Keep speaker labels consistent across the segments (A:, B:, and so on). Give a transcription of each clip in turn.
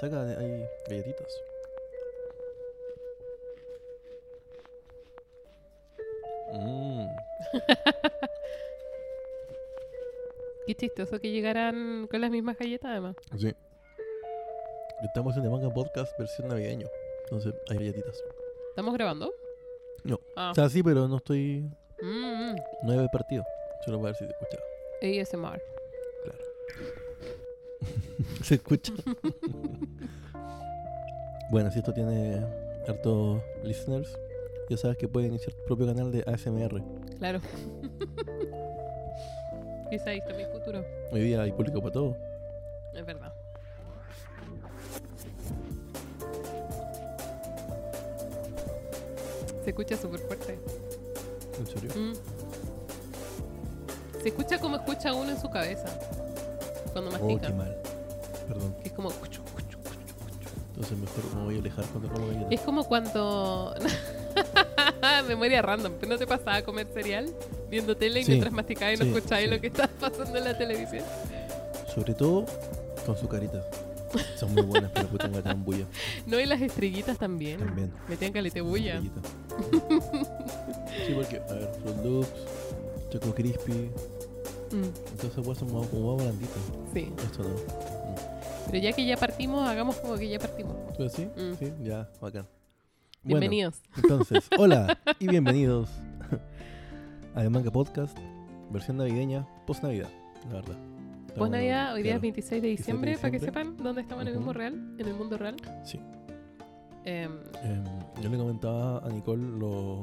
A: Saca, hay galletitas. Mmm.
B: Qué chistoso que llegaran con las mismas galletas, además.
A: Sí. Estamos en The Manga Podcast versión navideño. Entonces hay galletitas.
B: ¿Estamos grabando?
A: No.
B: Ah.
A: O sea, sí, pero no estoy.
B: Mm, mm.
A: No he partido. Solo para ver si se escucha.
B: ASMR.
A: Claro. se escucha. bueno, si esto tiene hartos listeners, ya sabes que puedes iniciar tu propio canal de ASMR.
B: Claro. Quizá ahí está mi futuro.
A: Hoy día hay público para todo.
B: Es verdad. Se escucha súper fuerte.
A: ¿En serio?
B: Mm. Se escucha como escucha uno en su cabeza. Cuando
A: Oh,
B: mastica.
A: qué mal. Perdón.
B: que es como...
A: Entonces mejor me voy a alejar cuando como galletas.
B: Es como cuando... Memoria random. ¿pero ¿No te pasaba a comer cereal? Viendo tele y
A: Sí,
B: mientras masticabas y no
A: sí,
B: escuchabas
A: sí.
B: lo que estaba pasando en la televisión.
A: Sobre todo con su carita. Son muy buenas, pero puta me bulla.
B: No, y las estrellitas también.
A: También.
B: Metían calete bulla.
A: Sí, porque, a ver, Fruit Loops, Choco Crispy.
B: Mm,
A: Entonces, pues son como más blanditos.
B: sí.
A: Esto no.
B: Pero ya que ya partimos, hagamos como que ya partimos.
A: ¿Tú sí?
B: Mm.
A: Sí, ya, bacán.
B: Bienvenidos.
A: Bueno, entonces, hola y bienvenidos a Manga Podcast, versión navideña, post Navidad, la verdad.
B: Pues
A: Estamos-
B: Navidad, hoy día es
A: claro,
B: 26 de diciembre, para que sepan dónde estamos en el mundo real. En el mundo real.
A: Sí.
B: Em,
A: Em, yo le comentaba a Nicole lo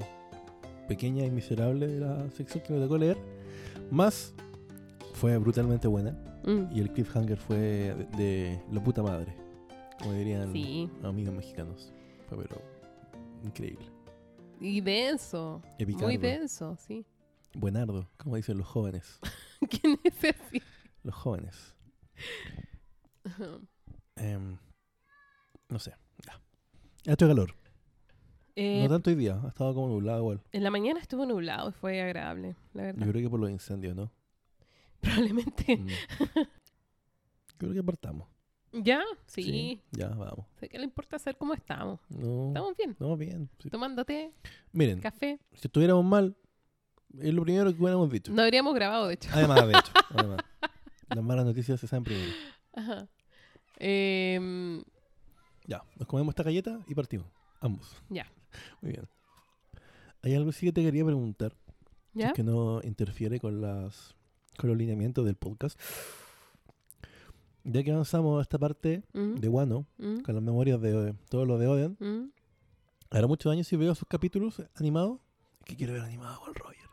A: pequeña y miserable de la sección que me tocó leer. Más fue brutalmente buena.
B: Mm,
A: Y el cliffhanger fue de, de la puta madre. Como dirían
B: sí.
A: amigos mexicanos. Fue pero increíble.
B: Y denso.
A: Epicardo.
B: Muy denso, sí.
A: Buenardo, como dicen los jóvenes.
B: ¿Quién es así?
A: Los jóvenes. Em, no sé. Ya. Ha hecho calor.
B: Eh,
A: no tanto hoy día. Ha estado como nublado igual.
B: en la mañana estuvo nublado y fue agradable, la
A: Yo
B: verdad.
A: creo que por los incendios, ¿no?
B: Probablemente.
A: Mm. creo que partamos.
B: ¿Ya? Sí.
A: Ya, vamos.
B: Sé que le importa saber cómo estamos.
A: No.
B: Estamos bien.
A: No, bien. sí.
B: Tomando té,
A: Miren,
B: café.
A: si estuviéramos mal, es lo primero que hubiéramos dicho.
B: No habríamos grabado, de hecho.
A: Además, de hecho. además. Las malas noticias se saben primero.
B: Ajá. Em,
A: Ya, nos comemos esta galleta y partimos. Ambos.
B: Ya.
A: Muy bien. Hay algo sí que te quería preguntar.
B: ¿Ya?
A: que no interfiere con las con los lineamientos del podcast. Ya que avanzamos a esta parte
B: Mm,
A: de Wano,
B: mm,
A: con las memorias de todo lo de Oden,
B: mm.
A: ahora muchos años si veo sus capítulos animados, que quiero ver animado al Roger.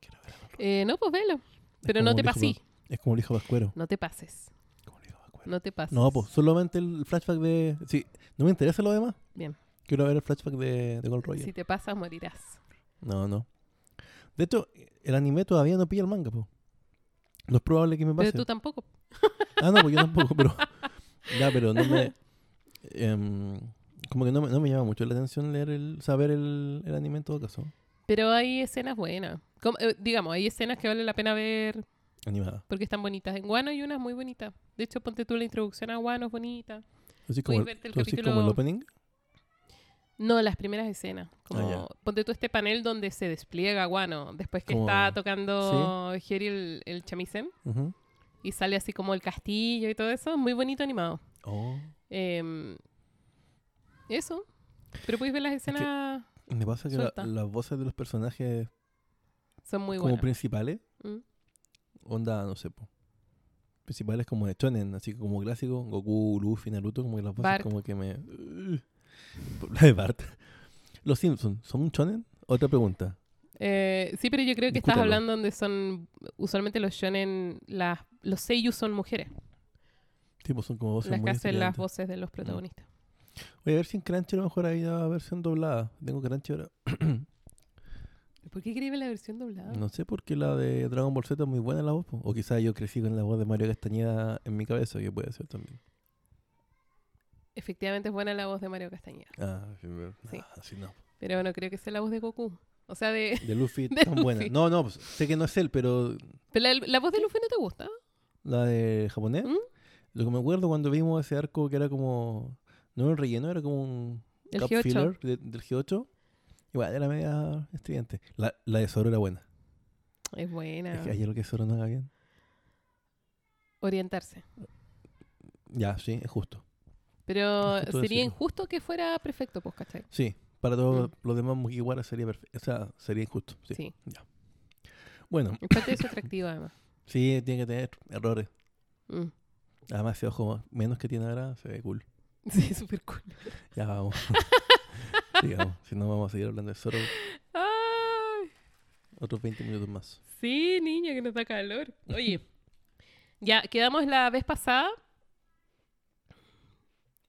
A: Quiero ver al Roger.
B: Eh, no, pues velo.
A: Es
B: Pero no te
A: el hijo
B: pasí.
A: pas- Es como el hijo Pascuero.
B: No te pases.
A: Como el hijo Pascuero.
B: No te pases.
A: No, pues solamente el flashback de... Sí, no me interesa lo demás.
B: Bien.
A: Quiero ver el flashback de, de Gold Roger.
B: Si te pasas, morirás.
A: No, no. De hecho, el anime todavía no pilla el manga, po. No es probable que me pase.
B: Pero tú tampoco.
A: Ah, no, pues yo tampoco, pero. Ya, pero no me. em, como que no me, no me llama mucho la atención leer el. saber el, el anime en todo caso.
B: Pero hay escenas buenas. Como, eh, digamos, hay escenas que vale la pena ver
A: Animada.
B: porque están bonitas. En Guano hay unas muy bonitas. De hecho, ponte tú la introducción a Guano, es bonita.
A: Así como, el,
B: verte el
A: tú decís
B: capítulo-
A: como el opening.
B: No, las primeras escenas. Como,
A: Ah,
B: ponte tú este panel donde se despliega Guano. Después que
A: Como-
B: está tocando Heri el, el chamisen.
A: Ujú.
B: Y sale así como el castillo y todo eso. Muy bonito animado.
A: Oh.
B: Em, eso. Pero puedes ver las escenas.
A: Me pasa que la- las voces de los personajes
B: Son muy
A: como
B: buenas.
A: principales,
B: Mm.
A: onda, no sé, po. Principales como de Shonen, así como clásico, Goku, Luffy, Naruto, como que las voces
B: Bart.
A: como que me. La de Bart. Los Simpsons, ¿son un Shonen? Otra pregunta.
B: Eh, sí, pero yo creo que estás
A: Discútalo.
B: hablando donde son. Usualmente los shonen. Las, los seiyuu son mujeres.
A: Tipo, son como voces
B: las que hacen las voces de los protagonistas.
A: Voy a ver si en Crunchy a lo mejor hay una versión doblada. Tengo Crunchy ahora.
B: ¿Por qué quería ver la versión doblada?
A: No sé por qué la de Dragon Ball Z es muy buena la voz. po. O quizás yo crecí con la voz de Mario Castañeda en mi cabeza, que puede ser también.
B: Efectivamente es buena la voz de Mario Castañeda.
A: Ah, sí, pero-
B: Sí.
A: ah, así no.
B: Pero no creo que sea la voz de Goku. O sea, de.
A: De Luffy
B: De
A: tan buena. No, no, pues, sé que no es él, pero
B: ¿Pero la, la voz de Luffy no te gusta?
A: la de japonés,
B: ¿Mm?
A: Lo que me acuerdo cuando vimos ese arco que era como. No era un relleno, era como un.
B: El
A: cup
B: G8.
A: filler de- del G8. Igual era media estridente. La, la de Zoro era buena.
B: Es buena.
A: Es que ayer lo que Zoro no haga bien.
B: Orientarse.
A: Ya, sí, es justo.
B: Pero
A: Es
B: sería
A: decirlo.
B: injusto que fuera perfecto, pues, ¿cachai?
A: Sí, para todos
B: Mm.
A: los demás Mugiwara sería perfecto. O sea, sería injusto. Sí.
B: Sí.
A: Bueno,
B: En parte de su atractivo, además.
A: sí, tiene que tener errores.
B: Mm.
A: Además, ese ojo menos que tiene ahora se ve cool.
B: Sí, súper cool.
A: Ya vamos. Sigamos. Si no, vamos a seguir hablando de Zoro
B: Ay,
A: otros 20 minutos más.
B: sí, niña, que nos da calor. Oye, ya quedamos la vez pasada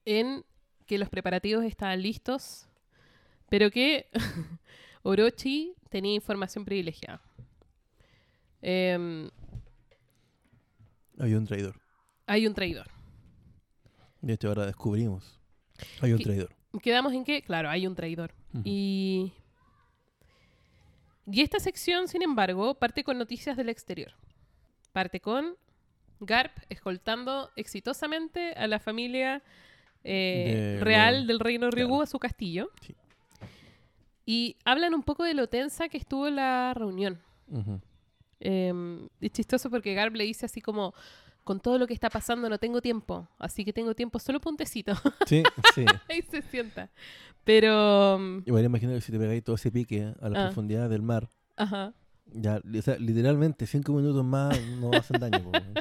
B: en que los preparativos estaban listos, pero que Orochi tenía información privilegiada. Em,
A: Había un traidor.
B: hay un traidor.
A: De hecho, ahora descubrimos. Hay un traidor.
B: ¿Quedamos en qué? Claro, hay un traidor. Y, y esta sección, sin embargo, parte con noticias del exterior. Parte con Garp escoltando exitosamente a la familia eh,
A: De
B: real del reino Ryugu
A: claro.
B: a su castillo.
A: Sí.
B: Y hablan un poco de lo tensa que estuvo la reunión. Eh, es chistoso porque Garp le dice así como, con todo lo que está pasando no tengo tiempo, así que tengo tiempo solo para un tecito.
A: Sí, sí.
B: Ahí se sienta. Pero... mm,
A: Igual imagino que si te pegáis todo ese pique a la
B: Ah.
A: profundidad del mar,
B: Ajá.
A: ya, o sea, literalmente, cinco minutos más no hacen daño.
B: Ajá.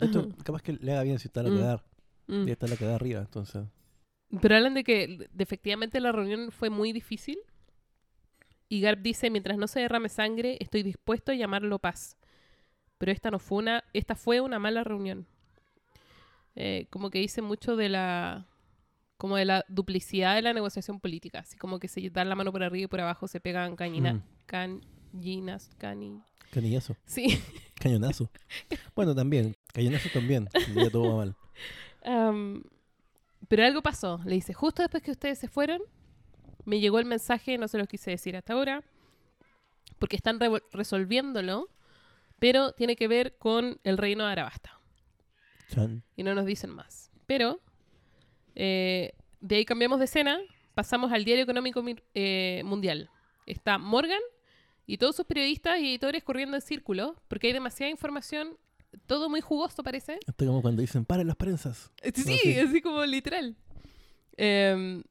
A: capaz que le haga bien si está la
B: Mm. Mm.
A: Y está la cagada arriba, entonces.
B: Pero hablan de que de- efectivamente la reunión fue muy difícil. Y Garp dice, mientras no se derrame sangre, estoy dispuesto a llamarlo paz. Pero esta no fue una, esta fue una mala reunión. Eh, como que dice mucho de la como de la duplicidad de la negociación política. Así como que se dan la mano por arriba y por abajo se pegan cañina,
A: Mm.
B: cañinas, cani...
A: Canillazo,
B: Sí.
A: cañonazo. bueno, también, cañonazo también. Ya todo va mal.
B: Am, pero algo pasó. Le dice, justo después que ustedes se fueron, me llegó el mensaje, no se los quise decir hasta ahora, porque están resolviéndolo, pero tiene que ver con el reino de Arabasta.
A: Chan.
B: Y no nos dicen más. Pero eh, de ahí cambiamos de escena, pasamos al diario económico Mi- eh, mundial. Está Morgan y todos sus periodistas y editores corriendo en círculo, porque hay demasiada información, todo muy jugoso parece.
A: Esto como cuando dicen, paren las prensas.
B: Sí,
A: sí.
B: así como literal. Em,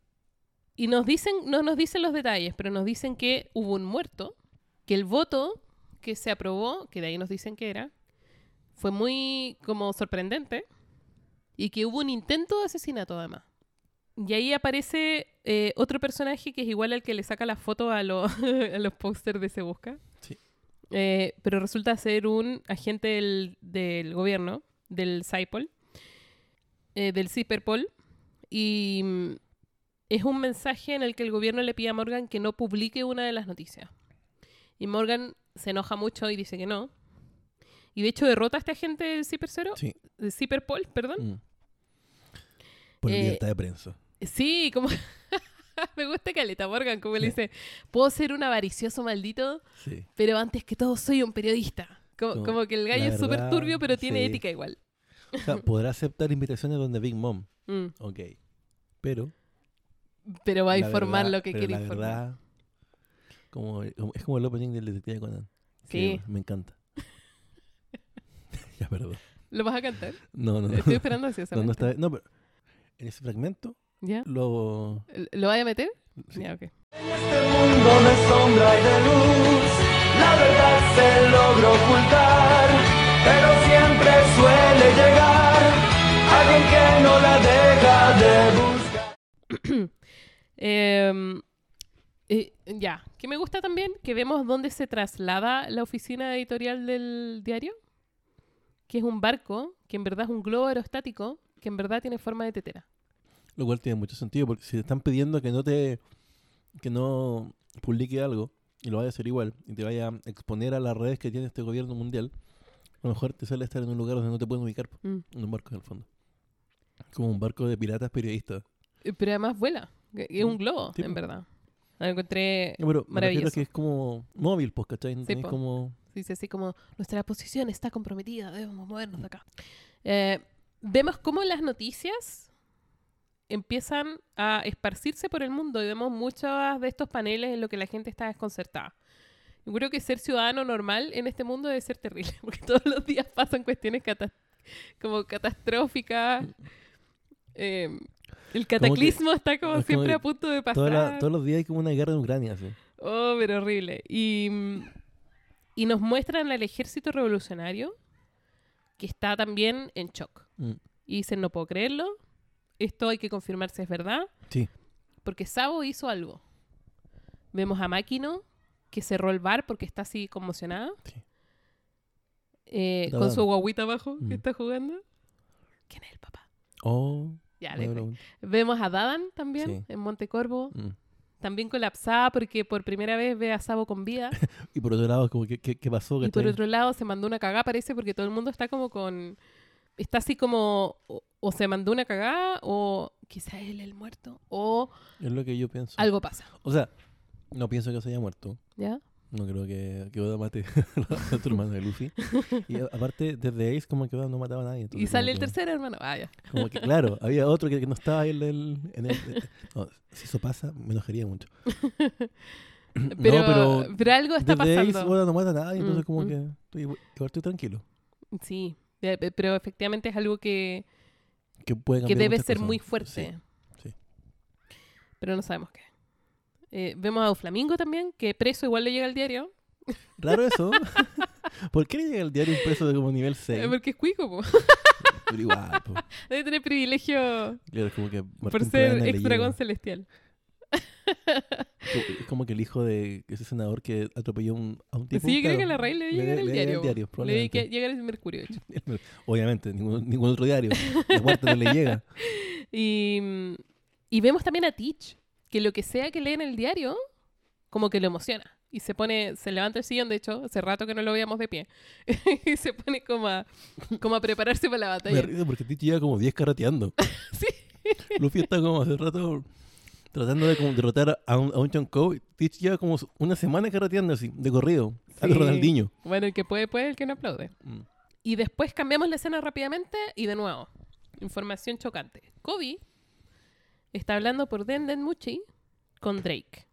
B: y nos dicen, no nos dicen los detalles, pero nos dicen que hubo un muerto, que el voto que se aprobó, que de ahí nos dicen que era, fue muy como sorprendente y que hubo un intento de asesinato además. Y ahí aparece eh, otro personaje que es igual al que le saca la foto a, lo- a los pósters de Se Busca.
A: Sí.
B: Eh, pero resulta ser un agente del, del gobierno, del CIPOL, eh, del CIPERPOL, y mm, es un mensaje en el que el gobierno le pide a Morgan que no publique una de las noticias. Y Morgan se enoja mucho y dice que no. Y de hecho derrota a este agente del CIPER0,
A: Sí.
B: del CIPERPOL, perdón.
A: Mm. Por
B: Eh,
A: libertad de prensa.
B: Sí, como... Me gusta Caleta Morgan, como le
A: Sí.
B: dice, puedo ser un avaricioso maldito,
A: Sí.
B: pero antes que todo soy un periodista. Como,
A: Como,
B: como que el gallo es súper turbio, pero tiene
A: sí.
B: ética igual.
A: O sea, podrá aceptar invitaciones donde Big Mom.
B: Mm.
A: Ok. Pero.
B: Pero va a informar
A: verdad-
B: lo que quiere
A: la
B: informar.
A: verdad, como, es como el opening del detective Conan.
B: Sí.
A: Me encanta. ya, perdón.
B: ¿Lo vas a cantar?
A: No, no, no.
B: Estoy esperando
A: No,
B: ansiosamente.
A: no, está, no, pero en ese fragmento
B: ¿Ya?
A: lo.
B: ¿Lo vaya a meter?
A: sí.
B: Ya, ok.
C: este mundo de sombra y de luz, la verdad se logra ocultar, pero siempre suele llegar alguien que no la deja de buscar.
B: Em, eh, ya, que me gusta también que vemos dónde se traslada la oficina editorial del diario, que es un barco, que en verdad es un globo aerostático, que en verdad tiene forma de tetera.
A: Lo cual tiene mucho sentido, porque si te están pidiendo que no te. que no publique algo, y lo vaya a hacer igual, y te vaya a exponer a las redes que tiene este gobierno mundial, a lo mejor te sale estar en un lugar donde no te pueden ubicar,
B: Mm.
A: en un barco en el fondo. Como un barco de piratas periodistas.
B: Eh, Pero además vuela, es un globo,
A: Sí,
B: en verdad. Lo encontré
A: Ya, pero
B: maravilloso.
A: que es como móvil, pues, ¿cachai?
B: Sí, po.
A: como.
B: Dice así como, nuestra posición está comprometida, debemos movernos de acá. Eh, vemos cómo las noticias empiezan a esparcirse por el mundo y vemos muchos de estos paneles en lo que la gente está desconcertada. Yo creo que ser ciudadano normal en este mundo debe ser terrible, porque todos los días pasan cuestiones catas- como catastróficas. Eh, el cataclismo está como
A: es como
B: siempre
A: que
B: a punto de pasar.
A: La- todos los días hay como una guerra en Ucrania. así.
B: Oh, pero horrible. Y, y nos muestran al ejército revolucionario que está también en shock.
A: Mm.
B: Y dicen, no puedo creerlo. Esto hay que confirmar si es verdad.
A: Sí.
B: Porque Sabo hizo algo. Vemos a Máquino que cerró el bar porque está así conmocionada.
A: Sí.
B: Eh, con su guaguita abajo
A: Mm.
B: que está jugando. ¿Quién es el papá?
A: Oh,
B: Ya. Vemos a Dadan también
A: Sí.
B: en Montecorvo.
A: Mm.
B: También colapsada porque por primera vez ve a Sabo con vida.
A: Y por otro lado, como ¿qué, qué pasó?
B: Y por otro lado se mandó una cagada, parece, porque todo el mundo está como con... Está así como... O, o se mandó una cagada, o quizá él el muerto, o
A: Es lo que yo pienso.
B: algo pasa.
A: O sea, no pienso que se haya muerto.
B: ¿Ya?
A: No creo que, que Oda mate a otro hermano de Luffy. Y aparte, desde Ace como que Oda no mataba a nadie.
B: Y sale el
A: que-
B: tercer hermano. Ah, ya.
A: Como que, claro, había otro que, que no estaba ahí en el... En el no, si eso pasa, me enojaría mucho.
B: Pero,
A: no, pero
B: pero algo está
A: desde Ace
B: pasando.
A: Oda no mata a nadie, entonces
B: Mm,
A: como
B: mm.
A: que estoy, estoy tranquilo.
B: Sí, pero efectivamente es algo que,
A: Que puede
B: que
A: cambiar
B: debe ser muy fuerte.
A: Sí, sí.
B: Pero no sabemos qué. Eh, vemos a Flamingo también, que preso igual le llega al diario.
A: Raro eso. ¿Por qué le llega el diario un peso de como nivel 6?
B: eh, Porque es cuico, po.
A: Pero igual, po.
B: Debe tener privilegio
A: Claro, es como que
B: por ser ex dragón celestial.
A: Es como que el hijo de ese senador que atropelló un- a un tipo.
B: sí, creo que la Rey le
A: le-
B: llega en el diario.
A: el diario,
B: le llega
A: probablemente.
B: llega el Mercurio, de hecho.
A: Obviamente, ningún, ningún otro diario. La muerte no le llega.
B: Y, y vemos también a Teach, que lo que sea que lee en el diario, como que lo emociona. Y se pone, se levanta el sillón, de hecho, hace rato que no lo veíamos de pie. y se pone como a, como a prepararse para la
A: Me
B: batalla.
A: río porque Tich lleva como 10 carreteando.
B: Sí.
A: Luffy está como hace rato tratando de derrotar a un, a un Chonko. Tich lleva como una semana carreteando así, de corrido.
B: Sí.
A: Ronaldinho.
B: Bueno, el que puede, puede, el que no aplaude.
A: Mm.
B: Y después cambiamos la escena rápidamente y de nuevo, información chocante. Kobe está hablando por Denden Muchi con Drake.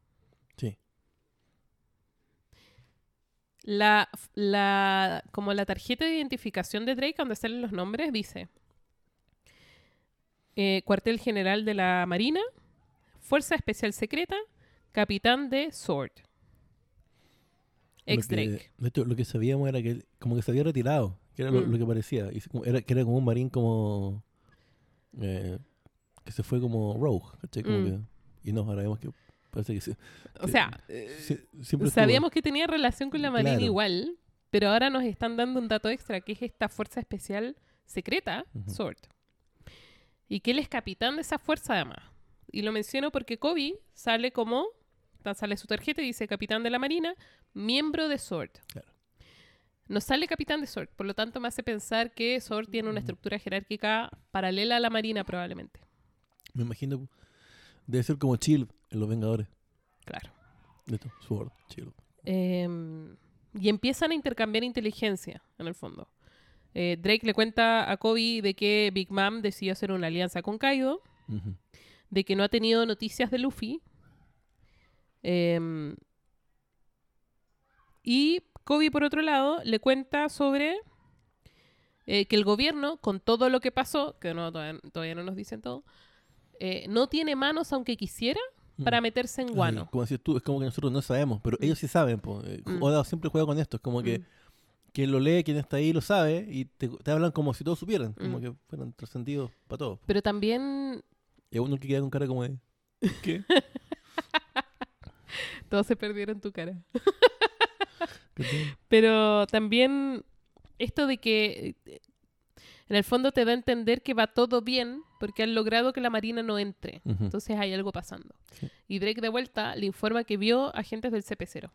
A: Sí.
B: La, la, como la tarjeta de identificación de Drake, donde salen los nombres, dice eh, Cuartel General de la Marina, Fuerza Especial Secreta, Capitán de Sword. Ex
A: Lo que-
B: Drake.
A: Lo que sabíamos era que él como que se había retirado. Que era lo,
B: Mm.
A: lo que parecía. Y se- era, que era como un marín como... eh, que se fue como rogue. ¿cachai? Como
B: Mm.
A: que- y no, ahora vemos que parece que sí.
B: O sea, eh,
A: estuvo-
B: sabíamos que tenía relación con la Marina
A: Claro.
B: igual, pero ahora nos están dando un dato extra, que es esta fuerza especial secreta,
A: Ujú.
B: SWORD. Y que él es capitán de esa fuerza además. Y lo menciono porque Kobe sale como, sale su tarjeta y dice capitán de la Marina, miembro de SWORD.
A: Claro.
B: No sale capitán de SWORD, por lo tanto me hace pensar que SWORD tiene una
A: Mm.
B: estructura jerárquica paralela a la Marina probablemente.
A: Me imagino... Debe ser como Chill en Los Vengadores.
B: Claro.
A: Esto, Sword, Chill.
B: Em, y empiezan a intercambiar inteligencia, en el fondo. Eh, Drake le cuenta a Kobe de que Big Mom decidió hacer una alianza con Kaido. De que no ha tenido noticias de Luffy. Em, y Kobe, por otro lado, le cuenta sobre eh, que el gobierno, con todo lo que pasó, que no, todavía, todavía no nos dicen todo, eh, no tiene manos aunque quisiera para
A: Mm.
B: meterse en guano.
A: como decías tú, es como que nosotros no sabemos, pero ellos sí saben. po. Eh,
B: Mm.
A: Oda siempre juega con esto. Es como que
B: Mm.
A: quien lo lee, quien está ahí, lo sabe y te, te hablan como si todos supieran. Como
B: Mm.
A: que fueran trascendidos para todos.
B: Pero también
A: Y uno que queda con cara como de... ¿Qué?
B: todos se perdieron tu cara. Pero también esto de que eh, en el fondo te da a entender que va todo bien porque han logrado que la Marina no entre. Entonces hay algo pasando.
A: Sí.
B: Y Drake de vuelta le informa que vio agentes del CP0.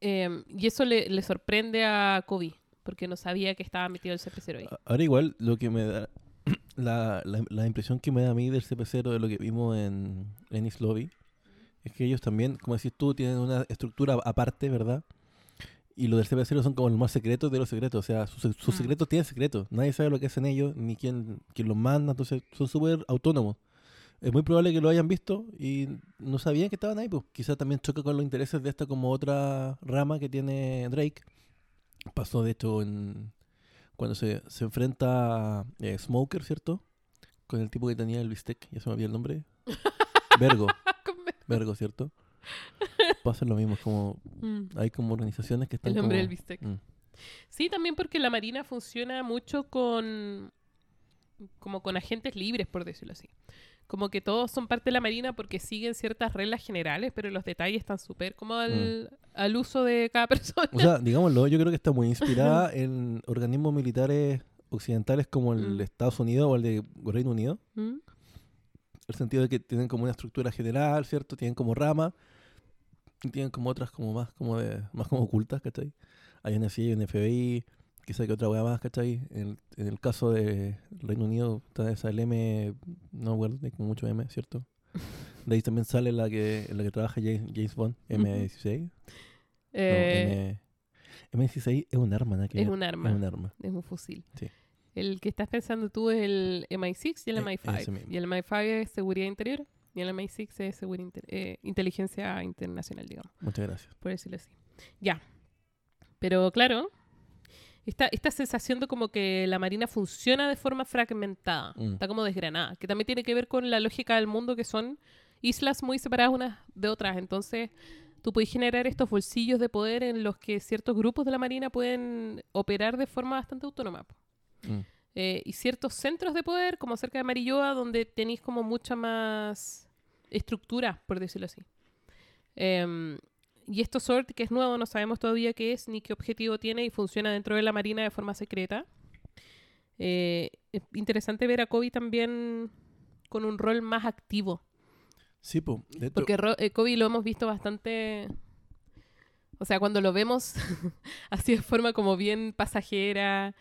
B: Em, y eso le, le sorprende a Kobe porque no sabía que estaba metido el CP0 ahí.
A: Ahora igual, lo que me da... La, la, la impresión que me da a mí del CP0 de lo que vimos en, en East Lobby es que ellos también, como decís tú, tienen una estructura aparte, ¿verdad? Y los del CP0 son como los más secretos de los secretos. O sea, sus, sus
B: Mm.
A: secretos tienen secretos. Nadie sabe lo que hacen ellos, ni quién, quién los manda. Entonces, son súper autónomos. Es muy probable que lo hayan visto y no sabían que estaban ahí. Pues. Quizás también choca con los intereses de esta como otra rama que tiene Drake. Pasó, de hecho, en cuando se, se enfrenta a eh, Smoker, ¿cierto? Con el tipo que tenía el bistec. Ya se me olvidó el nombre. Vergo. Vergo, ¿cierto? Pasa lo mismo. Es como
B: Mm,
A: hay como organizaciones que están
B: El hombre
A: como-
B: del bistec.
A: Mm.
B: Sí, también porque la Marina funciona mucho con como con agentes libres, por decirlo así. Como que todos son parte de la Marina porque siguen ciertas reglas generales, pero los detalles están súper como al, al uso de cada persona.
A: O sea, digámoslo, yo creo que está muy inspirada en organismos militares occidentales como el
B: Mm.
A: de Estados Unidos o el de Reino Unido.
B: ¿Mm?
A: el sentido de que tienen como una estructura general, ¿cierto? Tienen como rama y tienen como otras como más como de más como ocultas, ¿cachai? Hay un CIA, un FBI, quizá que otra hueá más, ¿cachai? En el, en el caso de Reino Unido está esa el M, no hay como mucho M, ¿cierto? De ahí también sale la que en la que trabaja James, James Bond, M16.
B: Eh,
A: No, M, M16 es un arma, ¿no?
B: Es un arma.
A: Es un arma.
B: Es un fusil.
A: Sí.
B: El que estás pensando tú es el MI6 y el
A: Eh,
B: MI5.
A: ese mismo.
B: Y el MI5 es seguridad interior y el MI6 es segura inter- eh, inteligencia internacional, digamos,
A: Muchas gracias.
B: por decirlo así. Ya. Pero claro, esta, esta sensación de como que la Marina funciona de forma fragmentada,
A: Mm.
B: está como desgranada, que también tiene que ver con la lógica del mundo que son islas muy separadas unas de otras. Entonces, tú puedes generar estos bolsillos de poder en los que ciertos grupos de la Marina pueden operar de forma bastante autónoma.
A: Mm.
B: Eh, y ciertos centros de poder, como cerca de Marilloa, donde tenéis como mucha más estructura, por decirlo así. Em, y esto SWORD, que es nuevo, no sabemos todavía qué es ni qué objetivo tiene y funciona dentro de la Marina de forma secreta. Eh, es interesante ver a Kobe también con un rol más activo.
A: Sí. De
B: Porque Ro- eh, Kobe lo hemos visto bastante. O sea, cuando lo vemos así de forma como bien pasajera,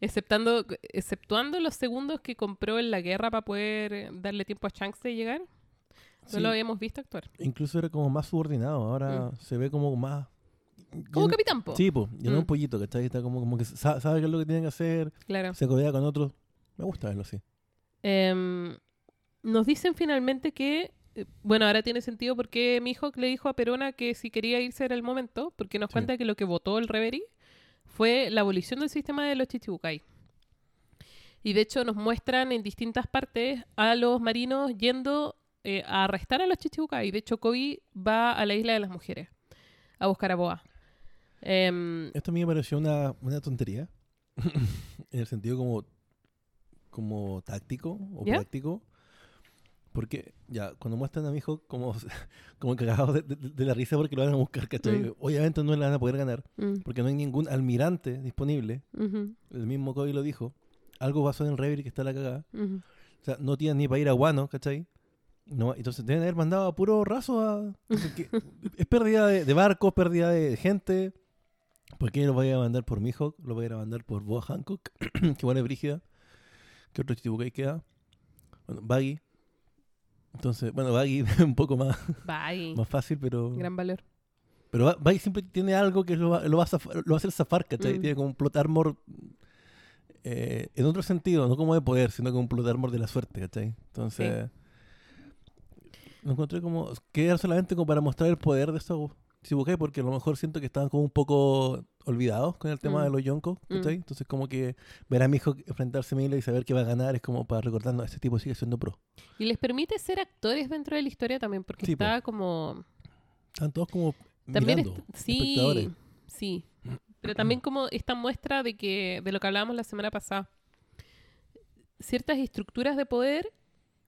B: exceptando, exceptuando los segundos que compró en la guerra para poder darle tiempo a Shanks de llegar, no
A: sí.
B: lo habíamos visto actuar.
A: Incluso era como más subordinado, ahora se ve como más...
B: Como capitán, po.
A: Sí, ya no
B: Mm.
A: un pollito, ¿cachai? Está como, como que sa- sabe qué es lo que tiene que hacer,
B: Claro.
A: se codea con otros. Me gusta verlo así.
B: Em, nos dicen finalmente que, eh, bueno, ahora tiene sentido porque mi hijo le dijo a Perona que si quería irse era el momento, porque nos
A: Sí.
B: cuenta que lo que votó el Reverie fue la abolición del sistema de los Chichibukai. Y de hecho nos muestran en distintas partes a los marinos yendo eh, a arrestar a los Chichibukai. De hecho, Kobe va a la isla de las mujeres a buscar a Boa. Em,
A: Esto a mí me pareció una, una tontería, en el sentido como, como táctico o
B: ¿Ya?
A: práctico. Porque, ya, cuando muestran a mi hijo como, como cagado de, de- de la risa porque lo van a buscar, ¿cachai?
B: Mm.
A: Obviamente no le van a poder ganar,
B: mm,
A: porque no hay ningún almirante disponible. El mismo Kobe lo dijo. Algo pasó en el Reverie que está la cagada. O sea, no tienen ni para ir a Guano, ¿cachai? No, entonces deben haber mandado a puro raso a... es pérdida de, de barcos, pérdida de gente. ¿Por qué lo voy a mandar por Mihawk? Lo voy a mandar por Boa Hancock, que bueno es brígida. ¿Qué otro Chichibukai queda? Bueno, Baggy. Entonces, bueno, Baggy un poco más,
B: Bye.
A: más fácil, pero...
B: Gran valor.
A: Pero Ba- Baggy siempre tiene algo que lo va, lo va, a, zafar- lo va a hacer zafar, ¿cachai?
B: Mm.
A: Tiene como un plot armor eh, en otro sentido, no como de poder, sino como un plot armor de la suerte, ¿cachai? Entonces, lo encontré como que era solamente como para mostrar el poder de estos Chichibukai, porque a lo mejor siento que estaban como un poco olvidados con el tema
B: Mm.
A: de los Yonkos, ¿cachai?
B: Mm.
A: Entonces, como que ver a mi hijo enfrentarse a Mila y saber que va a ganar es como para recordarnos, este tipo sigue siendo pro.
B: Y les permite ser actores dentro de la historia también, porque
A: Sí, po.
B: está como...
A: Están todos como
B: También
A: mirando,
B: sí, sí. Pero también como esta muestra de que de lo que hablábamos la semana pasada. Ciertas estructuras de poder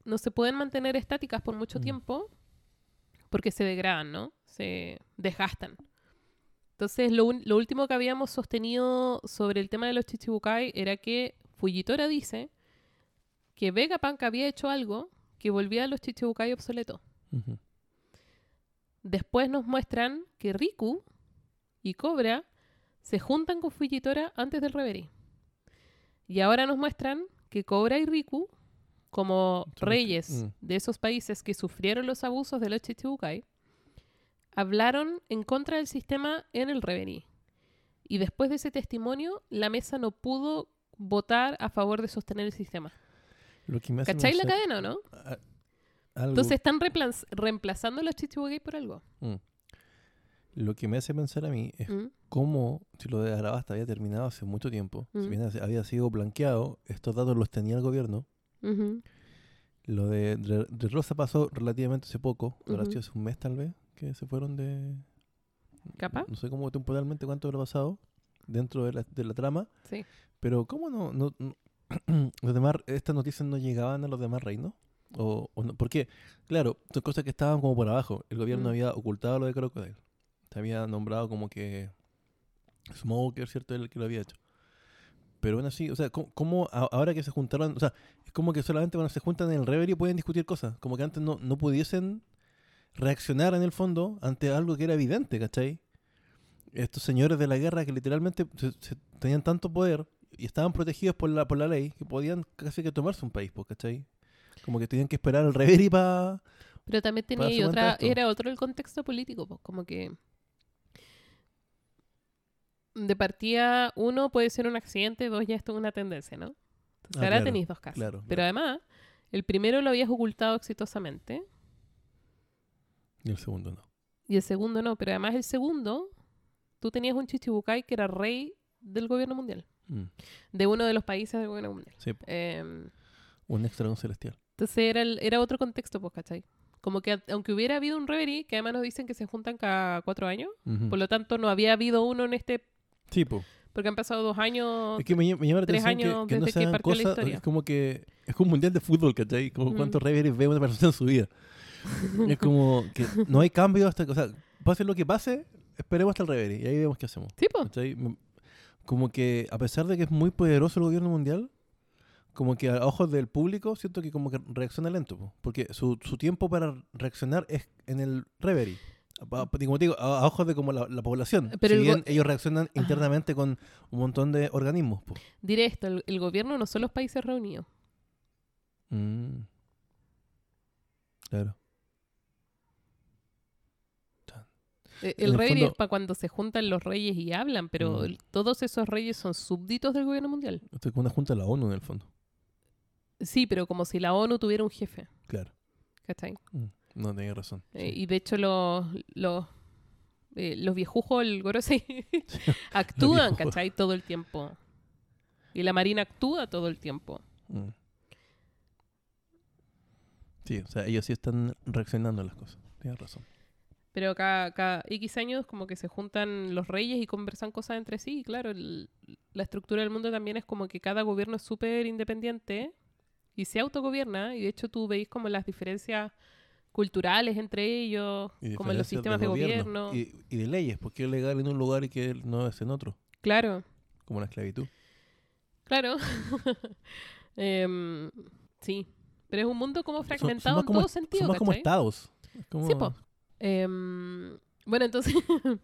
B: no se pueden mantener estáticas por mucho
A: Mm.
B: tiempo porque se degradan, ¿no? Se desgastan. Entonces, lo, un- lo último que habíamos sostenido sobre el tema de los Chichibukai era que Fujitora dice que Vegapunk había hecho algo que volvía a los Chichibukai obsoletos.
A: Ujú.
B: Después nos muestran que Riku y Cobra se juntan con Fujitora antes del Reverie. Y ahora nos muestran que Cobra y Riku, como reyes
A: mm.
B: de esos países que sufrieron los abusos de los Chichibukai, hablaron en contra del sistema en el Reverie. Y después de ese testimonio, la mesa no pudo votar a favor de sostener el sistema.
A: Lo que me hace
B: ¿Cachai la cadena o no?
A: a-
B: Entonces están reemplaz- reemplazando los chichibuguay por algo.
A: Mm. Lo que me hace pensar a mí es
B: Mm.
A: cómo, si lo de Arabasta había terminado hace mucho tiempo, si bien había sido blanqueado, estos datos los tenía el gobierno. Lo de, de- de Rosa pasó relativamente hace poco,
B: Ujú.
A: sido hace un mes tal vez, que se fueron de...
B: ¿Capaz?
A: No sé cómo temporalmente cuánto habrá pasado dentro de la, de la trama,
B: Sí.
A: pero ¿cómo no, no, no- los demás, estas noticias no llegaban a los demás reinos? O, o no? Porque, claro, son cosas que estaban como por abajo. El gobierno
B: Mm.
A: había ocultado lo de Crocodile. Se había nombrado como que Smoker, ¿cierto? El que lo había hecho. Pero aún así, o sea, ¿cómo, cómo ahora que se juntaron? O sea, como que solamente cuando se juntan en el Reverie pueden discutir cosas. Como que antes no, no pudiesen reaccionar en el fondo ante algo que era evidente, ¿cachai? Estos señores de la guerra que literalmente se- se- tenían tanto poder y estaban protegidos por la, por la ley que podían casi que tomarse un país, pues, ¿cachai? Como que tenían que esperar al Reverie para...
B: Pero también tenía otra, era otro el contexto político, pues, como que de partida, uno puede ser un accidente, dos ya esto es una tendencia, ¿no?
A: Ah,
B: ahora
A: claro,
B: tenéis dos casos.
A: claro,
B: Pero
A: claro.
B: además, el primero lo habías ocultado exitosamente
A: Y el segundo no.
B: y el segundo no. Pero además el segundo, tú tenías un Chichibukai que era rey del gobierno mundial,
A: Mm,
B: de uno de los países del gobierno mundial.
A: Sí.
B: Em,
A: un extra un celestial.
B: Entonces era, el- era otro contexto, pues, ¿cachai? Como que aunque hubiera habido un reverie, que además nos dicen que se juntan cada cuatro años, por lo tanto no había habido uno en este,
A: Sí, po.
B: Porque han pasado dos años.
A: Es que me, me llama la
B: tres
A: atención
B: años
A: que, que no se
B: que
A: hagan cosas. Es como que es como un mundial de fútbol, ¿cachai? Como
B: Mm.
A: cuántos reveries ve una persona en su vida. es como que no hay cambio hasta que, o sea, pase lo que pase, esperemos hasta el reverie y ahí vemos qué hacemos.
B: Sí.
A: ¿cachai? M- Como que a pesar de que es muy poderoso el gobierno mundial, como que a ojos del público siento que como que reacciona lento, po, porque su, su tiempo para reaccionar es en el reverie. Como te digo, a, a ojos de como la, la población.
B: Pero
A: si
B: el
A: bien ellos reaccionan internamente con un montón de organismos. po.
B: Diré esto, el, el gobierno no son los países reunidos.
A: Mm. Claro.
B: Eh,
A: En
B: El
A: fondo-
B: es para cuando se juntan los reyes y hablan, pero
A: Mm.
B: todos esos reyes son súbditos del gobierno mundial.
A: Esto es como una junta de la ONU en el fondo.
B: Sí, pero como si la ONU tuviera un jefe,
A: Claro.
B: ¿cachai?
A: Mm. No, tenía razón.
B: Eh,
A: sí.
B: y de hecho los, los, eh, los viejujos, el Gorosei, actúan. ¿cachai? Todo el tiempo. Y la Marina actúa todo el tiempo.
A: Mm. Sí, o sea, ellos sí están reaccionando a las cosas. Tienes razón.
B: Pero cada, cada X años como que se juntan los reyes y conversan cosas entre sí. Y claro, el- la estructura del mundo también es como que cada gobierno es súper independiente y se autogobierna. Y de hecho tú veis como las diferencias culturales entre ellos,
A: Y
B: como en los sistemas de
A: gobierno.
B: gobierno.
A: Y, y de leyes, porque es legal en un lugar y que no es en otro,
B: Claro,
A: como la esclavitud.
B: claro. Em, sí, pero es un mundo como
A: Son- son
B: fragmentado en
A: como
B: todo sentido.
A: Son más como estados. Es como-
B: Sí, po. Em, bueno, entonces.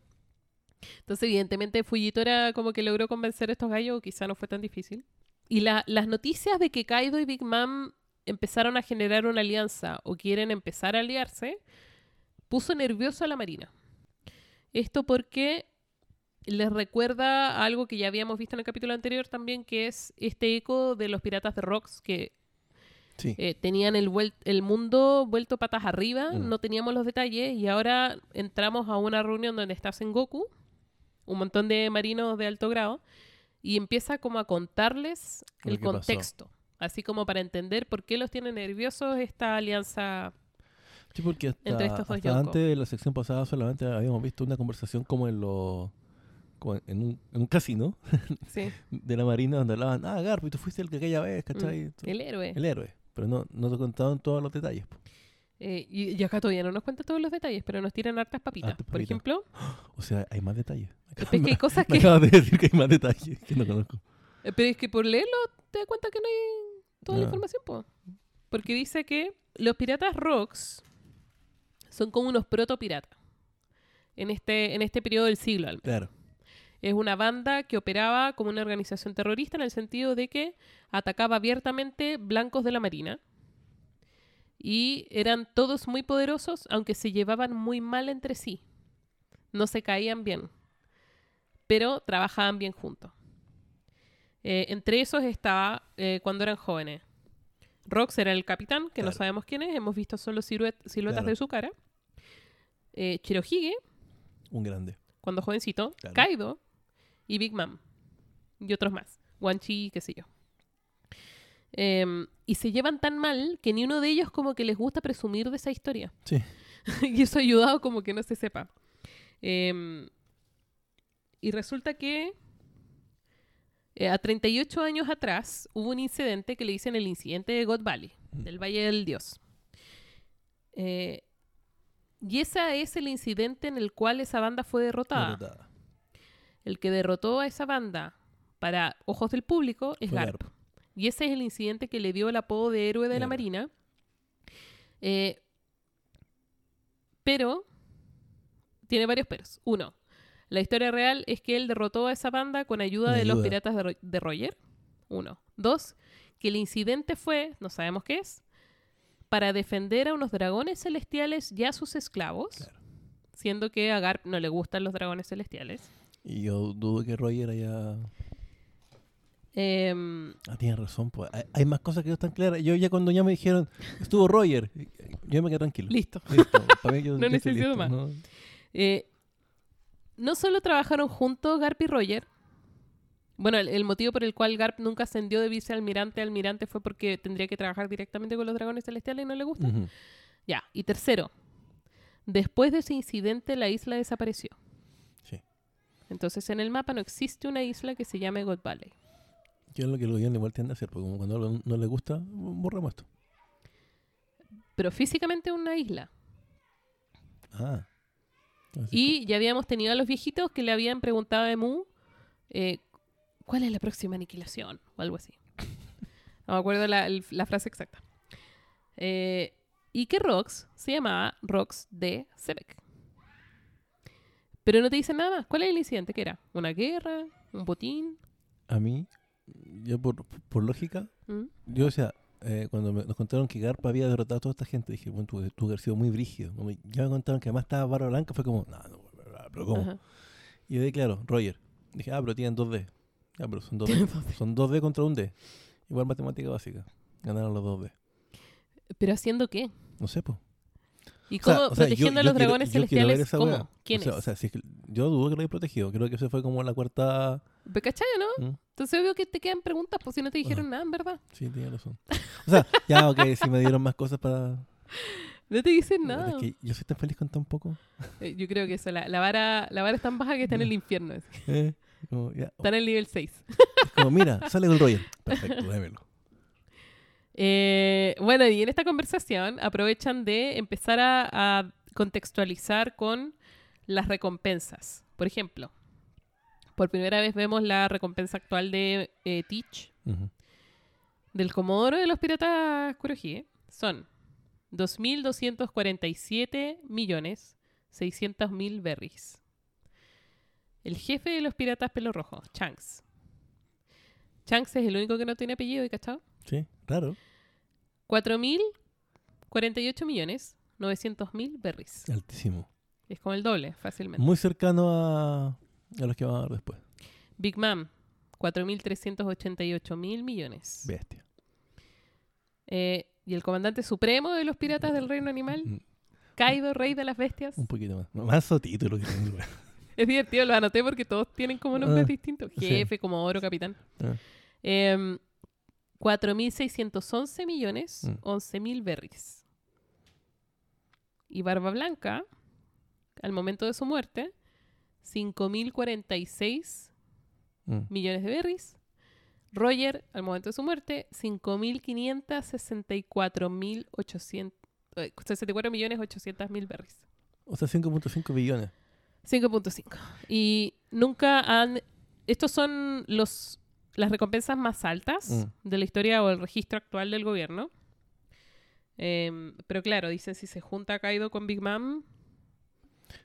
B: entonces, evidentemente, Fujitora como que logró convencer a estos gallos, quizá no fue tan difícil. Y la- las noticias de que Kaido y Big Mom empezaron a generar una alianza o quieren empezar a aliarse, puso nervioso a la Marina. Esto porque les recuerda algo que ya habíamos visto en el capítulo anterior también, que es este eco de los piratas de Rocks que
A: Sí.
B: eh, tenían el, el mundo vuelto patas arriba,
A: Mm.
B: no teníamos los detalles y ahora entramos a una reunión donde está Sengoku, un montón de marinos de alto grado, y empieza como a contarles el
A: pasó.
B: Así como para entender por qué los tiene nerviosos esta alianza.
A: Sí, porque hasta,
B: entre estos dos
A: hasta antes de la sección pasada solamente habíamos visto una conversación como en los en un, en un casino
B: Sí,
A: de la marina donde hablaban, ah, Garp, y tú fuiste el que aquella vez, ¿cachai?
B: Mm, el héroe.
A: el héroe. Pero no, no te contaban todos los detalles.
B: Eh, y, y acá todavía no nos cuenta todos los detalles, pero nos tiran hartas papitas.
A: Hartas
B: Por ejemplo,
A: O sea, hay más detalles.
B: es que hay cosas
A: Me
B: que...
A: acabas de decir que hay más detalles que no conozco.
B: Eh, Pero es que por leerlo te das cuenta que no hay toda la información, po. Porque dice que los piratas rocks son como unos protopiratas. En este, en este periodo del siglo, al menos.
A: Claro.
B: Es una banda que operaba como una organización terrorista en el sentido de que atacaba abiertamente blancos de la marina. Y eran todos muy poderosos, aunque se llevaban muy mal entre sí. No se caían bien. pero trabajaban bien juntos. Eh, entre esos estaba eh, cuando eran jóvenes. Rox era el capitán, que no sabemos quién es, hemos visto solo siluet- siluetas
A: Claro.
B: de su cara. Eh, Chirohige,
A: Un grande.
B: cuando jovencito,
A: Claro.
B: Kaido y Big Mom. Y otros más. Wan Chi, qué sé yo. Em, y se llevan tan mal que ni uno de ellos como que les gusta presumir de esa historia.
A: Sí.
B: y eso ha ayudado como que no se sepa. Em, y resulta que eh, a 38 años atrás hubo un incidente que le dicen el incidente de God Valley, del Valle del Dios. Eh, y ese es el incidente en el cual esa banda fue derrotada.
A: Derrotada.
B: El que derrotó a esa banda para ojos del público es Garp.
A: Garp.
B: Y ese es el incidente que le dio el apodo de héroe de la. Marina. Eh, pero tiene varios peros. Uno, la historia real es que él derrotó a esa banda con ayuda de los piratas de, Ro- de Roger. Uno. Dos, que el incidente fue, no sabemos qué es, para defender a unos dragones celestiales y a sus esclavos.
A: Claro.
B: Siendo que a Garp no le gustan los dragones celestiales.
A: Y yo dudo que Roger haya...
B: Em,
A: Ah, tienes razón, pues. Hay, hay más cosas que no están claras. Yo ya cuando ya me dijeron, estuvo Roger, yo me quedé tranquilo.
B: listo.
A: Listo. Para mí yo-
B: No
A: yo
B: necesito
A: listo,
B: más.
A: ¿no?
B: Eh, no solo trabajaron juntos Garp y Roger. Bueno, el, el motivo por el cual Garp nunca ascendió de vicealmirante a almirante fue porque tendría que trabajar directamente con los dragones celestiales y no le gusta. Ya, y tercero, después de ese incidente la isla desapareció.
A: Sí.
B: Entonces en el mapa no existe una isla que se llame God Valley.
A: Que es lo que el gobierno igual tiende a hacer, porque como cuando no le gusta, borramos esto.
B: Pero físicamente una isla.
A: Ah. Así
B: Y ya habíamos tenido a los viejitos que le habían preguntado a Mu eh, cuál es la próxima aniquilación o algo así. No me acuerdo la, frase exacta. Eh, y que Rox se llamaba Rox de Sebek. Pero no te dicen nada más. ¿Cuál es el incidente? ¿Qué era? ¿Una guerra? ¿Un botín?
A: A mí, yo por, por lógica,
B: ¿Mm?
A: yo decía, eh, cuando me- nos contaron que Garpa había derrotado a toda esta gente, dije, bueno, que haber sido muy brígido. Ya me contaron que además estaba Barba Blanca, fue como, no, no, pero ¿cómo?
B: Ajá.
A: Y yo dije, claro, Roger. Dije, ah, pero tienen 2D. Ah, pero son 2D. son 2D contra un D. Igual matemática básica. Ganaron los 2D.
B: ¿Pero haciendo qué?
A: No sé, pues.
B: ¿Y
A: O sea,
B: cómo
A: o sea, yo-
B: protegiendo a
A: yo
B: los
A: quiero-
B: dragones
A: yo quiero
B: celestiales? ¿Cómo?
A: wea.
B: ¿Quiénes?
A: O sea, o sea, si es que yo dudo que lo haya protegido. Creo que esa fue como la cuarta.
B: ¿Me cachai no?
A: ¿Mm?
B: Entonces obvio que te quedan preguntas por si no te dijeron nada, en verdad.
A: Sí, tiene razón. O sea, ya, ok, si me dieron más cosas para.
B: No te dicen nada.
A: Es que yo soy tan feliz con tan poco.
B: Eh, Yo creo que eso, la, la vara, la vara es tan baja que está en el infierno.
A: Eh, como, ya,
B: Está en el nivel 6.
A: es como, mira, sale con Roger. Perfecto, démelo.
B: Eh, bueno, y en esta conversación aprovechan de empezar a, a contextualizar con las recompensas. Por ejemplo, por primera vez vemos la recompensa actual de eh, Teach, del Comodoro de los Piratas Kurohige. Son 2.247 millones 600 mil berries. El jefe de los piratas pelo rojo, Shanks. Shanks es el único que no tiene apellido, ¿y cachado?
A: Sí, raro.
B: 4.048 millones 900 mil berries.
A: Altísimo.
B: Es como el doble, fácilmente.
A: Muy cercano a, a los que van a dar después.
B: Big Mom, 4.388 mil millones.
A: Bestia.
B: Eh, y el comandante supremo de los piratas del reino animal,
A: Mm,
B: Kaido, rey de las bestias.
A: Un poquito más. Más título que tengo.
B: Es divertido, lo anoté porque todos tienen como nombres
A: Ah,
B: distintos.
A: sí.
B: Jefe, como oro, capitán.
A: Ah.
B: Em, 4.611 millones,
A: Mm.
B: 11.000 berries. Y Barba Blanca, al momento de su muerte, 5.046
A: Mm.
B: millones de berries. Roger, al momento de su muerte, 5.564.800 eh, 64 millones 800 mil berries.
A: O sea, 5.5 billones.
B: 5.5. Y nunca han... Estos son los las recompensas más altas
A: Mm.
B: de la historia o el registro actual del gobierno. Em, pero claro, dicen si se junta Kaido con Big Mom.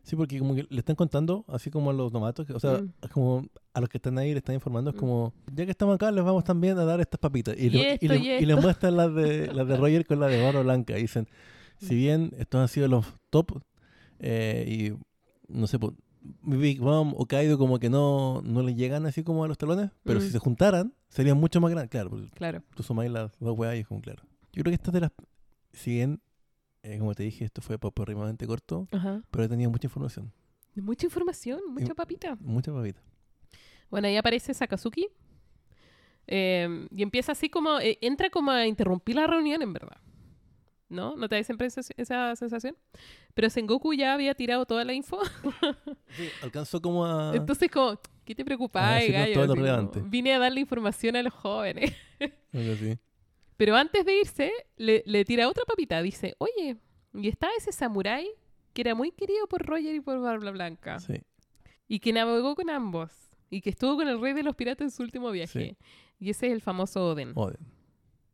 A: Sí, porque como que le están contando, así como a los nomatos, que- o sea,
B: Mm.
A: como a los que están ahí le están informando, es
B: Mm.
A: como, ya que estamos acá, les vamos también a dar estas papitas. Y,
B: Y
A: le-
B: esto,
A: le,
B: y
A: y le
B: esto.
A: muestran las de, las de Roger con la de Barba Blanca. Y dicen, si bien estos han sido los top, eh, y no sé, pues, Big Mom o Kaido como que no, no le llegan así como a los talones, pero
B: Mm.
A: si se juntaran, serían mucho más grandes. Claro,
B: Claro.
A: tú sumáis las dos weas y es como claro. Yo creo que estas de las... Si bien, eh, como te dije, esto fue paupérrimamente corto,
B: Ajá.
A: pero tenía mucha información.
B: Mucha información, mucha
A: Y-
B: papita.
A: Mucha papita.
B: Bueno, ahí aparece Sakazuki. eh, y empieza así como. eh, entra como a interrumpir la reunión, en verdad. ¿No? ¿No te da siempre esa, sensación? Pero Sengoku ya había tirado toda la info.
A: Sí, alcanzó como a...
B: Entonces, como, ¿qué te
A: decirnos
B: gallo?
A: todo lo relevante.
B: Vine a darle información a los jóvenes.
A: algo así.
B: Pero antes de irse, le, le tira otra papita. Dice, oye, y estaba ese samurái que era muy querido por Roger y por Barba Blanca.
A: Sí.
B: Y que navegó con ambos. Y que estuvo con el rey de los piratas en su último viaje. Y ese es el famoso Oden.
A: Oden.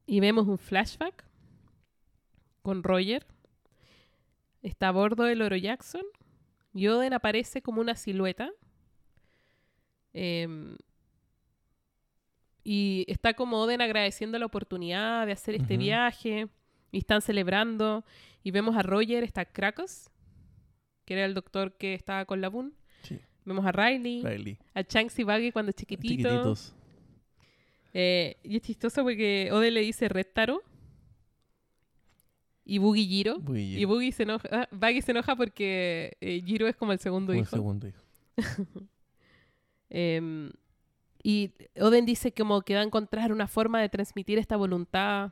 B: Y vemos un flashback con Roger. Está a bordo del Oro Jackson. Y Oden aparece como una silueta. Em, y está como Oden agradeciendo la oportunidad de hacer este viaje. Y están celebrando. Y vemos a Roger, está Krakos, que era el doctor que estaba con la Boon.
A: Sí.
B: Vemos a Riley,
A: Riley.
B: a Shanks y Baggy cuando chiquitito.
A: Chiquititos.
B: Eh, y es chistoso porque Ode le dice Red Taro y Boogie Giro.
A: Boogie
B: Y. Boogie se enoja, ah, Baggy se enoja porque eh, Giro es como el segundo
A: Como el
B: hijo.
A: segundo hijo.
B: Em, y Oden dice como que va a encontrar una forma de transmitir esta voluntad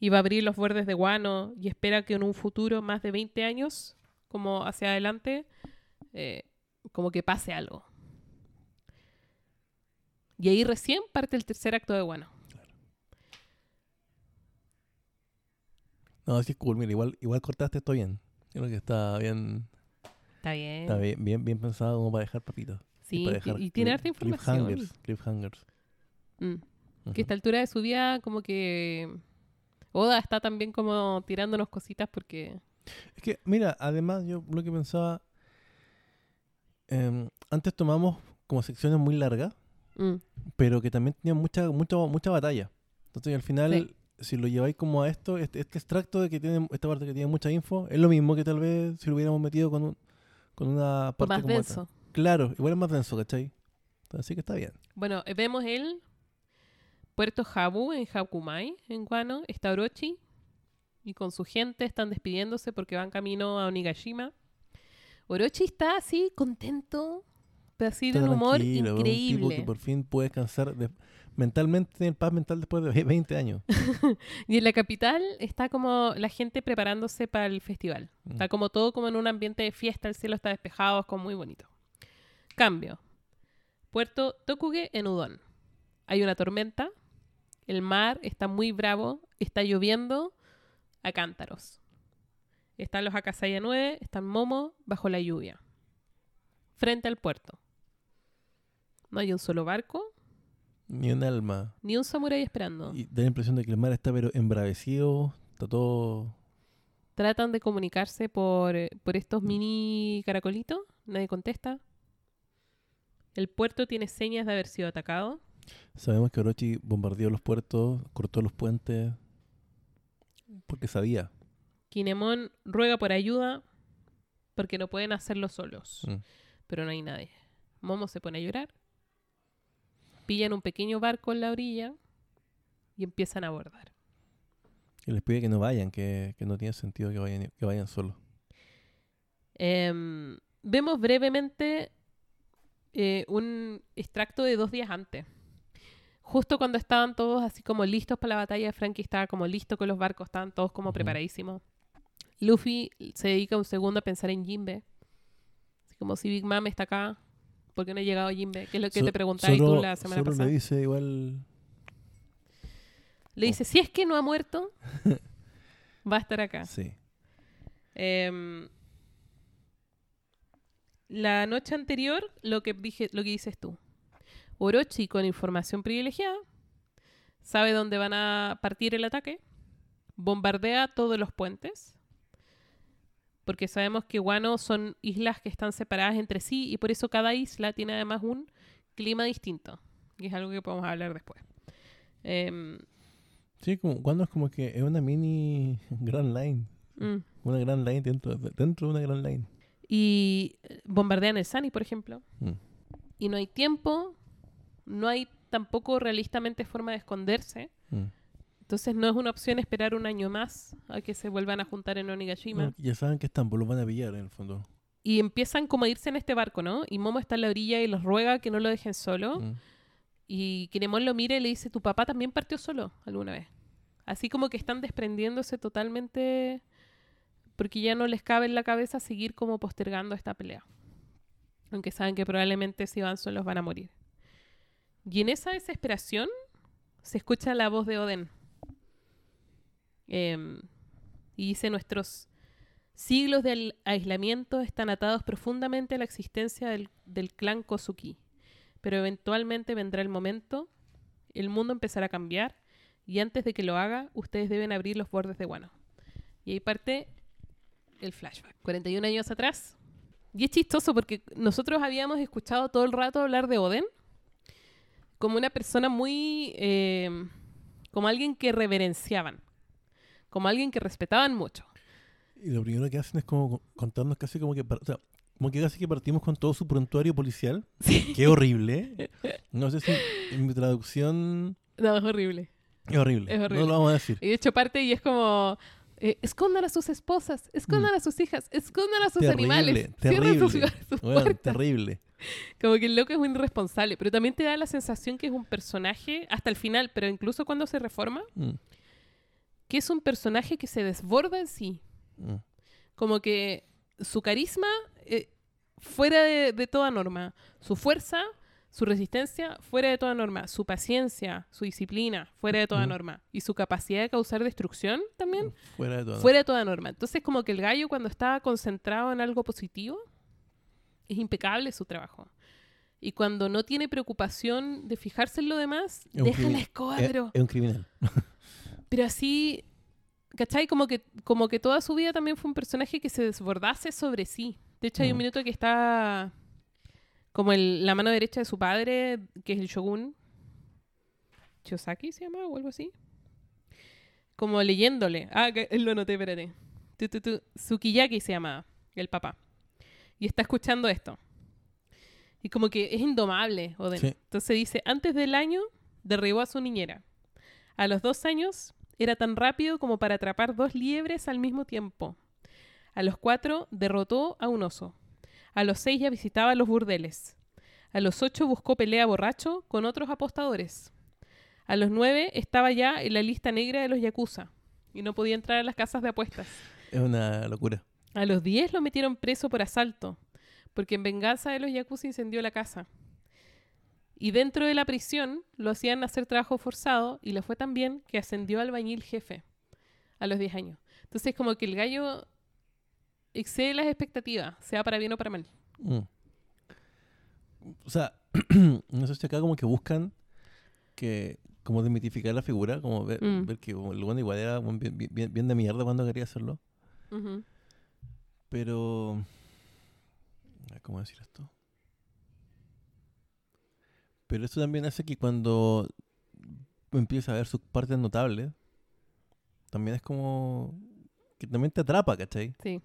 B: y va a abrir los bordes de Guano y espera que en un futuro, más de 20 años, como hacia adelante, eh, como que pase algo. Y ahí recién parte el tercer acto de Guano.
A: No, así es cool. Mira, igual, igual cortaste esto bien. Creo que está bien,
B: Está bien.
A: está bien, bien, bien pensado como para dejar papitas.
B: Sí, y-
A: dejar
B: y, tiene harta información.
A: Cliffhangers. cliffhangers.
B: Mm. Que a esta altura de su vida, como que Oda está también como tirándonos cositas porque.
A: Es que, mira, además yo lo que pensaba, em, antes tomamos como secciones muy largas,
B: mm,
A: pero que también tenían mucha, mucha, mucha batalla. Entonces al final,
B: Sí.
A: si lo lleváis como a esto, este, este extracto de que tiene esta parte que tiene mucha info, es lo mismo que tal vez si lo hubiéramos metido con, un- con una
B: o
A: parte
B: más
A: como esta. Claro, igual es más denso, ¿cachai? Así que está bien.
B: Bueno, eh, vemos el Puerto Jabu en Hakumai, en Guano. Está Orochi y con su gente están despidiéndose porque van camino a Onigashima. Orochi está así, contento, pero así de un humor
A: tranquilo, un tipo
B: increíble.
A: que por fin puede descansar de- mentalmente, tiene paz mental después de 20 años.
B: Y en la capital está como la gente preparándose para el festival.
A: Mm.
B: Está como todo como en un ambiente de fiesta, el cielo está despejado, es como muy bonito. Cambio. Puerto Tokuge en Udon. Hay una tormenta, el mar está muy bravo, está lloviendo a cántaros. Están los Akasaya 9, están Momo bajo la lluvia. Frente al puerto. No hay un solo barco,
A: Ni un alma.
B: ni un samurái esperando.
A: Y da la impresión de que el mar está pero embravecido, está todo...
B: Tratan de comunicarse por, eh, por estos mini caracolitos. Nadie contesta. El puerto tiene señas de haber sido atacado.
A: Sabemos que Orochi bombardeó los puertos, cortó los puentes, porque sabía.
B: Kinemon ruega por ayuda porque no pueden hacerlo solos.
A: Mm.
B: Pero no hay nadie. Momo se pone a llorar. Pillan un pequeño barco en la orilla y empiezan a abordar.
A: Y les pide que no vayan, que, que no tiene sentido que vayan, que vayan solos.
B: Em, vemos brevemente eh, un extracto de dos días antes. Justo cuando estaban todos así como listos para la batalla, Frankie estaba como listo con los barcos, estaban todos como
A: Ujú.
B: preparadísimos. Luffy se dedica un segundo a pensar en Jimbe. Así como si Big Mom está acá, ¿por qué no ha llegado Jimbe? Que es lo que
A: So-
B: te preguntabas tú la semana pasada.
A: le dice igual...
B: Le dice, si es que no ha muerto, va a estar acá.
A: Sí.
B: Em, la noche anterior, lo que, dije, lo que dices tú. Orochi, con información privilegiada, sabe dónde van a partir el ataque, bombardea todos los puentes, porque sabemos que Wano son islas que están separadas entre sí y por eso cada isla tiene además un clima distinto, y es algo que podemos hablar después. Em,
A: Sí, como, es como que es una mini Grand Line.
B: mm.
A: Una Grand Line dentro, de- dentro de una Grand Line.
B: Y eh, bombardean el Sani, por ejemplo.
A: Mm.
B: Y no hay tiempo, no hay tampoco realistamente forma de esconderse.
A: Mm.
B: Entonces no es una opción esperar un año más a que se vuelvan a juntar en Onigashima.
A: No, ya saben que están, pues los van a pillar en el fondo.
B: Y empiezan como a irse en este barco, ¿no? Y Momo está en la orilla y los ruega que no lo dejen solo.
A: Mm.
B: Y Kinemon lo mira y le dice, tu papá también partió solo alguna vez. Así como que están desprendiéndose totalmente porque ya no les cabe en la cabeza seguir como postergando esta pelea. Aunque saben que probablemente si van solos van a morir. Y en esa desesperación se escucha la voz de Oden. Em, y dice, nuestros siglos de aislamiento están atados profundamente a la existencia del, clan Kozuki. Pero eventualmente vendrá el momento, el mundo empezará a cambiar, y antes de que lo haga, ustedes deben abrir los bordes de Wano. Y ahí parte el flashback. 41 años atrás. Y es chistoso porque nosotros habíamos escuchado todo el rato hablar de Oden como una persona muy... eh, como alguien que reverenciaban. Como alguien que respetaban mucho.
A: Y lo primero que hacen es como contarnos casi como que... o sea, como que casi que partimos con todo su prontuario policial. Qué horrible. No sé si en mi traducción...
B: No, es horrible.
A: Es horrible.
B: Es horrible.
A: No lo vamos a decir.
B: Y de hecho parte y es como... eh, escondan a sus esposas, escondan a sus hijas, escondan a sus
A: Mm. Terrible,
B: animales, cierren sus,
A: terrible.
B: sus
A: Weón,
B: puertas.
A: terrible.
B: Como que el loco es muy irresponsable, pero también te da la sensación que es un personaje hasta el final, pero incluso cuando se reforma,
A: Mm,
B: que es un personaje que se desborda en sí.
A: mm.
B: Como que su carisma eh, fuera de, de toda norma, su fuerza, su resistencia fuera de toda norma, su paciencia, su disciplina fuera de toda norma y su capacidad de causar destrucción también
A: Fuera de todo.
B: fuera de toda norma. Entonces como que el gallo cuando está concentrado en algo positivo es impecable su trabajo. Y cuando no tiene preocupación de fijarse en lo demás,
A: Es
B: deja la escoba,
A: es,
B: pero,
A: es un criminal.
B: pero así, ¿cachai? Como que, como que toda su vida también fue un personaje que se desbordase sobre sí. De hecho, hay un
A: Mm.
B: minuto que está como el- la mano derecha de su padre, que es el shogun. Chosaki se llama o algo así. Como leyéndole. Ah, que- lo anoté, espérate. Tu, tu, tu. Tsukiyaki se llama el papá. Y está escuchando esto. Y como que es indomable, Oden.
A: Sí.
B: Entonces dice, antes del año derribó a su niñera. A los dos años era tan rápido como para atrapar dos liebres al mismo tiempo. A los cuatro derrotó a un oso. A los seis ya visitaba los burdeles. A los ocho buscó pelea borracho con otros apostadores. A los nueve estaba ya en la lista negra de los yakuza y no podía entrar a las casas de apuestas.
A: Es una locura.
B: A los 10 lo metieron preso por asalto, porque en venganza de los yakuza incendió la casa. Y dentro de la prisión lo hacían hacer trabajo forzado y le fue tan bien que ascendió al albañil jefe a los 10 años. Entonces como que el gallo excede las expectativas, sea para bien o para mal.
A: Mm. O sea, no sé si acá como que buscan que como desmitificar la figura, como ver,
B: Mm.
A: ver que el bueno igual era bien, bien- bien de mierda cuando quería hacerlo. Pero... ¿Cómo decir esto? Pero esto también hace que cuando empieza a ver sus partes notables, también es como... que también te atrapa, ¿cachai?
B: Sí.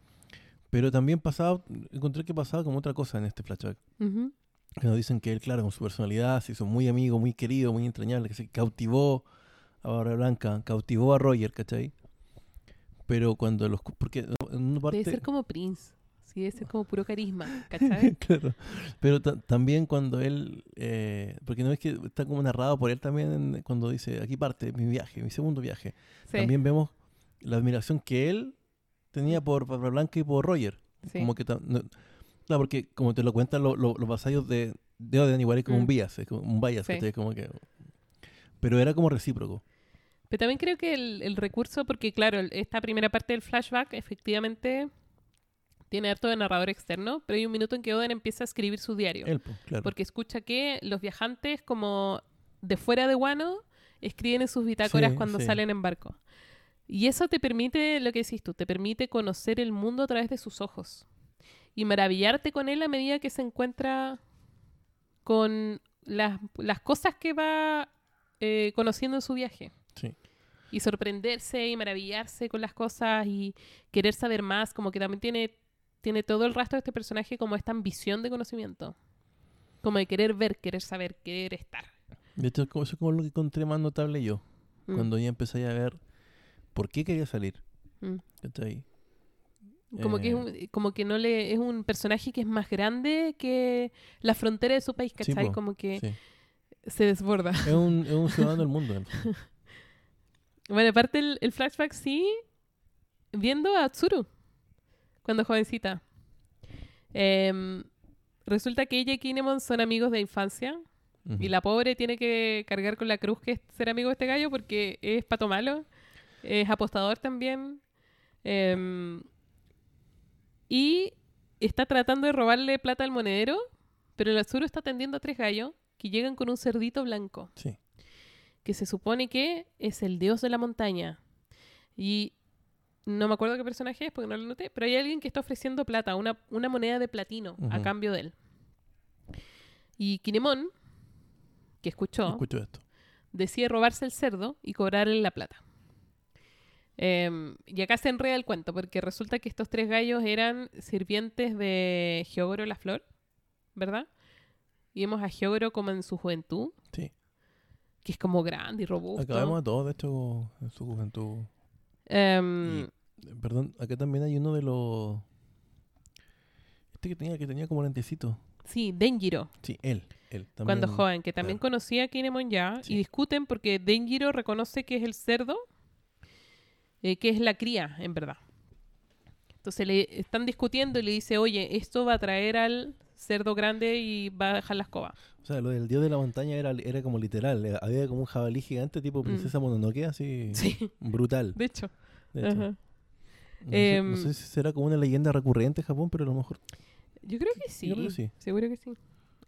A: Pero también pasaba, encontré que pasaba como otra cosa en este flashback.
B: Ujú.
A: Que nos dicen que él, claro, con su personalidad se hizo muy amigo, muy querido, muy entrañable, que se cautivó a Barra Blanca, cautivó a Roger, ¿cachai? Pero cuando los... Porque en parte...
B: Debe ser como Prince. Sí, debe ser como puro carisma, ¿cachai?
A: claro. Pero ta- también cuando él, eh, porque no es que está como narrado por él también en- cuando dice, aquí parte mi viaje, mi segundo viaje.
B: Sí,
A: También vemos la admiración que él tenía por Barba Blanca y por Roger.
B: sí.
A: Como que no- claro, porque como te lo cuentan lo- lo- los vasallos de, de Oden, igual es como
B: Mm.
A: un bias, es como un bias,
B: Sí.
A: ¿cachai? Como que... Pero era como recíproco.
B: Pero también creo que el, el recurso, porque claro, esta primera parte del flashback efectivamente tiene harto de narrador externo, pero hay un minuto en que Oden empieza a escribir su diario.
A: Pues, claro.
B: Porque escucha que los viajantes como de fuera de Wano escriben en sus bitácoras
A: Sí,
B: cuando salen en barco. Y eso te permite, lo que decís tú, te permite conocer el mundo a través de sus ojos. Y maravillarte con él a medida que se encuentra con las, las cosas que va eh, conociendo en su viaje.
A: Sí.
B: Y sorprenderse y maravillarse con las cosas y querer saber más, como que también tiene tiene todo el rastro de este personaje como esta ambición de conocimiento. Como de querer ver, querer saber, querer estar.
A: De hecho, eso es como lo que encontré más notable yo.
B: Mm,
A: Cuando ya empecé a ver por qué quería salir.
B: mm.
A: ¿Cachai?
B: Como que, es
A: Eh,
B: un, como que no le es un personaje que es más grande que la frontera de su país, ¿cachai? como que
A: sí.
B: se desborda.
A: Es un, es un ciudadano del mundo.
B: Bueno, aparte el, el flashback sí, viendo a Tsuru cuando jovencita. Em, resulta que ella y Kinemon son amigos de infancia
A: Ujú.
B: y la pobre tiene que cargar con la cruz que es ser amigo de este gallo porque es pato malo, es apostador también. em, y está tratando de robarle plata al monedero, pero el Tsuru está atendiendo a tres gallos que llegan con un cerdito blanco
A: Sí.
B: que se supone que es el dios de la montaña. Y no me acuerdo qué personaje es porque no lo noté, pero hay alguien que está ofreciendo plata, una, una moneda de platino a cambio de él. Y Kinemon, que escuchó,
A: esto.
B: decide robarse el cerdo y cobrarle la plata. Em, y acá se enreda el cuento, porque resulta que estos tres gallos eran sirvientes de Geogoro la Flor, ¿verdad? Y vemos a Geogoro como en su juventud,
A: Sí.
B: que es como grande y robusto.
A: Acabamos a todos, de hecho, en su juventud.
B: Em,
A: Y- Eh, Perdón, acá también hay uno de los. Este que tenía, que tenía como lentecito.
B: Sí, Denjiro,
A: Sí, él. él también.
B: cuando joven, que también
A: claro.
B: conocía a Kinemon ya,
A: Sí.
B: y discuten porque Denjiro reconoce que es el cerdo, eh, que es la cría, en verdad. Entonces le están discutiendo y le dice, oye, esto va a traer al cerdo grande y va a dejar la escoba.
A: O sea, lo del dios de la montaña era, era como literal. eh, Había como un jabalí gigante tipo princesa Mononoke, así.
B: Mm. Sí,
A: Brutal.
B: de hecho.
A: de hecho. No, sé,
B: Em,
A: no sé si será como una leyenda recurrente en Japón, pero a lo mejor.
B: Yo creo que sí.
A: Yo creo que sí.
B: Seguro que sí.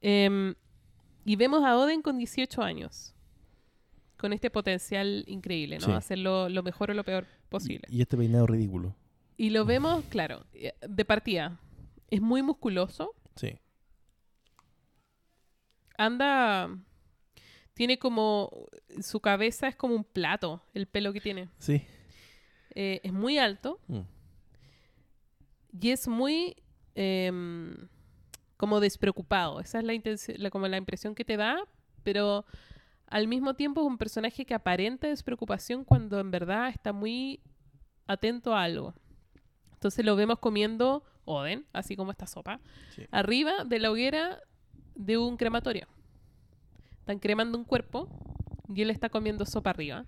B: Em, y vemos a Oden con 18 años. Con este potencial increíble, ¿no?
A: Sí.
B: Hacerlo lo mejor o lo peor posible.
A: Y, y este peinado ridículo.
B: Y lo vemos, claro, eh, de partida. Es muy musculoso.
A: Sí.
B: Anda. Tiene como. Su cabeza es como un plato, el pelo que tiene.
A: Sí.
B: Eh, es muy alto
A: Mm.
B: y es muy. em, como despreocupado. Esa es la, la- como la impresión que te da, pero al mismo tiempo es un personaje que aparenta despreocupación cuando en verdad está muy atento a algo. Entonces lo vemos comiendo Oden, así como esta sopa,
A: Sí.
B: arriba de la hoguera de un crematorio. Están cremando un cuerpo y él está comiendo sopa arriba.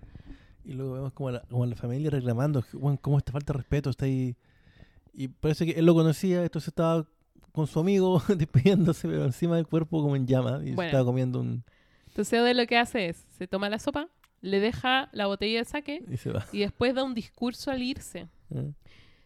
A: Y luego vemos como la, como a la familia reclamando, "Weón, ¿cómo te falta respeto? Está ahí. Y parece que él lo conocía, entonces estaba con su amigo despidiéndose, pero encima del cuerpo como en llama. Y
B: Bueno.
A: estaba comiendo un.
B: Entonces Oden lo que hace es, se toma la sopa, le deja la botella de sake
A: Y se va.
B: y después da un discurso al irse.
A: ¿eh?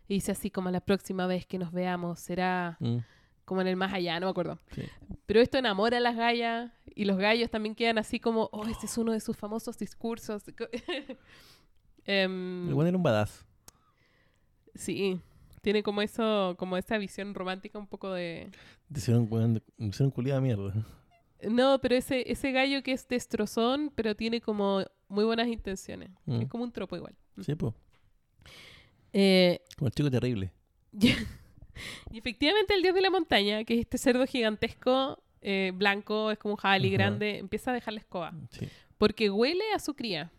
B: Y dice así como la próxima vez que nos veamos será
A: Mm,
B: como en el más allá, no me acuerdo.
A: sí.
B: Pero esto enamora a las gallas y los gallos también quedan así como, oh, este es uno de sus famosos discursos. Em,
A: El bueno era un badass.
B: sí, tiene como eso, como esa visión romántica un poco de...
A: Hicieron, hicieron culiada mierda.
B: No, pero ese, ese gallo que es destrozón, pero tiene como muy buenas intenciones.
A: Mm.
B: Es como un tropo igual.
A: Sí, pues.
B: Eh,
A: Como el chico terrible.
B: y efectivamente el dios de la montaña, que es este cerdo gigantesco, eh, blanco, es como un jabalí grande, empieza a dejar la escoba.
A: Sí.
B: Porque huele a su cría.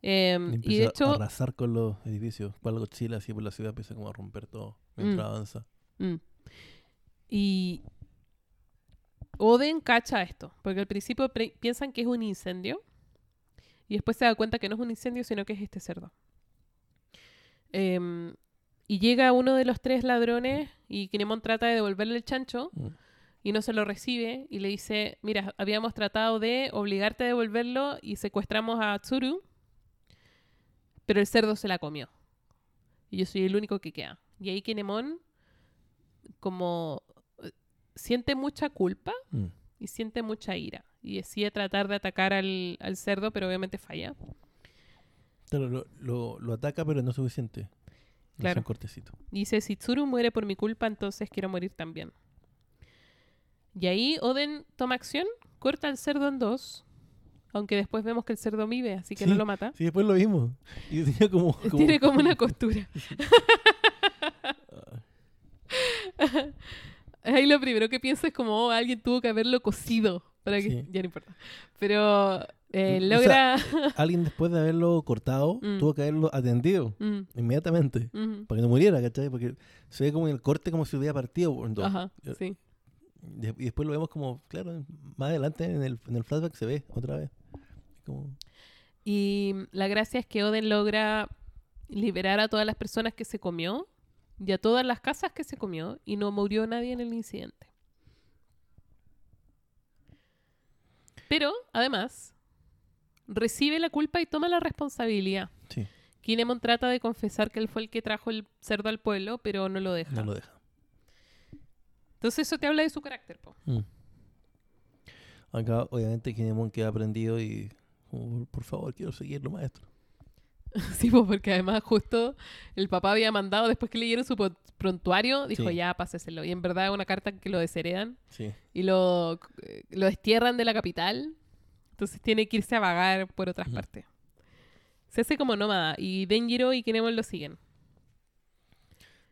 B: Em,
A: Y
B: de
A: a
B: hecho,
A: arrasar con los edificios. Cual Godzilla así por la ciudad empieza como a romper todo mientras
B: Mm.
A: avanza.
B: mm. y Oden cacha esto, porque al principio piensan que es un incendio y después se da cuenta que no es un incendio, sino que es este cerdo. Em, y llega uno de los tres ladrones y Kinemon trata de devolverle el chancho
A: Mm.
B: y no se lo recibe y le dice, mira, habíamos tratado de obligarte a devolverlo y secuestramos a Tsuru, pero el cerdo se la comió. Y yo soy el único que queda. Y ahí Kinemon como siente mucha culpa
A: Mm.
B: y siente mucha ira y decide tratar de atacar al, al cerdo, pero obviamente falla.
A: Claro, lo, lo, lo ataca, pero no es suficiente.
B: Claro.
A: un cortecito.
B: Y dice, si Tsuru muere por mi culpa, entonces quiero morir también. Y ahí Oden toma acción, corta al cerdo en dos, aunque después vemos que el cerdo vive, así que no lo mata.
A: Sí, después lo vimos. Y tenía como. como-
B: Tiene como una costura. Ahí lo primero que pienso es como oh, alguien tuvo que haberlo cocido. Para que,
A: Sí.
B: Ya no importa. Pero eh,
A: O
B: logra...
A: Alguien después de haberlo cortado
B: Mm.
A: tuvo que haberlo atendido
B: Mm,
A: inmediatamente para que no muriera, ¿cachai? Porque se ve como en el corte como si hubiera partido dos.
B: Ajá,
A: Yo-
B: sí.
A: Y y después lo vemos como, claro, más adelante en el, en el flashback se ve otra vez. Como,
B: Y la gracia es que Oden logra liberar a todas las personas que se comió y a todas las casas que se comió y no murió nadie en el incidente. Pero, además, recibe la culpa y toma la responsabilidad.
A: sí,
B: Kinemon trata de confesar que él fue el que trajo el cerdo al pueblo, pero no lo deja.
A: no lo deja.
B: Entonces eso te habla de su carácter, po.
A: Mm. Acá, obviamente, Kinemon queda aprendido y, por favor, quiero seguirlo, maestro.
B: Sí, pues porque además justo el papá había mandado, después que leyeron su prontuario, dijo
A: Sí.
B: ya, páseselo. Y en verdad es una carta que lo desheredan
A: Sí,
B: y lo, eh, lo destierran de la capital. Entonces tiene que irse a vagar por otras partes. Se hace como nómada y Denjiro y Kinemon lo siguen.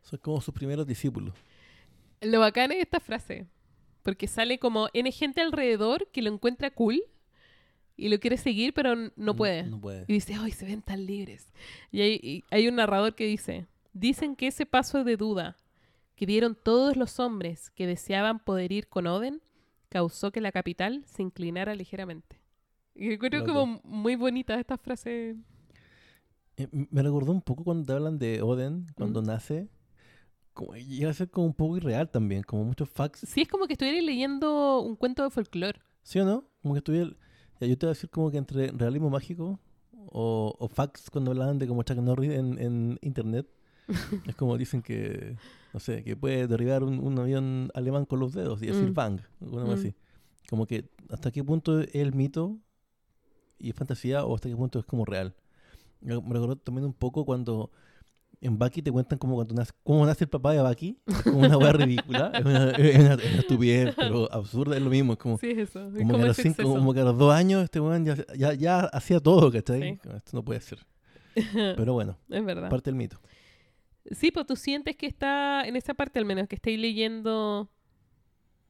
A: son como sus primeros discípulos.
B: Lo bacán es esta frase, porque sale como N gente alrededor que lo encuentra cool y lo quiere seguir, pero no puede.
A: No puede.
B: Y dice, ¡ay, se ven tan libres! Y hay, y hay un narrador que dice, dicen que ese paso de duda que dieron todos los hombres que deseaban poder ir con Oden causó que la capital se inclinara ligeramente. Y
A: Loco.
B: como muy bonita esta frase.
A: Eh, me recordó un poco cuando te hablan de Oden, cuando
B: Mm.
A: nace. Como, llega a ser como un poco irreal también, como muchos facts.
B: Sí, es como que estuviera leyendo un cuento de folclore.
A: ¿Sí o no? Como que estuviera... ya, yo te voy a decir como que entre realismo mágico o, o facts cuando hablaban de como Chuck Norris en, en internet. es como dicen que, no sé, que puede derribar un, un avión alemán con los dedos y decir
B: Mm.
A: bang, alguna
B: Mm.
A: así. Como que hasta qué punto es el mito y fantasía o hasta qué punto es como real. Me me recordó también un poco cuando en Baki te cuentan como cuando nace, cómo nace el papá de Baki. Es como una hueá ridícula. Es una, es una- es una estupidez, pero absurda, es lo mismo. Es como,
B: Sí, eso.
A: Como, que a los
B: ese
A: cinco-
B: exceso.
A: como que a los dos años este weón ya, ya, ya hacía todo, ¿cachai?
B: Sí.
A: Esto no puede ser. Pero bueno,
B: es verdad.
A: parte del mito.
B: Sí, pues tú sientes que está, en esa parte al menos, que estáis leyendo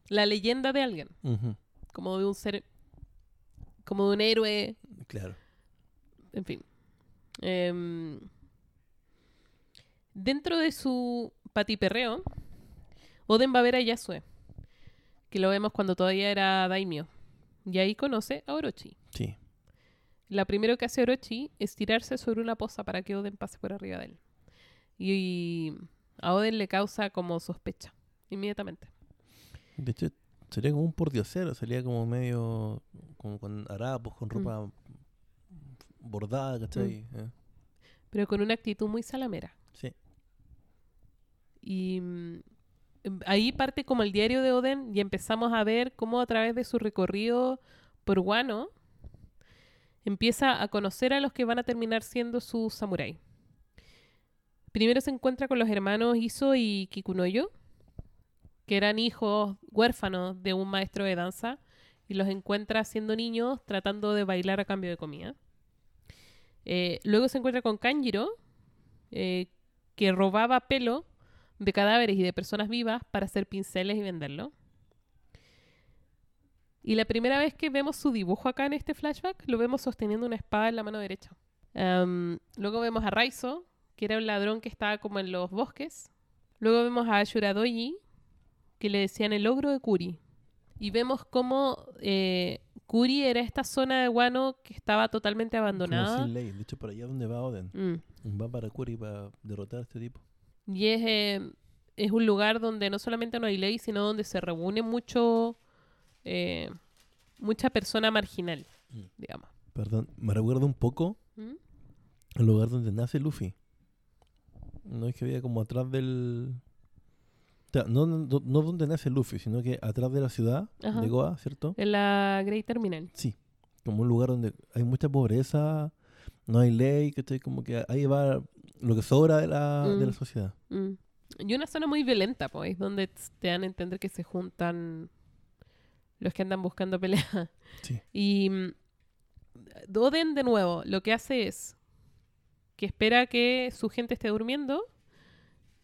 B: la leyenda de alguien. Como de un ser, como de un héroe
A: Claro.
B: en fin. Em, dentro de su patiperreo, Oden va a ver a Yasue, que lo vemos cuando todavía era Daimyo. Y ahí conoce a Orochi.
A: Sí.
B: La primero que hace Orochi es tirarse sobre una poza para que Oden pase por arriba de él. Y, a Oden le causa como sospecha, inmediatamente.
A: De hecho, sería como un pordiosero. Sería como medio. como con harapos,
B: Mm.
A: con ropa bordada, ¿cachai? Eh,
B: Pero con una actitud muy salamera.
A: Sí.
B: Y mm, em, ahí parte como el diario de Oden y empezamos a ver cómo a través de su recorrido por Wano empieza a conocer a los que van a terminar siendo sus samuráis. Primero se encuentra con los hermanos Iso y Kikunoyo, que eran hijos huérfanos de un maestro de danza, y los encuentra siendo niños tratando de bailar a cambio de comida. Eh, luego se encuentra con Kanjiro, eh, que robaba pelo de cadáveres y de personas vivas para hacer pinceles y venderlo. Y la primera vez que vemos su dibujo acá en este flashback, lo vemos sosteniendo una espada en la mano derecha. Luego vemos a Raizo, que era un ladrón que estaba como en los bosques. Luego vemos a Ashura Doji, que le decían el ogro de Kuri. Y vemos cómo eh, Kuri era esta zona de Wano que estaba totalmente
A: Como
B: abandonada.
A: sin ley. De hecho, por allá donde va Oden.
B: Mm.
A: Va para Kuri para derrotar a este tipo.
B: Y es, eh, es un lugar donde no solamente no hay ley, sino donde se reúne mucho, eh, mucha persona marginal,
A: Mm.
B: digamos.
A: Perdón, me recuerda un poco
B: ¿Mm?
A: el lugar donde nace Luffy. No es que había como atrás del. O sea, no, no, no donde nace Luffy, sino que atrás de la ciudad
B: Ajá.
A: de Goa, ¿cierto?
B: En la Great Terminal.
A: Sí. Como un lugar donde hay mucha pobreza, no hay ley, ¿cachai? Como que ahí va lo que sobra de la, de la
B: Mm.
A: sociedad.
B: Mm. Y una zona muy violenta, pues, donde te dan a entender que se juntan los que andan buscando pelea.
A: Sí.
B: Y mm, Oden, de nuevo, lo que hace es que espera que su gente esté durmiendo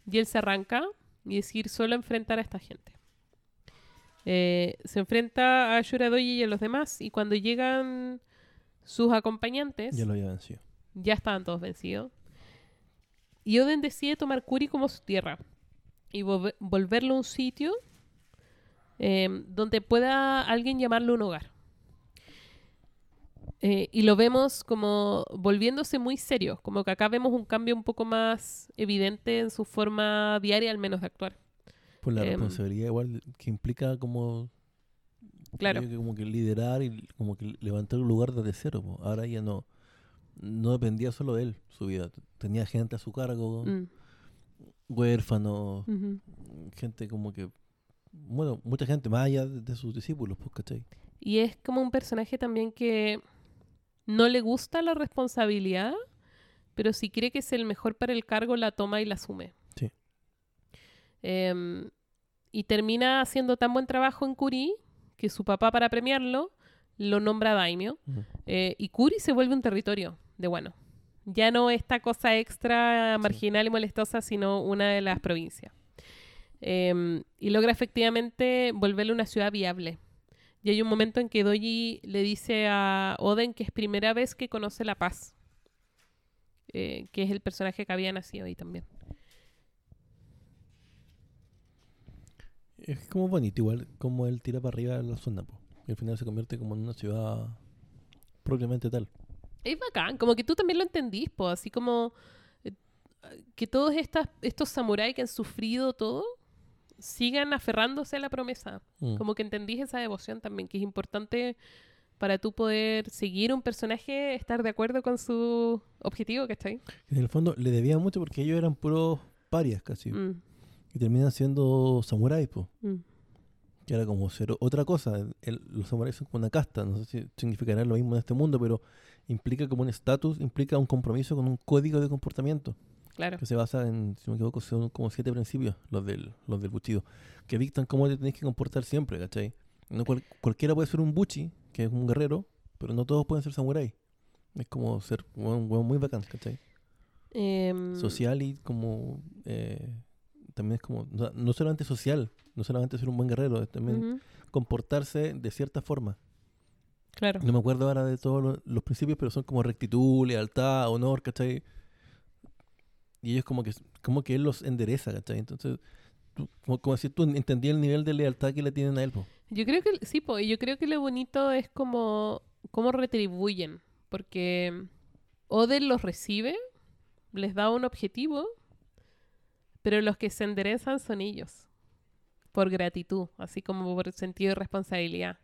B: y él se arranca y decir solo enfrentar a esta gente. Eh, se enfrenta a Yuradoyi y a los demás y cuando llegan sus acompañantes
A: Ya lo había vencido.
B: ya estaban todos vencidos. Y Oden decide tomar Kuri como su tierra y volve- volverlo un sitio eh, donde pueda alguien llamarlo un hogar. Eh, y lo vemos como volviéndose muy serio, como que acá vemos un cambio un poco más evidente en su forma diaria, al menos de actuar.
A: Por la
B: Em,
A: responsabilidad igual que implica como...
B: Claro.
A: que como que liderar y como que levantar un lugar desde cero. Ahora ya no... No dependía solo de él, su vida. Tenía gente a su cargo,
B: Mm,
A: huérfanos, gente como que... Bueno, mucha gente más allá de, de sus discípulos, pues, ¿cachai?
B: Y es como un personaje también que no le gusta la responsabilidad, pero si cree que es el mejor para el cargo, la toma y la asume.
A: Sí.
B: Em, y termina haciendo tan buen trabajo en Kuri que su papá, para premiarlo, lo nombra daimyo.
A: Ujú.
B: Eh, y Kuri se vuelve un territorio de bueno. Ya no esta cosa extra marginal y molestosa, sino una de las provincias. Em, y logra efectivamente volverle una ciudad viable. Y hay un momento en que Doji le dice a Oden que es primera vez que conoce la paz. Eh, que es el personaje que había nacido ahí también.
A: Es como bonito, igual como él tira para arriba la zona, po. Y al final se convierte como en una ciudad propiamente tal.
B: Es bacán, como que tú también lo entendís, po, así como eh, que todos estas, estos samuráis que han sufrido todo sigan aferrándose a la promesa.
A: Mm.
B: Como que entendís esa devoción también, que es importante para tú poder seguir un personaje, estar de acuerdo con su objetivo, ¿cachai?
A: En el fondo le debían mucho porque ellos eran puros parias casi.
B: Mm,
A: Y terminan siendo samuráis, po.
B: mm.
A: Que era como ser otra cosa. El- los samuráis son como una casta. No sé si significará lo mismo en este mundo, pero implica como un estatus, implica un compromiso con un código de comportamiento.
B: Claro.
A: Que se basa en, si no me equivoco, son como siete principios, los del, los del buchido. Que dictan cómo te tenés que comportar siempre, ¿cachai? No cual- cualquiera puede ser un buchi, que es un guerrero, pero no todos pueden ser samuráis. Es como ser un hueón muy bacán, ¿cachai?
B: Em,
A: social y como eh, también es como o sea, no solamente social no solamente ser un buen guerrero es también
B: ujú,
A: comportarse de cierta forma
B: Claro.
A: no me acuerdo ahora de todos los, los principios pero son como rectitud lealtad honor ¿cachai? y ellos como que como que él los endereza ¿cachai? entonces tú- como, como si tú entendí el nivel de lealtad que le tienen a él po.
B: Yo creo que sí, po, y yo creo que lo bonito es como cómo retribuyen, porque Oden los recibe, les da un objetivo, pero los que se enderezan son ellos, por gratitud, así como por sentido de responsabilidad.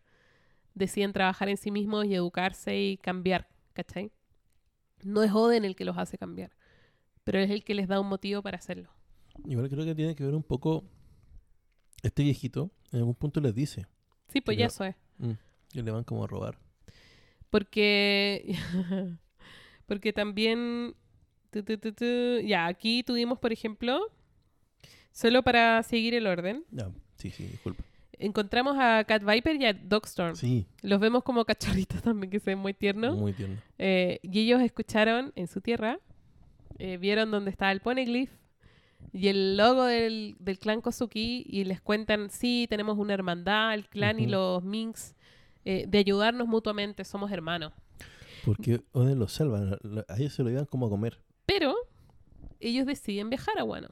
B: Deciden trabajar en sí mismos y educarse y cambiar, ¿cachai? No es Oden el que los hace cambiar, pero es el que les da un motivo para hacerlo.
A: igual creo que tiene que ver un poco este viejito en algún punto les dice
B: Sí, pues ya eso es.
A: mm, que le van como a robar
B: Porque. porque también. tu, tu, tu, ya, aquí tuvimos, por ejemplo. Solo para seguir el orden.
A: Ya, sí sí disculpa
B: Encontramos a Cat Viper y a Dogstorm.
A: sí
B: Los vemos como cachorritos también, que se ven muy tiernos.
A: muy tierno
B: Eh, y ellos escucharon en su tierra. eh, vieron dónde estaba el Poneglyph. Y el logo del, del clan Kozuki. Y les cuentan: sí, tenemos una hermandad, el clan y los Minks. eh, de ayudarnos mutuamente, somos hermanos.
A: Porque Oden los salva, la- la- a ellos se lo llevan como a comer.
B: Pero ellos deciden viajar a Guano.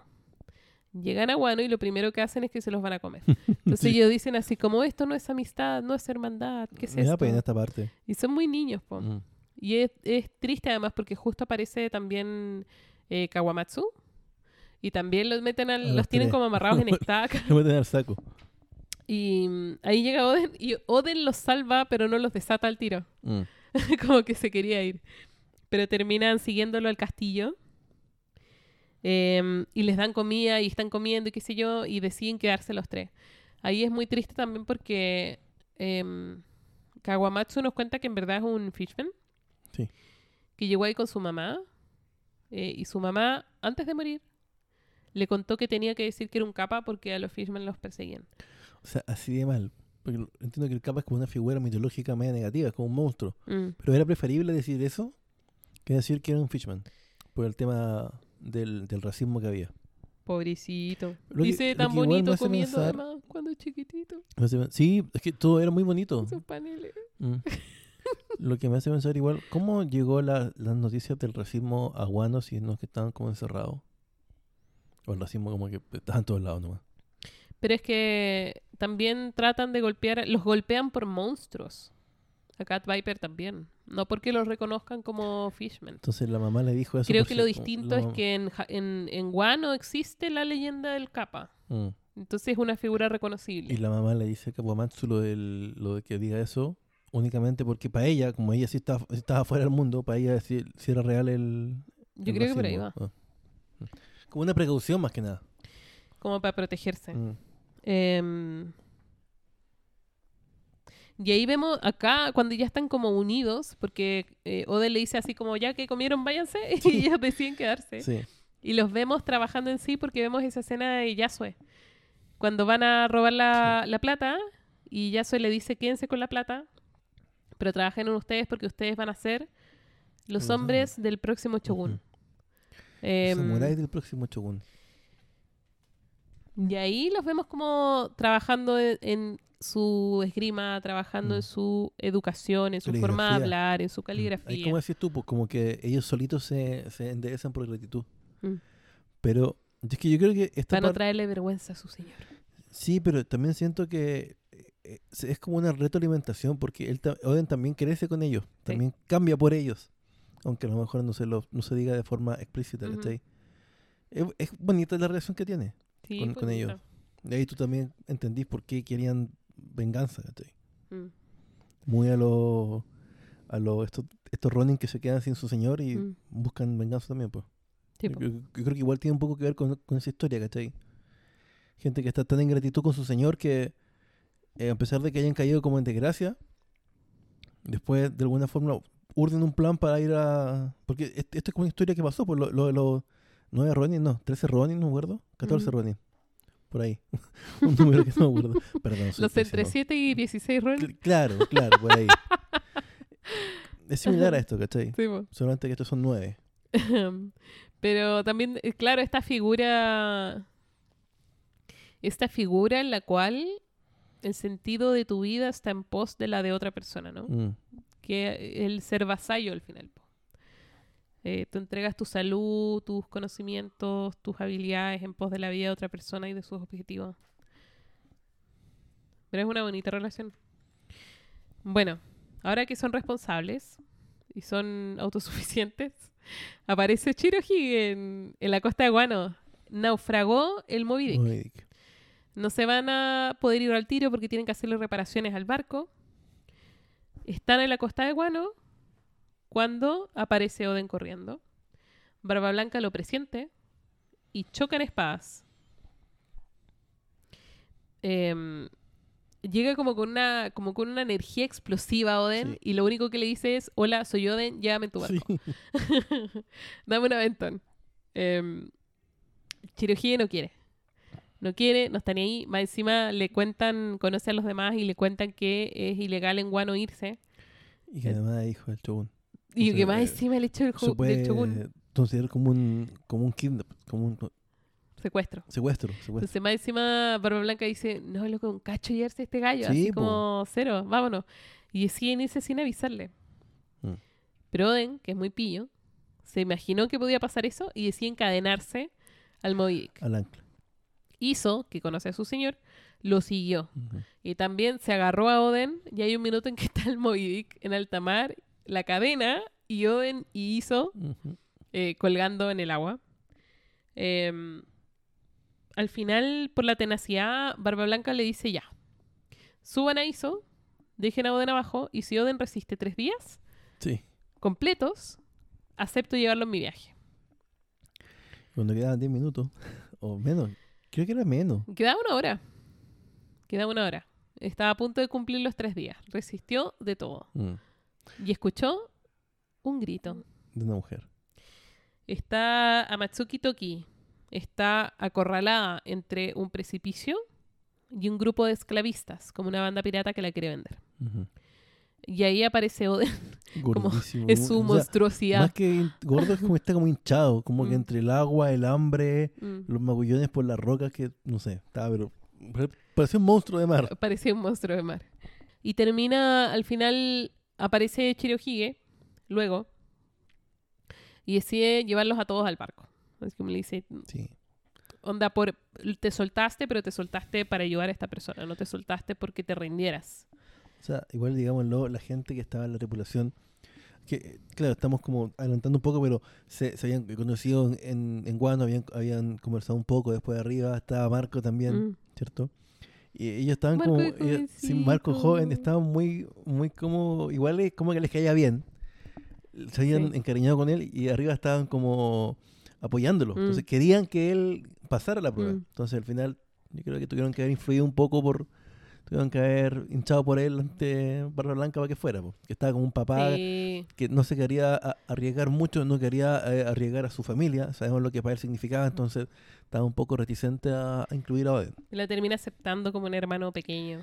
B: Llegan a Guano y lo primero que hacen es que se los van a comer. Entonces
A: Sí.
B: ellos dicen así como esto no es amistad, no es hermandad, ¿qué es
A: Me
B: esto?
A: pena esta parte.
B: Y son muy niños, po.
A: Mm.
B: Y es, es triste además porque justo aparece también eh, Kawamatsu. Y también los meten al,
A: los
B: los tienen como amarrados en estaca.
A: No me al saco.
B: Y mm, ahí llega Oden y Oden los salva, pero no los desata al tiro.
A: Mm.
B: como que se quería ir. Pero terminan siguiéndolo al castillo. Em, y les dan comida y están comiendo y qué sé yo, y deciden quedarse los tres. Ahí es muy triste también porque em, Kawamatsu nos cuenta que en verdad es un fishman.
A: Sí.
B: Que llegó ahí con su mamá. eh, y su mamá, antes de morir, le contó que tenía que decir que era un capa porque a los fishmen los perseguían.
A: O sea, así de mal. Porque entiendo que el capa es como una figura mitológica media negativa, es como un monstruo.
B: Mm,
A: Pero era preferible decir eso que decir que era un fishman. Por el tema del, del racismo que había.
B: Pobrecito.
A: Lo que-
B: Dice
A: lo
B: tan
A: que igual me
B: bonito
A: hace
B: comiendo
A: pensar-
B: además cuando es chiquitito.
A: Sí, es que todo era muy bonito.
B: Esos paneles.
A: Mm. Lo que me hace pensar igual, ¿cómo llegó la, las noticias del racismo a Guano si no es que estaban como encerrados? O el racismo como que estaban en todos lados nomás.
B: Pero es que también tratan de golpear, los golpean por monstruos. A Cat Viper también. No porque los reconozcan como Fishman.
A: Entonces la mamá le dijo eso.
B: Creo que lo distinto es que en, en, en Guano existe la leyenda del capa.
A: Mm.
B: Entonces es una figura reconocible.
A: Y la mamá le dice a Kawamatsu lo, del, lo de que diga eso únicamente porque para ella, como ella sí estaba, estaba fuera del mundo, para ella si, si era real el...
B: Yo
A: el
B: creo que por ahí va.
A: Ah. Como una precaución más que nada.
B: Como para protegerse.
A: Mm.
B: Em, y ahí vemos acá cuando ya están como unidos, porque eh, Oden le dice así como ya que comieron, váyanse, y ellos deciden quedarse.
A: Sí.
B: Y los vemos trabajando en sí porque vemos esa escena de Yasue. Cuando van a robar la, la plata y Yasue le dice quédense con la plata, pero trabajen en ustedes porque ustedes van a ser los hombres del próximo Shogun.
A: Ujú.
B: Em,
A: Samurai del próximo Shogun.
B: Y ahí los vemos como trabajando en, en su esgrima, trabajando
A: Mm.
B: en su educación, en su forma de hablar, en su
A: Mm.
B: caligrafía.
A: Ahí como decís tú, pues como que ellos solitos se, se enderezan por gratitud.
B: Mm.
A: Pero es que yo creo que esta
B: Para no traerle vergüenza a su señor.
A: Sí, pero también siento que eh, es- como una retroalimentación porque él Oden también crece con ellos, también cambia por ellos, aunque a lo mejor no se lo, no se diga de forma explícita,
B: Ujú.
A: ¿cachai? Es, es bonita la relación que tiene.
B: Sí,
A: Con- con ellos. Y ahí tú también entendís por qué querían venganza, ¿cachai?
B: Mm,
A: Muy a los a los estos, estos Ronin que se quedan sin su señor y
B: Mm.
A: buscan venganza también, pues.
B: sí,
A: Yo, creo que igual tiene un poco que ver con, con esa historia, ¿cachai? Gente que está tan en gratitud con su señor que, eh, a pesar de que hayan caído como en desgracia, después de alguna forma urden un plan para ir a... Porque est- esto es como una historia que pasó, por lo, lo los 9 Ronin, no, 13 Ronin, no me acuerdo, 14
B: Ujú.
A: Ronin, por ahí. un número que no me acuerdo. Perdón,
B: Los entre
A: pésimo.
B: 7 y 16 rol.
A: Cl- Claro, claro, por ahí. es similar a esto, ¿cachai?
B: Sí, po.
A: Solamente que estos son 9.
B: Pero también, eh, claro, esta figura. Esta figura en la cual el sentido de tu vida está en pos de la de otra persona, ¿no?
A: Mm.
B: que el ser vasallo al final. Eh, tú entregas tu salud, tus conocimientos, tus habilidades en pos de la vida de otra persona y de sus objetivos. Pero es una bonita relación. Bueno, ahora que son responsables y son autosuficientes, aparece Chiroji en, en la costa de Guano. Naufragó el Moby Dick.
A: Moby Dick.
B: No se van a poder ir al tiro porque tienen que hacerle reparaciones al barco. Están en la costa de Guano cuando aparece Oden corriendo. Barba Blanca lo presiente y chocan espadas. Em, llega como con una como con una energía explosiva Oden
A: Sí.
B: y lo único que le dice es hola soy Oden llévame en tu barco
A: Sí.
B: Dame un aventón. Eh, Chirohige no quiere. No quiere, no está ni ahí. Más encima le cuentan, conoce a los demás y le cuentan que es ilegal en Guano irse.
A: Y que además es hijo del Shogun.
B: Y que más
A: eh,
B: encima el hecho del,
A: Se
B: del
A: puede
B: shogun
A: considerar como un, como un kidnap, como un
B: secuestro.
A: secuestro. secuestro.
B: Entonces más encima Barba Blanca dice, no, loco, un cacho llevarse este gallo.
A: Sí,
B: así
A: po.
B: como cero, vámonos. Y deciden irse sin avisarle.
A: Mm.
B: Pero Oden, que es muy pillo, se imaginó que podía pasar eso y decide encadenarse al Moby Dick.
A: Al ancla.
B: hizo, que conoce a su señor, lo siguió. Y también se agarró a Oden y hay un minuto en que está el Moby Dick en alta mar, la cadena y Oden y Iso eh, colgando en el agua. Em, al final, por la tenacidad, Barba Blanca le dice ya, suban a Iso, dejen a Oden abajo y si Oden resiste tres días
A: Sí.
B: completos, acepto llevarlo en mi viaje.
A: Cuando quedaban 10 minutos o menos. Creo que era menos.
B: Quedaba una hora. Quedaba una hora. Estaba a punto de cumplir los tres días. Resistió de todo.
A: Mm.
B: Y escuchó un grito.
A: De una mujer.
B: Está Amatsuki Toki. Está acorralada entre un precipicio y un grupo de esclavistas, como una banda pirata que la quiere vender. Y ahí aparece Oden
A: Gordísimo.
B: en su
A: O sea,
B: monstruosidad.
A: Más que gordo es como está como hinchado, como que
B: Mm.
A: entre el agua, el hambre,
B: Mm.
A: los magullones por las rocas que no sé, estaba pero parecía un monstruo de mar.
B: Parecía un monstruo de mar. Y termina, al final, aparece Chirohige, luego, y decide llevarlos a todos al barco. Así como le dice,
A: Sí.
B: onda, por, te soltaste, pero te soltaste para ayudar a esta persona, no te soltaste porque te rindieras.
A: O sea, igual digámoslo, la gente que estaba en la tripulación, que claro, estamos como adelantando un poco, pero se, se habían conocido en, en Guano, habían, habían conversado un poco, después de arriba estaba Marco también,
B: Mm.
A: ¿cierto? Y ellos estaban
B: Marco
A: como, ellos- sí, Marco joven, estaban muy, muy como, igual es como que les caía bien. Se habían
B: Sí.
A: encariñado con él y arriba estaban como apoyándolo.
B: Mm.
A: Entonces querían que él pasara la prueba.
B: Mm.
A: Entonces al final yo creo que tuvieron que haber influido un poco por, tuvieron que haber hinchado por él ante Barba Blanca para que fuera. po. Que estaba como un papá
B: Sí.
A: que no se quería arriesgar mucho, no quería eh, arriesgar a su familia. Sabemos lo que para él significaba, entonces estaba un poco reticente a, a incluir a Oden.
B: La termina aceptando como un hermano pequeño.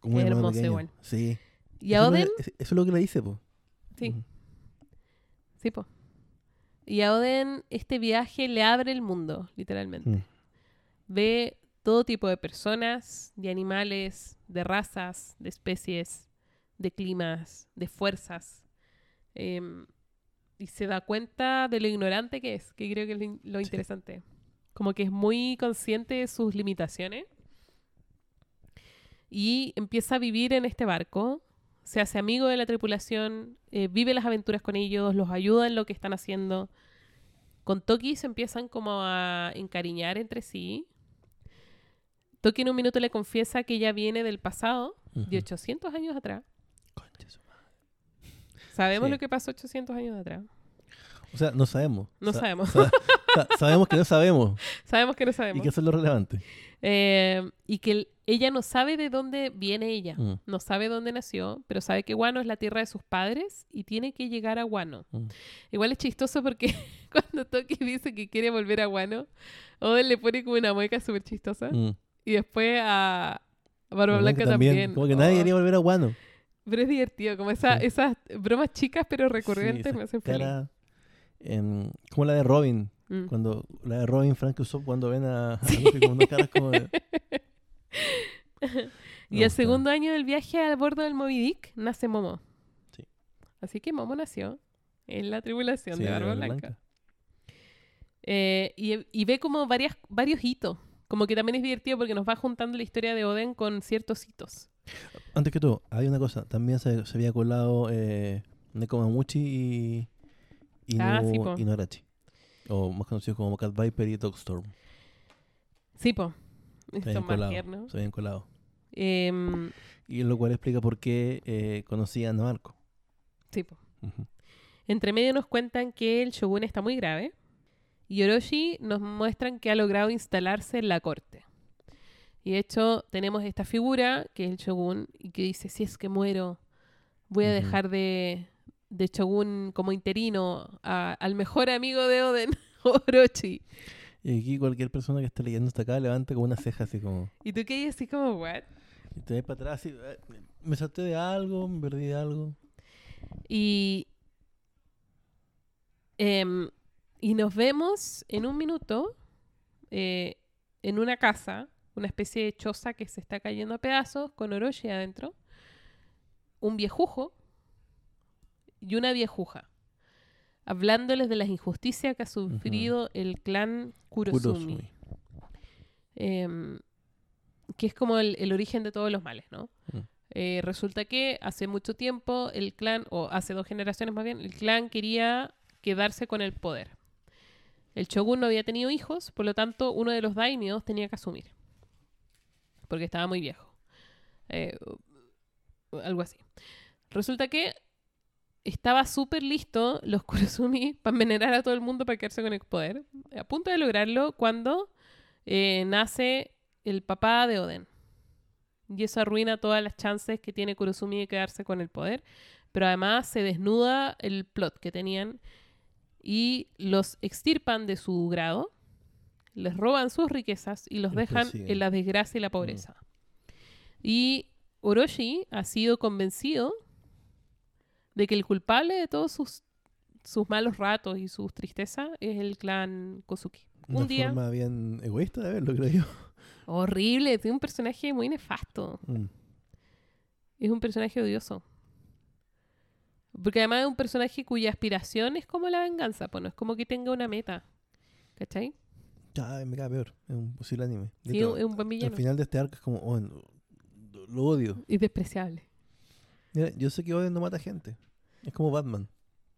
A: Como un
B: Qué
A: hermano
B: hermoso
A: pequeño.
B: igual.
A: Sí.
B: Y
A: eso
B: a
A: lo
B: Oden,
A: eso es lo que le dice, pues.
B: sí, sí, po. Y a Oden, este viaje le abre el mundo, literalmente.
A: Mm.
B: Ve todo tipo de personas, de animales, de razas, de especies, de climas, de fuerzas. Em, y se da cuenta de lo ignorante que es, que creo que es lo in- lo
A: Sí.
B: interesante. Como que es muy consciente de sus limitaciones. Y empieza a vivir en este barco. Se hace amigo de la tripulación, eh, vive las aventuras con ellos, los ayuda en lo que están haciendo. Con Toki se empiezan como a encariñar entre sí. Toki en un minuto le confiesa que ella viene del pasado, de
A: Ujú.
B: 800 años atrás.
A: Concha su madre.
B: ¿Sabemos
A: Sí.
B: lo que pasó 800 años atrás?
A: O sea, no sabemos.
B: No
A: Sa-
B: sabemos.
A: sa- sa- sabemos que no sabemos.
B: Sabemos que no
A: Y
B: sabemos.
A: que eso es lo relevante.
B: Eh, y que el- ella no sabe de dónde viene ella.
A: Mm,
B: No sabe dónde nació, pero sabe que Guano es la tierra de sus padres y tiene que llegar a Guano.
A: mm.
B: Igual es chistoso porque cuando Toki dice que quiere volver a Guano, Oden le pone como una mueca súper chistosa.
A: Mm.
B: Y después a Barba
A: La
B: Blanca también.
A: Como que nadie
B: Oh,
A: quería volver a Guano.
B: Pero es divertido, como esa,
A: Sí.
B: esas bromas chicas pero recurrentes
A: Sí,
B: me hacen feliz.
A: cara, em, como la de Robin.
B: Mm.
A: Cuando la de Robin Frank Usopp cuando ven a, a con unas caras como de...
B: Y
A: Me
B: el segundo año del viaje a bordo del Moby Dick nace Momo.
A: Sí.
B: Así que Momo nació en la tribulación
A: Sí,
B: de Barba
A: Barba
B: Blanca. Eh, y, y ve como varias, varios hitos. Como que también es divertido porque nos va juntando la historia de Oden con ciertos hitos.
A: Antes que todo, hay una cosa. También se, se había colado eh, Nekomamuchi y, y,
B: Ah,
A: no,
B: sí,
A: y Norachi. O más conocidos como Cat Viper y Dogstorm.
B: Sí, po.
A: Se habían
B: Son
A: colado. Se habían colado.
B: Em,
A: Y lo cual explica por qué eh, conocían a Marco.
B: sí, po. Entre medio nos cuentan que el shogun está muy grave y Orochi nos muestran que ha logrado instalarse en la corte. Y de hecho tenemos esta figura que es el shogun y que dice, si es que muero, voy a dejar de, de shogun como interino a- al mejor amigo de Oden, Orochi.
A: Y aquí cualquier persona que esté leyendo hasta acá levanta como una ceja así como...
B: Y tú que así como, what?
A: Y te ves para atrás y... eh, Me salté de algo, me perdí de algo.
B: Y, em, y nos vemos en un minuto eh, en una casa, una especie de choza que se está cayendo a pedazos con Orochi adentro, un viejujo y una viejuja, hablándoles de las injusticias que ha sufrido el clan Kurosumi,
A: Kurosumi.
B: em, que es como el, el origen de todos los males, ¿no?
A: Mm.
B: Eh, resulta que hace mucho tiempo el clan, o hace dos generaciones más bien, el clan quería quedarse con el poder. El shogun no había tenido hijos, por lo tanto uno de los daimios tenía que asumir. Porque estaba muy viejo. Eh, algo así. Resulta que estaba súper listo los Kurosumi para envenenar a todo el mundo para quedarse con el poder. A punto de lograrlo cuando eh, nace el papá de Oden. Y eso arruina todas las chances que tiene Kurosumi de quedarse con el poder. Pero además se desnuda el plot que tenían y los extirpan de su grado, les roban sus riquezas y los dejan en la desgracia y la pobreza. Y Orochi ha sido convencido de que el culpable de todos sus, sus malos ratos y sus tristezas es el clan Kozuki.
A: Una
B: Un día,
A: forma bien egoísta de verlo, creo yo.
B: horrible, tiene un personaje muy nefasto.
A: Mm.
B: Es un personaje odioso. Porque además es un personaje cuya aspiración es como la venganza, pues no es como que tenga una meta. ¿Cachai?
A: Ya, me cae peor. Es un posible anime. De
B: Sí,
A: hecho,
B: es un buen
A: al
B: villano.
A: final de este arco es como, oh, lo odio.
B: Y despreciable.
A: Mira, yo sé que Oden no mata gente. Es como Batman.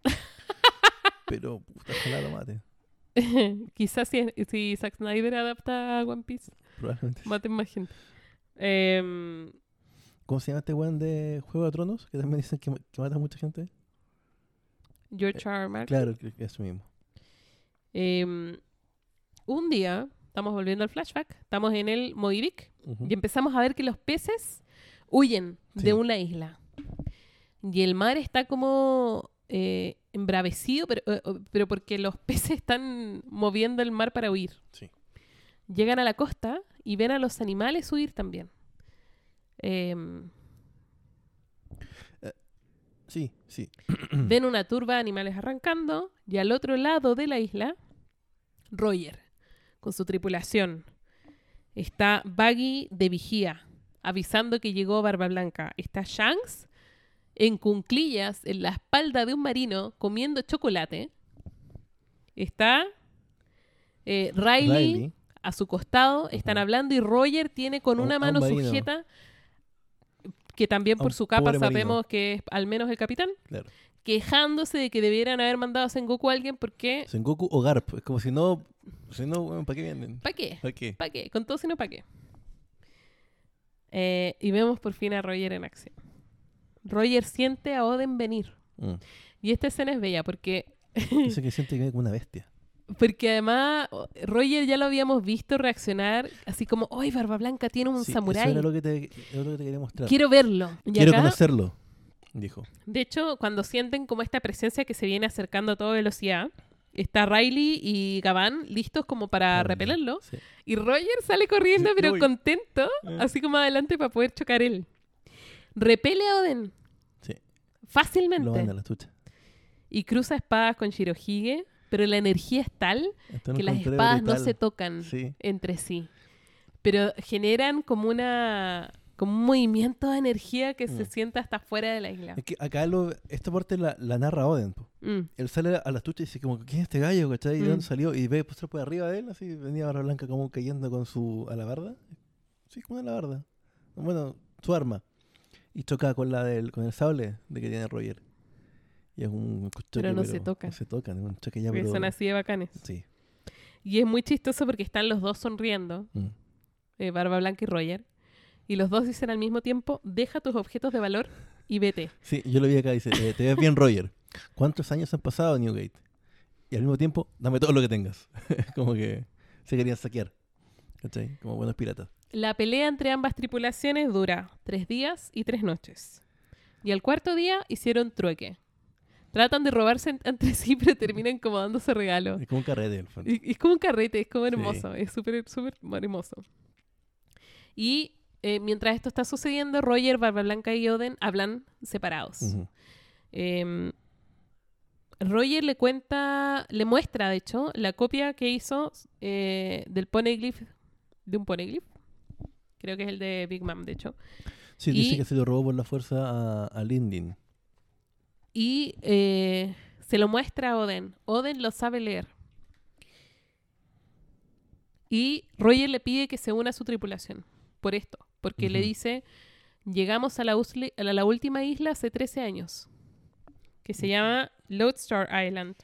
A: Pero, puta, ojalá lo mate.
B: Quizás si, si Zack Snyder adapta a One Piece,
A: Probablemente.
B: maten más gente. Em,
A: ¿Cómo se llama este weón de Juego de Tronos? Que también dicen que, que mata a mucha gente.
B: George R. R. Martin.
A: Claro, eso mismo.
B: Em, un día, estamos volviendo al flashback, estamos en el
A: Ujú.
B: y empezamos a ver que los peces huyen
A: Sí.
B: de una isla. Y el mar está como eh, embravecido, pero, eh, eh, pero porque los peces están moviendo el mar para huir.
A: Sí.
B: Llegan a la costa y ven a los animales huir también. Em,
A: Sí, sí.
B: ven una turba de animales arrancando y al otro lado de la isla, Roger, con su tripulación. Está Baggy de vigía, avisando que llegó Barba Blanca. Está Shanks en cunclillas en la espalda de un marino comiendo chocolate. Está eh, Riley,
A: Riley.
B: a su costado, están hablando y Roger tiene con
A: un-
B: una
A: un
B: mano sujeta, que también por su capa
A: marino.
B: sabemos que es al menos el capitán,
A: Claro.
B: quejándose de que debieran haber mandado a Sengoku a alguien porque...
A: Sengoku o Garp. Es como si no. Si no, ¿para qué vienen?
B: ¿Para qué?
A: ¿Para qué?
B: ¿Para qué? Con todo sino ¿para qué? Eh, y vemos por fin a Roger en acción. Roger siente a Oden venir.
A: Mm.
B: Y esta escena es bella porque,
A: Dice que siente que viene como una bestia.
B: Porque además Roger ya lo habíamos visto reaccionar así como, ¡ay, Barba Blanca tiene un
A: Sí,
B: samurái!
A: Eso era lo que te, era lo que te quería mostrar.
B: Quiero verlo. Y
A: Quiero
B: acá,
A: conocerlo. Dijo.
B: de hecho, cuando sienten como esta presencia que se viene acercando a toda velocidad, está Riley y Gabán listos como para repelerlo.
A: Sí.
B: Y Roger sale corriendo,
A: Sí,
B: pero
A: voy.
B: contento,
A: Eh.
B: así como adelante para poder chocar él. Repele a Oden
A: Sí.
B: fácilmente
A: Lo manda a la chucha.
B: y cruza espadas con Shirohige, pero la energía es tal que las espadas no se tocan
A: Sí.
B: entre sí. Pero generan como una como un movimiento de energía que se
A: Mm.
B: sienta hasta fuera de la isla.
A: Es que acá lo, esta parte la, la narra Oden.
B: Mm.
A: Él sale a la chucha y dice como, ¿quién es este gallo? ¿Cachai? ¿Y de
B: Mm.
A: dónde salió? Y ve pues, por arriba de él, así venía Barra Blanca como cayendo con su alabarda. Sí, con una alabarda. Bueno, su arma. Y choca con la del, con el sable de que tiene Roger. Y es un choque,
B: Pero no se tocan.
A: No se tocan, es un choque ya,
B: Porque
A: pero...
B: son así de bacanes.
A: Sí.
B: Y es muy chistoso porque están los dos sonriendo,
A: Mm.
B: eh, Barba Blanca y Roger. Y los dos dicen al mismo tiempo, deja tus objetos de valor y vete.
A: Sí, yo lo vi acá, dice, eh, te ves bien Roger. ¿Cuántos años han pasado Newgate? Y al mismo tiempo, dame todo lo que tengas. como que se querían saquear. ¿Cachai? Como buenos piratas.
B: La pelea entre ambas tripulaciones dura tres días y tres noches. Y al cuarto día hicieron trueque. Tratan de robarse en- entre sí, pero terminan como dándose regalos.
A: Es como un carrete, en el fondo.
B: Y- Es como un carrete, es como
A: Sí.
B: hermoso, es súper, súper hermoso. Y eh, mientras esto está sucediendo, Roger, Barba Blanca y Oden hablan separados. Em, Roger le cuenta, le muestra, de hecho, la copia que hizo eh, del poneglyph, de un poneglyph. Creo que es el de Big Mom, de hecho.
A: Sí, dice
B: Y-
A: que se lo robó por la fuerza a, a Lindin.
B: Y eh, se lo muestra a Oden. Oden lo sabe leer. Y Roger le pide que se una a su tripulación. Por esto. Porque le dice, llegamos a la, a última isla hace 13 años. Que se llama Lodestar Island.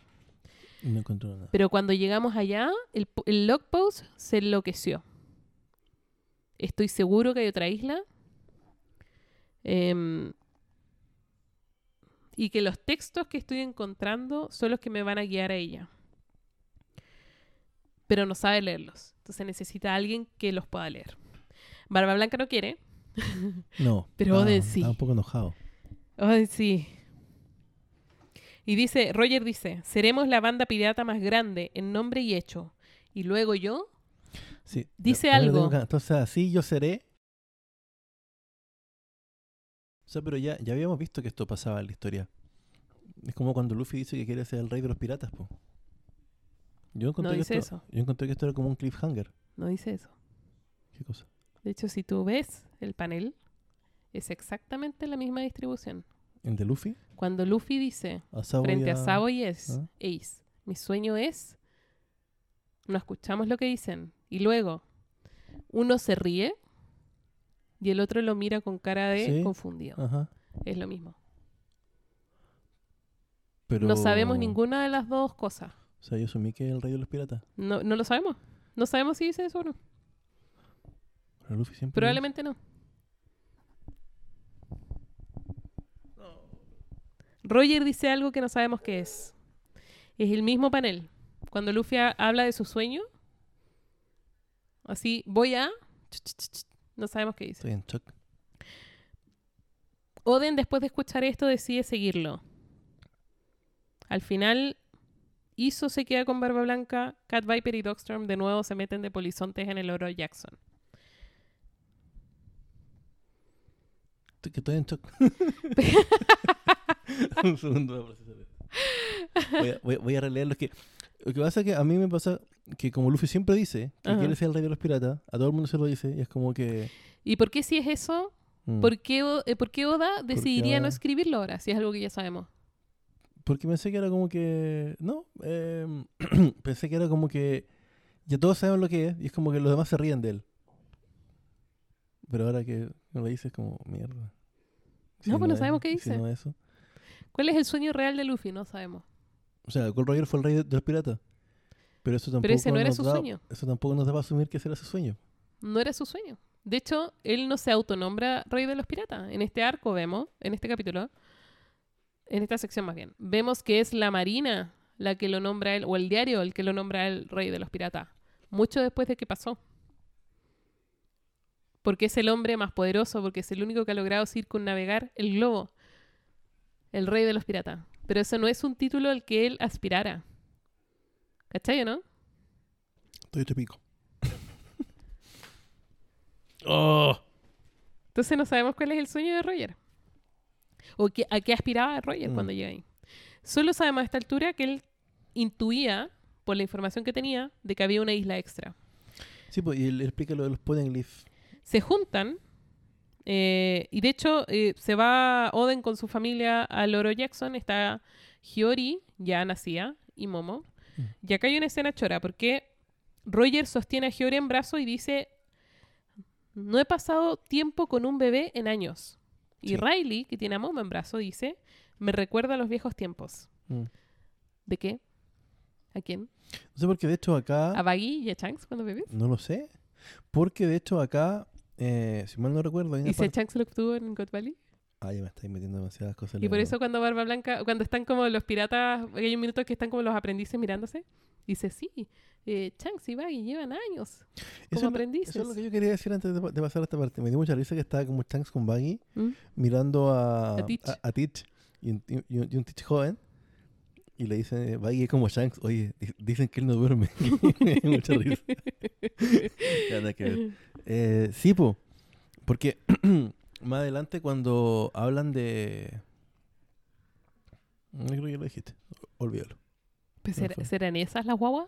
A: No encontró nada.
B: Pero cuando llegamos allá, el, el logpost se enloqueció. Estoy seguro que hay otra isla. Em, y que los textos que estoy encontrando son los que me van a guiar a ella. Pero no sabe leerlos. Entonces necesita a alguien que los pueda leer. Barba Blanca no quiere.
A: No.
B: Pero Oden sí.
A: Estaba un poco enojado.
B: Ay, sí. Y dice, Roger dice, seremos la banda pirata más grande en nombre y hecho. Y luego yo,
A: Sí.
B: Dice algo.
A: que- Entonces, así yo seré. O sea, pero ya, ya habíamos visto que esto pasaba en la historia. Es como cuando Luffy dice que quiere ser el rey de los piratas, po. Yo encontré,
B: No
A: que,
B: dice
A: esto,
B: eso.
A: yo encontré que esto era como un cliffhanger.
B: No dice eso.
A: ¿Qué cosa?
B: De hecho, si tú ves el panel, es exactamente la misma distribución.
A: ¿El de Luffy?
B: Cuando Luffy dice
A: A
B: frente a Sabo y es
A: ¿Ah?
B: Ace, mi sueño es, no escuchamos lo que dicen, y luego uno se ríe y el otro lo mira con cara de
A: Sí.
B: confundido.
A: Ajá.
B: Es lo mismo.
A: Pero...
B: No sabemos ninguna de las dos cosas.
A: O sea, yo asumí que es el rey de los piratas.
B: No, no lo sabemos. No sabemos si dice eso o no.
A: Pero Luffy siempre...
B: Probablemente no. Roger dice algo que no sabemos qué es. Es el mismo panel. Cuando Luffy ha- habla de su sueño, así, voy a... No sabemos qué dice.
A: Estoy en shock.
B: Oden, después de escuchar esto, decide seguirlo. Al final, Iso se queda con Barba Blanca, Cat Viper y Dogstorm de nuevo se meten de polizontes en el oro Jackson.
A: Estoy, que estoy en shock. Un segundo voy a. Voy voy a releer lo que... Lo que pasa es que a mí me pasa que como Luffy siempre dice que
B: Ajá.
A: quiere ser el rey de los piratas, a todo el mundo se lo dice y es como que...
B: ¿Y por qué si es eso?
A: mm,
B: ¿Por qué, eh, por qué Oda decidiría no escribirlo ahora? Si es algo que ya sabemos.
A: Porque pensé que era como que... No, em, pensé que era como que... Ya todos sabemos lo que es y es como que los demás se ríen de él. Pero ahora que me lo dices es como, mierda.
B: No, pues no sabemos qué
A: si
B: dice.
A: no es eso.
B: ¿Cuál es el sueño real de Luffy? No sabemos.
A: O sea, Gold Roger fue el rey de, de los piratas. Pero eso tampoco
B: Pero ese no era su
A: da-
B: sueño.
A: Eso tampoco nos da para asumir que ese era su sueño.
B: No era su sueño. De hecho, él no se autonombra rey de los piratas. En este arco vemos, en este capítulo, en esta sección más bien, vemos que es la marina la que lo nombra él, o el diario el que lo nombra él rey de los piratas. Mucho después de que pasó. Porque es el hombre más poderoso, porque es el único que ha logrado circunnavegar el globo. El rey de los piratas. Pero eso no es un título al que él aspirara. ¿Cachai o no?
A: Estoy hecho pico. oh,
B: Entonces no sabemos cuál es el sueño de Roger. O qué- a qué aspiraba Roger
A: Mm.
B: cuando llega ahí. Solo sabemos a esta altura que él intuía, por la información que tenía, de que había una isla extra.
A: Sí, pues, y él explica lo de los Poneglyphs.
B: Se juntan, eh, y de hecho eh, se va Oden con su familia al Oro Jackson, está Hiyori, ya nacía, y Momo.
A: Mm.
B: Y acá hay una escena chora, porque Roger sostiene a Hiyori en brazo y dice, no he pasado tiempo con un bebé en años. Y. Riley, que tiene a Momo en brazo, dice, me recuerda a los viejos tiempos.
A: Mm.
B: ¿De qué? ¿A quién?
A: No sé porque de hecho acá...
B: ¿A Baggy y a Shanks cuando bebés?
A: No lo sé. Porque de hecho acá, eh, si mal no recuerdo, hay una
B: ¿Y si Shanks lo obtuvo en God Valley?
A: Ah, ya me estáis metiendo demasiadas cosas. en
B: Y
A: la
B: por eso cuando Barba Blanca, cuando están como los piratas, hay un minuto que están como los aprendices mirándose, dice, sí, eh, Shanks y Baggy llevan años
A: Eso
B: como
A: es lo-
B: aprendices.
A: Eso es lo que yo quería decir antes de, de pasar a esta parte. Me dio mucha risa que estaba como Shanks con Baggy
B: ¿Mm?
A: mirando a,
B: A Teach.
A: a- a Teach y, un, y un- y un Teach joven. Y le dice, Baggy es como Shanks. Oye, di- dicen que él no duerme. Me dio mucha risa. Nada que ver. Eh, sí, po. Porque más adelante cuando hablan de... No creo que lo dijiste. Olvídalo.
B: Pues,
A: No
B: ¿ser-. ¿Serán esas las guaguas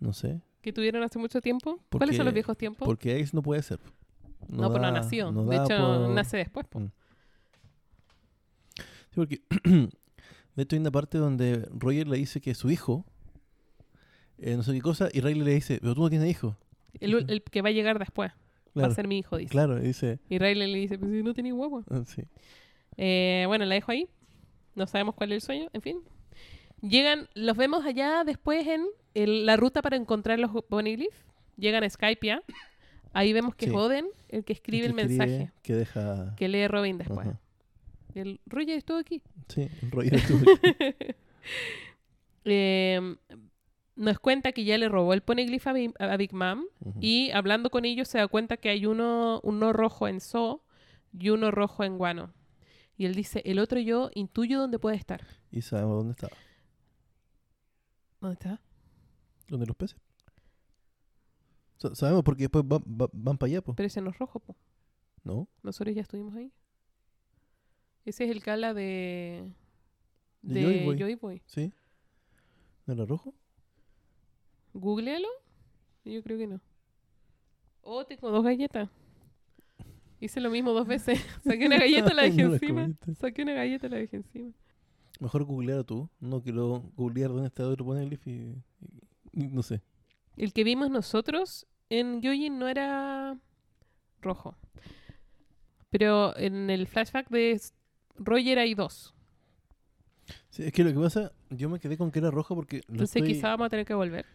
A: No sé.
B: que tuvieron hace mucho tiempo?
A: Porque-
B: ¿Cuáles son los viejos tiempos?
A: Porque Ace no puede ser.
B: no, pues no
A: da-
B: nació.
A: no
B: de hecho,
A: por-
B: nace después. po.
A: Mm. Sí, porque de hecho hay una parte donde Roger le dice que su hijo, eh, no sé qué cosa, y Riley le dice, pero tú no tienes hijo.
B: El, el que va a llegar después va a ser mi hijo, dice.
A: claro, dice,
B: Y Riley le dice, pues si no tenés guagua.
A: ah, sí.
B: Eh, bueno, la dejo ahí. No sabemos cuál es el sueño. En fin. Llegan, los vemos allá después en el- la ruta para encontrar los Poneglyph. Llegan a Skypiea. Ahí vemos que
A: Sí.
B: es Oden el que escribe el
A: que
B: mensaje
A: Que deja...
B: que lee Robin después.
A: Ajá.
B: El Roger estuvo aquí.
A: Sí, el Roger estuvo-
B: Eh, nos cuenta que ya le robó el Poneglyph a, a Big Mom. Y hablando con ellos se da cuenta que hay uno, uno rojo en So y uno rojo en Guano. Y él dice, el otro yo intuyo dónde puede estar.
A: Y sabemos dónde estaba.
B: ¿Dónde está?
A: ¿Dónde los peces? Sa- sabemos porque después va- va- van para allá, pues.
B: Pero ese no es rojo, po.
A: ¿No?
B: Nosotros ya estuvimos ahí. Ese es el Cala de...
A: De
B: de
A: Joy Boy.
B: Joy Boy.
A: ¿Sí? ¿No era rojo?
B: Googlealo. Yo creo que no. Oh, tengo dos galletas. Hice lo mismo dos veces. Saqué una galleta y la dejé
A: No
B: encima. Saqué una galleta y la dejé encima.
A: Mejor googlear tú. No quiero googlear dónde está otro poneglyph y, y- y no sé.
B: El que vimos nosotros en Gyojin no era rojo. Pero en el flashback de Roger hay dos.
A: Sí, es que lo que pasa, yo me quedé con que era rojo porque
B: Entonces
A: estoy-
B: quizá vamos a tener que volver.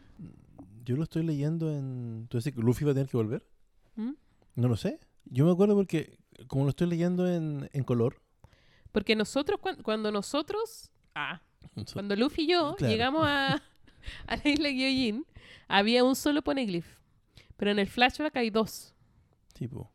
A: Yo lo estoy leyendo en... ¿Tú dices que Luffy va a tener que volver?
B: ¿Mm?
A: No lo sé. Yo me acuerdo porque como lo estoy leyendo en, en color...
B: Porque nosotros, cuan- cuando nosotros... Ah, cuando Luffy y yo
A: Claro.
B: llegamos a, a la isla Gyojin, había un solo poneglyph. Pero en el flashback hay dos.
A: tipo...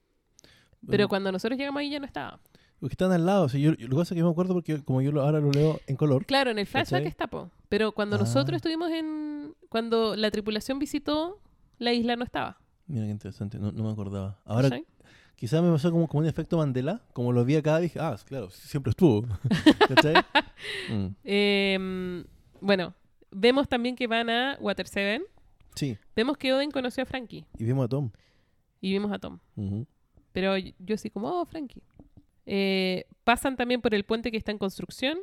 B: Pero cuando nosotros llegamos ahí ya no estaba.
A: Porque están al lado. yo, lo que pasa es que yo me acuerdo porque como yo lo- ahora lo leo en color...
B: Claro, en el flashback
A: ¿Cachai?
B: está, po. Pero cuando
A: Ah.
B: nosotros estuvimos en... Cuando la tripulación visitó, la isla no estaba.
A: Mira qué interesante, no, no me acordaba. Ahora
B: ¿cachai?
A: quizás me pasó como, como un efecto Mandela. Como lo vi acá, dije, ah, claro, siempre estuvo. ¿Cachai? Mm,
B: Em, bueno, vemos también que van a Water Seven.
A: Sí,
B: Vemos que Oden conoció a Frankie
A: y vimos a Tom.
B: y vimos a Tom. Pero yo así como, oh, Frankie. Eh, pasan también por el puente que está en construcción.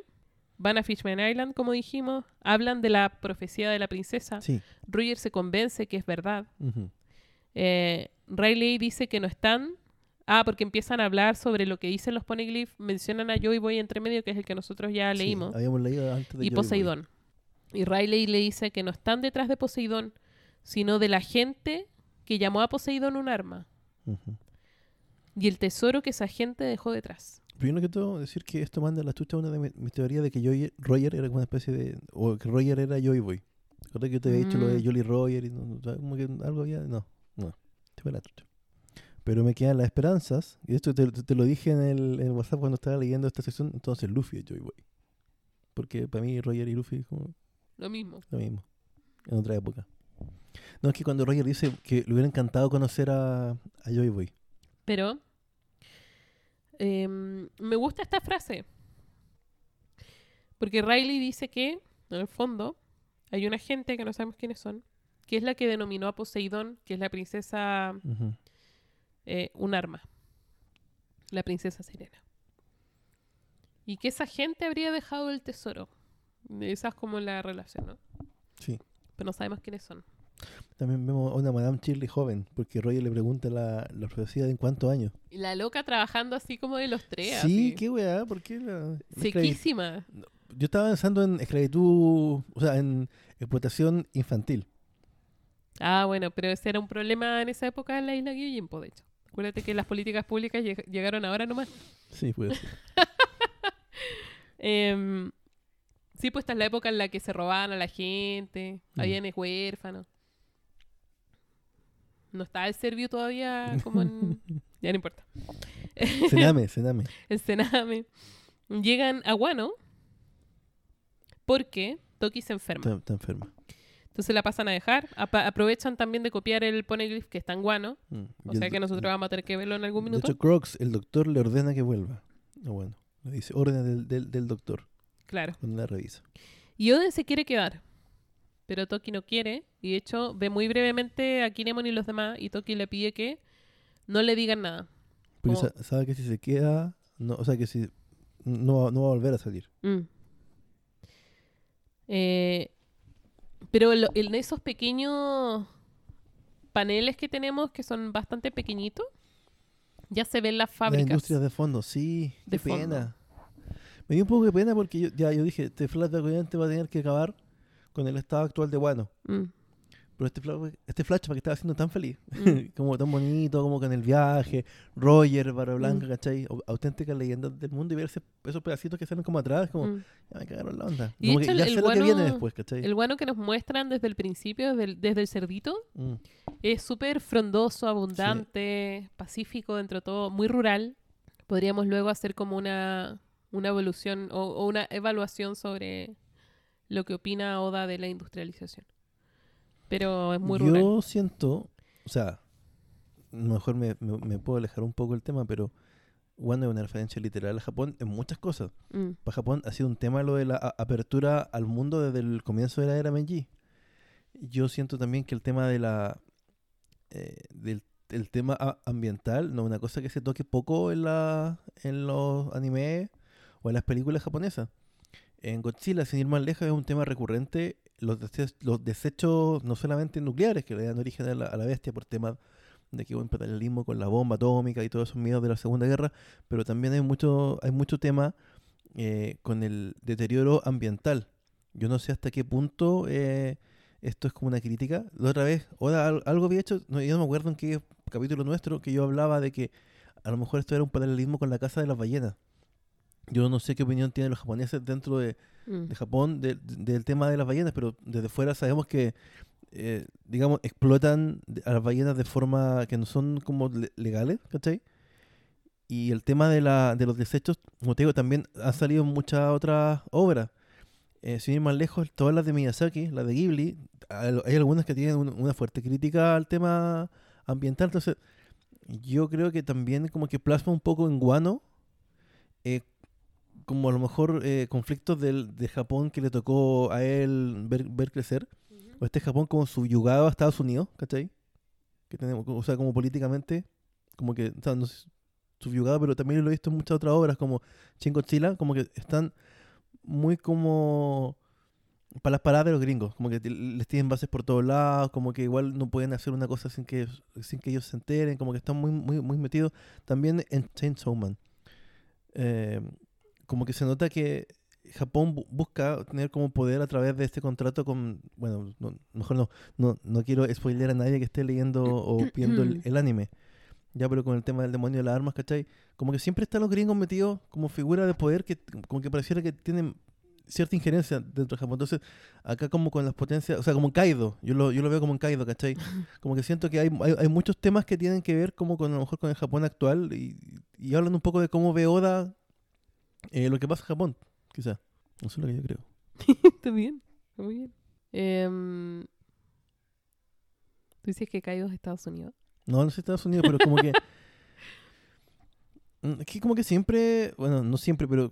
B: Van a Fishman Island, como dijimos. Hablan de la profecía de la princesa.
A: Sí.
B: Roger se convence que es verdad. Eh, Riley dice que no están. Ah, porque empiezan a hablar sobre lo que dicen los poneglyphs. Mencionan a Joy Boy entre medio, que es el que nosotros ya
A: Sí,
B: leímos.
A: habíamos leído antes de
B: y
A: Joy Boy.
B: Poseidón. Y Riley le dice que no están detrás de Poseidón, sino de la gente que llamó a Poseidón un arma. Y el tesoro que esa gente dejó detrás.
A: Primero que todo, decir que esto manda la chucha una de mi- mis teorías de que Joy- Roger era como una especie de. O que Roger era Joy Boy. ¿Recuerdas que yo te había dicho lo de
B: Mm.
A: Jolly Roger? Y no, no, como que algo había. No, no. Se fue la chucha. Pero me quedan las esperanzas. Y esto te, te- te lo dije en el, en el WhatsApp cuando estaba leyendo esta sección. Entonces Luffy es Joy Boy. Porque para mí Roger y Luffy es como
B: Lo mismo.
A: lo mismo. En otra época. No, es que cuando Roger dice que le hubiera encantado conocer a, a Joy Boy.
B: Pero em, me gusta esta frase. Porque Riley dice que, en el fondo, hay una gente que no sabemos quiénes son, que es la que denominó a Poseidón, que es la princesa, eh, un arma. La princesa sirena. Y que esa gente habría dejado el tesoro. Esa es como la relación, ¿no?
A: Sí.
B: Pero no sabemos quiénes son.
A: También vemos a una Madame Shirley joven, porque Roger le pregunta la, la profecía de en cuántos años.
B: Y la loca trabajando así como de los tres.
A: sí,
B: así.
A: qué weá, ¿por qué la,
B: Sequísima.
A: Yo estaba pensando en esclavitud, o sea, en explotación infantil.
B: Ah, bueno, pero ese era un problema en esa época en la isla Gyojin, po, de hecho. Acuérdate que las políticas públicas lleg- llegaron ahora nomás.
A: Sí.
B: Em, sí, pues esta es la época en la que se robaban a la gente,
A: Mm.
B: habían huérfanos. No está el Servio todavía como en... ya no importa.
A: Cename, cename.
B: El Sename. Llegan a Guano porque Toki se enferma.
A: Está, está enferma.
B: Entonces la pasan a dejar. Apa- aprovechan también de copiar el poneglyph que está en Guano.
A: Mm.
B: O
A: Y
B: sea
A: el
B: que nosotros vamos a tener que verlo en algún
A: De
B: minuto.
A: hecho, Crocs, el doctor le ordena que vuelva. Ah, bueno, le dice, orden del, del, del doctor,
B: Claro.
A: cuando la revisa.
B: Y Oden se quiere quedar. Pero Toki no quiere. Y de hecho ve muy brevemente a Kinemon y los demás. Y Toki le pide que no le digan nada.
A: Porque
B: Como-
A: sa- sabe que si se queda, no, o sea, que si no, no va a volver a salir.
B: Mm. Eh, pero en esos pequeños paneles que tenemos, que son bastante pequeñitos, ya se ven las
A: Las
B: fábricas.
A: industrias de fondo, sí,
B: De
A: qué
B: fondo.
A: pena. Me dio un poco de pena porque yo, ya yo dije, este flashback obviamente va a tener que acabar con el estado actual de Wano.
B: Mm,
A: Pero este este flashback estaba haciendo tan feliz,
B: mm.
A: como tan bonito, como con el viaje, Roger, Barba Blanca,
B: Mm.
A: ¿cachai? Au- Auténticas leyendas del mundo y ver ese- esos pedacitos que salen como atrás, como,
B: Mm.
A: ya me cagaron la onda.
B: Y
A: Como
B: hecho,
A: que ya
B: el-
A: sé
B: el
A: lo que viene
B: guano-
A: después, ¿cachai?
B: El guano que nos muestran desde el principio, desde el, desde el cerdito,
A: Mm.
B: es súper frondoso, abundante, pacífico dentro de todo, muy rural. Podríamos luego hacer como una, una evolución o, o una evaluación sobre lo que opina Oda de la industrialización. Pero es muy
A: Yo
B: rural.
A: siento, o sea, mejor me, me- me puedo alejar un poco del tema, pero Wano es una referencia literal a Japón en muchas cosas.
B: Mm.
A: Para Japón ha sido un tema lo de la apertura al mundo desde el comienzo de la era Meiji. Yo siento también que el tema de la eh, del el tema ambiental no es una cosa que se toque poco en la en los animes o en las películas japonesas. En Godzilla, sin ir más lejos, es un tema recurrente los, los desechos no solamente nucleares que le dan origen a la, bestia por temas de que hubo imperialismo con la bomba atómica y todos esos miedos de la Segunda Guerra, pero también hay mucho, hay mucho tema eh, con el deterioro ambiental. Yo no sé hasta qué punto eh, esto es como una crítica. La otra vez, Oda, al- algo había hecho, no, yo no me acuerdo en qué capítulo nuestro, que yo hablaba de que a lo mejor esto era un paralelismo con la casa de las ballenas. Yo no sé qué opinión tienen los japoneses dentro de,
B: Mm.
A: de Japón de- de- del tema de las ballenas, pero desde fuera sabemos que, eh, digamos, explotan a las ballenas de forma que no son como le- legales, ¿cachai? Y el tema de, la, de los desechos, como te digo, también han salido muchas otras obras. Eh, sin ir más lejos, todas las de Miyazaki, las de Ghibli, hay hay algunas que tienen un- una fuerte crítica al tema ambiental. Entonces, yo creo que también como que plasma un poco en Guano eh, como a lo mejor eh, conflictos del, de Japón que le tocó a él ver, ver crecer, o este Japón como subyugado a Estados Unidos, ¿cachai? Que tenemos, o sea, como políticamente, como que, o sea, no sé, subyugado, pero también lo he visto en muchas otras obras, como Shin Godzilla, como que están muy como para las paradas de los gringos, como que les tienen bases por todos lados, como que igual no pueden hacer una cosa sin que, sin que ellos se enteren, como que están muy, muy, muy metidos también en Chainsaw Man. Eh, como que se nota que Japón bu- busca tener como poder a través de este contrato con, bueno, no- mejor no, no, no quiero spoiler a nadie que esté leyendo o viendo el, el anime, ya, pero con el tema del demonio de las armas, ¿cachai? Como que siempre están los gringos metidos como figura de poder que como que pareciera que tienen cierta injerencia dentro de Japón. Entonces, acá como con las potencias, o sea, como en Kaido, yo lo, yo lo veo como en Kaido, ¿cachai? Como que siento que hay, hay, hay muchos temas que tienen que ver como con a lo mejor con el Japón actual y, y hablan un poco de cómo ve Oda eh, lo que pasa en Japón, quizás. Eso es lo que yo creo.
B: Está bien, está muy bien. Em, ¿Tú dices que Kaido es Estados Unidos?
A: No, no sé Estados Unidos, pero como que... Mm, Es que como que siempre, bueno, no siempre, pero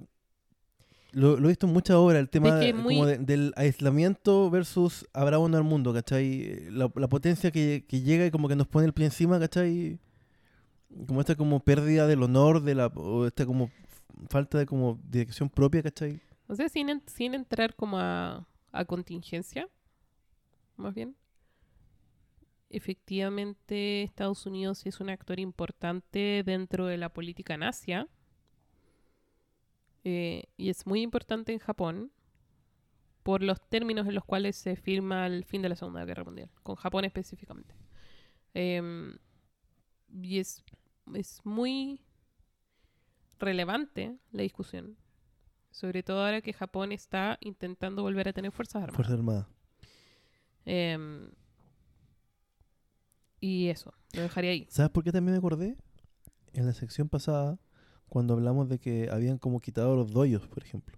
A: lo, lo he visto en muchas obras, el tema
B: Es que
A: de-
B: muy-
A: como de- del aislamiento versus habrá uno al mundo, ¿cachai? La, la potencia que, que llega y como que nos pone el pie encima, ¿cachai? Como esta como pérdida del honor, de la, o esta como falta de como dirección propia, ¿cachai?
B: O sea, sin, sin entrar como a, a contingencia, más bien. Efectivamente, Estados Unidos es un actor importante dentro de la política en Asia. eh, y es muy importante en Japón por los términos en los cuales se firma el fin de la Segunda Guerra Mundial, con Japón específicamente. Em, y es, es muy relevante la discusión, sobre todo ahora que Japón está intentando volver a tener fuerzas armadas.
A: Fuerza Armada.
B: Em, y eso, lo dejaría ahí.
A: ¿Sabes por qué también me acordé? En la sección pasada, cuando hablamos de que habían como quitado los doyos, por ejemplo.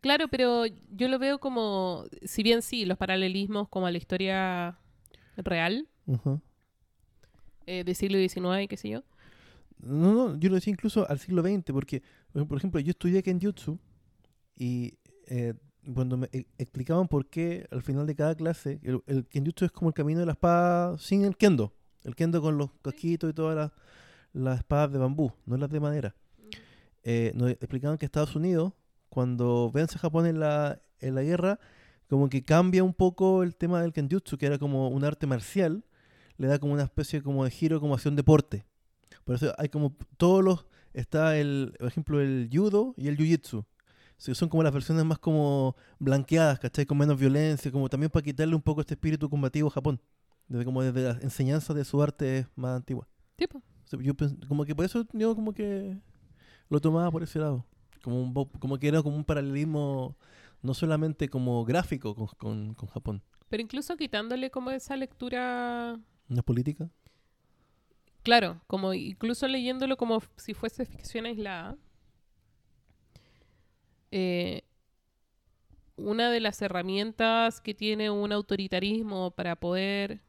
B: Claro, pero yo lo veo como, si bien sí, los paralelismos como a la historia real eh, del siglo XIX y qué sé yo.
A: No, no, yo lo decía incluso al siglo XX, porque, por ejemplo, yo estudié Kenjutsu y eh, cuando me e- explicaban por qué al final de cada clase, el, el Kenjutsu es como el camino de la espada sin el Kendo. El Kendo con los casquitos y todas las, las espadas de bambú, no las de madera. Eh, nos explicaban que Estados Unidos, cuando vence a Japón en la, en la guerra, como que cambia un poco el tema del Kenjutsu, que era como un arte marcial, le da como una especie como de giro como hacia un deporte. Por eso hay como todos los. Está el, por ejemplo, el judo y el jiu-jitsu. Sí, Son como las versiones más como blanqueadas, ¿cachai? Con menos violencia, como también para quitarle un poco este espíritu combativo a Japón. Desde como desde las enseñanzas de su arte más antigua.
B: Tipo,
A: yo como que por eso yo como que lo tomaba por ese lado. Como, un, como que era como un paralelismo no solamente como gráfico con, con, con Japón.
B: pero incluso quitándole como esa lectura,
A: ¿Una política?
B: Claro, como incluso leyéndolo como si fuese ficción aislada. eh, una de las herramientas que tiene un autoritarismo para poder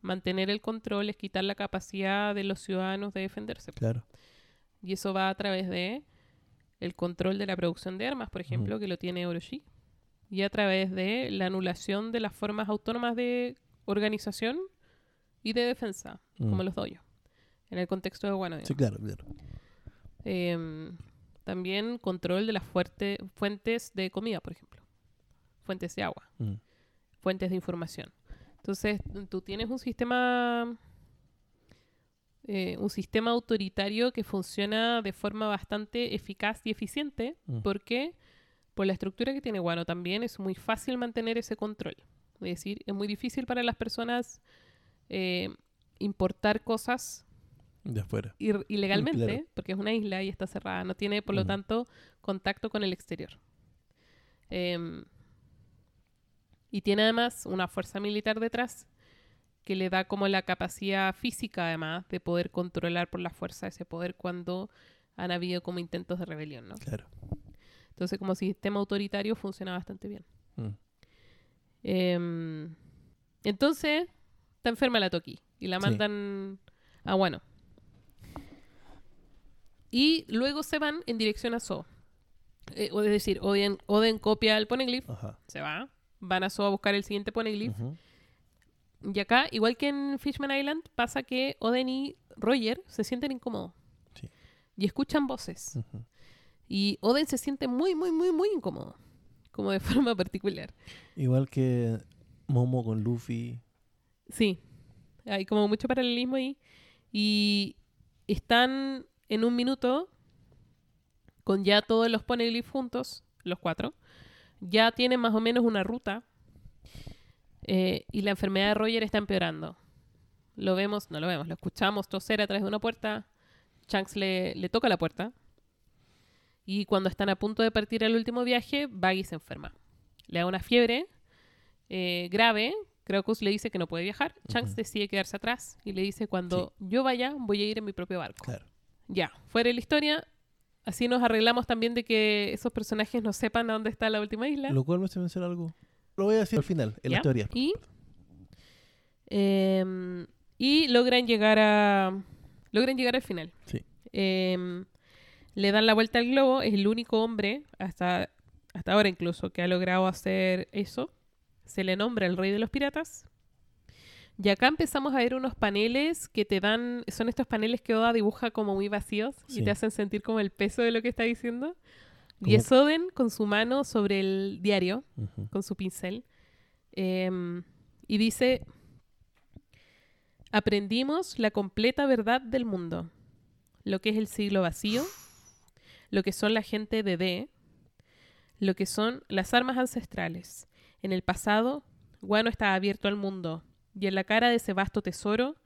B: mantener el control es quitar la capacidad de los ciudadanos de defenderse.
A: Claro.
B: Y eso va a través de el control de la producción de armas, por ejemplo, que lo tiene Orochi. Y a través de la anulación de las formas autónomas de organización y de defensa,
A: Mm.
B: como los doyos, en el contexto de Guano.
A: Sí, claro, claro.
B: Em, también control de las fuerte- fuentes de comida, por ejemplo. Fuentes de agua,
A: Mm.
B: fuentes de información. Entonces, tú tienes un sistema eh, un sistema autoritario que funciona de forma bastante eficaz y eficiente.
A: Mm.
B: ¿Por qué? Por la estructura que tiene Guano también es muy fácil mantener ese control. Es decir, es muy difícil para las personas eh, importar cosas
A: De afuera.
B: ir- ilegalmente,
A: claro.
B: porque es una isla y está cerrada, no tiene, por lo tanto, contacto con el exterior. Em, y tiene además una fuerza militar detrás que le da como la capacidad física, además, de poder controlar por la fuerza ese poder cuando han habido como intentos de rebelión, ¿no?
A: Claro.
B: Entonces, como sistema autoritario funciona bastante bien.
A: Mm.
B: Em, entonces, está enferma la Toki y la
A: Sí.
B: mandan a Wano. Y luego se van en dirección a So. Eh, o es decir, Oden, Oden copia el Poneglyph,
A: Ajá.
B: se va, van a So a buscar el siguiente Poneglyph.
A: Ujú.
B: Y acá, igual que en Fishman Island, pasa que Oden y Roger se sienten incómodos.
A: Sí.
B: Y escuchan voces. Y Oden se siente muy, muy, muy, muy incómodo. Como de forma particular.
A: Igual que Momo con Luffy.
B: Sí, hay como mucho paralelismo ahí. Y están en un minuto con ya todos los Poneglyphs juntos, los cuatro. Ya tienen más o menos una ruta. eh, y la enfermedad de Roger está empeorando. Lo vemos, no lo vemos, lo escuchamos toser a través de una puerta. Shanks le, le toca la puerta. Y cuando están a punto de partir al último viaje, Baggy se enferma. Le da una fiebre eh, grave. Crocus le dice que no puede viajar. Shanks
A: Ujú.
B: decide quedarse atrás y le dice, cuando yo vaya, voy a ir en mi propio barco.
A: Claro.
B: Ya, fuera de la historia. Así nos arreglamos también de que esos personajes no sepan a dónde está la última isla.
A: Lo cual me hace pensar algo. Lo voy a decir al final, en
B: ¿Ya?
A: la.
B: Y, em, y logran llegar a. Logran llegar al final.
A: Sí.
B: Em, le dan la vuelta al globo. Es el único hombre, hasta, hasta ahora incluso, que ha logrado hacer eso. Se le nombra el rey de los piratas. Y acá empezamos a ver unos paneles que te dan. Son estos paneles que Oda dibuja como muy vacíos y te hacen sentir como el peso de lo que está diciendo. Y es Oden con su mano sobre el diario con su pincel. em, y dice, aprendimos la completa verdad del mundo, lo que es el siglo vacío, lo que son la gente de D, lo que son las armas ancestrales. En el pasado, Guano estaba abierto al mundo, y en la cara de ese vasto tesoro,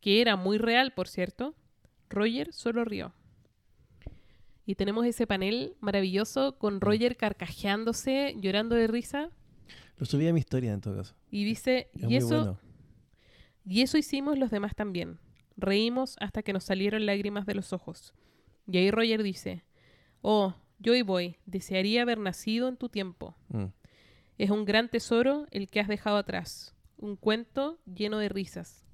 B: que era muy real, por cierto, Roger solo rió. Y tenemos ese panel maravilloso con Roger carcajeándose, llorando de risa,
A: Lo subí a mi historia en todo caso.
B: y dice,
A: Es
B: y eso,
A: bueno.
B: y eso hicimos los demás también. Reímos hasta que nos salieron lágrimas de los ojos. Y ahí Roger dice, oh, Joy Boy, desearía haber nacido en tu tiempo.
A: Mm.
B: Es un gran tesoro el que has dejado atrás. Un cuento lleno de risas.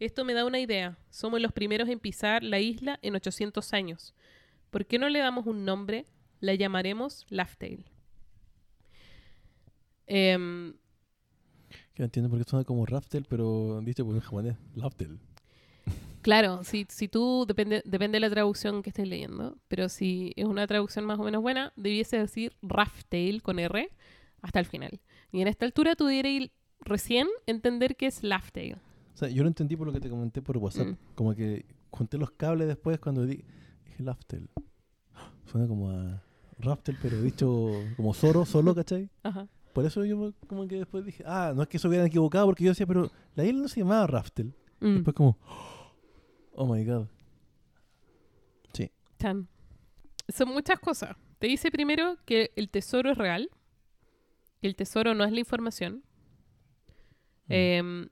B: Esto me da una idea. Somos los primeros en pisar la isla en 800 años. ¿Por qué no le damos un nombre? La llamaremos Laughtale. Em,
A: Que no entiendo por qué suena como Raftel, pero viste, pues en japonés. Raftel.
B: Claro, si, si tú, depende, depende de la traducción que estés leyendo, pero si es una traducción más o menos buena, debiese decir Raftail con R hasta el final. Y en esta altura tú deberías recién entender que es Laughtale.
A: O sea, yo lo entendí por lo que te comenté por WhatsApp.
B: Mm.
A: Como que junté los cables después cuando di, dije Raftel. Suena como a Raftel, pero dicho como Zoro, solo, ¿cachai?
B: Ajá.
A: Por eso yo como que después dije, ah, no es que se hubieran equivocado, porque yo decía, pero la isla no se llamaba Raftel.
B: Mm,
A: Después como, oh my god. Sí.
B: chan. Son muchas cosas. Te dice primero que el tesoro es real, que el tesoro no es la información.
A: Mm.
B: Em,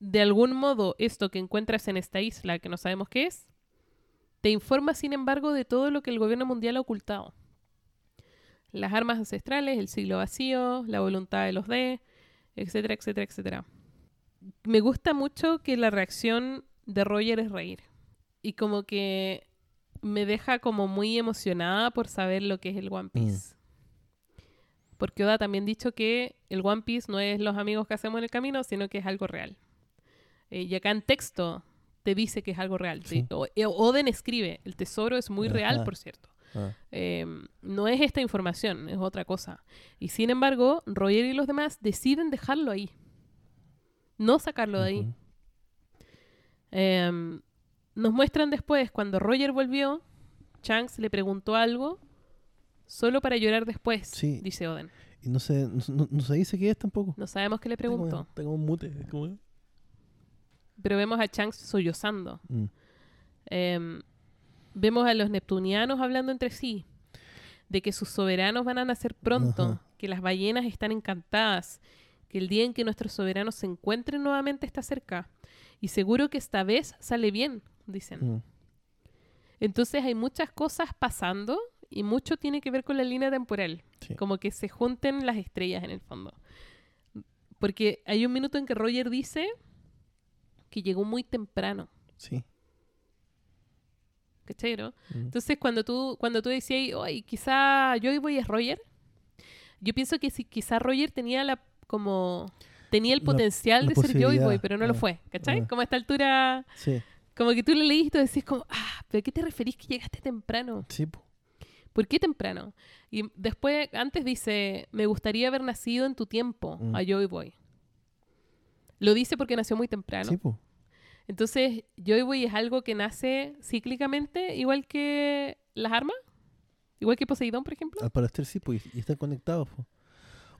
B: de algún modo, esto que encuentras en esta isla, que no sabemos qué es, te informa, sin embargo, de todo lo que el gobierno mundial ha ocultado. Las armas ancestrales, el siglo vacío, la voluntad de los D, etcétera, etcétera, etcétera. Me gusta mucho que la reacción de Roger es reír. y como que me deja como muy emocionada por saber lo que es el One Piece. Porque Oda también ha dicho que el One Piece no es los amigos que hacemos en el camino, sino que es algo real. Eh, y acá en texto te dice que es algo real.
A: Sí.
B: Eh, Oden escribe, el tesoro es muy real, por cierto.
A: Ah,
B: Eh, no es esta información, es otra cosa. Y sin embargo, Roger y los demás deciden dejarlo ahí. No sacarlo de ahí. Em, nos muestran después, cuando Roger volvió, Shanks le preguntó algo solo para llorar después,
A: Sí.
B: dice Oden.
A: Y no se, no, se dice qué es tampoco.
B: No sabemos qué le preguntó,
A: como un mute.
B: pero vemos a Shanks sollozando.
A: Mm.
B: Em, vemos a los neptunianos hablando entre sí, de que sus soberanos van a nacer pronto,
A: Ajá.
B: que las ballenas están encantadas, que el día en que nuestros soberanos se encuentren nuevamente está cerca. Y seguro que esta vez sale bien, dicen.
A: Mm.
B: Entonces hay muchas cosas pasando y mucho tiene que ver con la línea temporal.
A: Sí.
B: Como que se junten las estrellas en el fondo. Porque hay un minuto en que Roger dice que llegó muy temprano.
A: Sí.
B: ¿Cachai, no?
A: Mm.
B: Entonces cuando tú, cuando tú decías, "Ay, quizá Joy Boy es Roger, yo pienso que si quizá Roger tenía la como tenía el potencial
A: la
B: de ser Joy Boy,
A: posibilidad,
B: pero no lo fue, ¿cachai? Como a esta altura,
A: Sí.
B: como que tú lo leíste y decís como, ah, ¿pero a qué te referís que llegaste temprano?
A: Sí, po.
B: ¿Por qué temprano? Y después, antes dice, me gustaría haber nacido en tu tiempo,
A: Mm.
B: a Joy Boy. Lo dice porque nació muy temprano.
A: Sí, po.
B: Entonces, Joy Boy es algo que nace cíclicamente, igual que las armas. Igual que Poseidón, por ejemplo.
A: Al parecer sí, pues, y están conectados. po.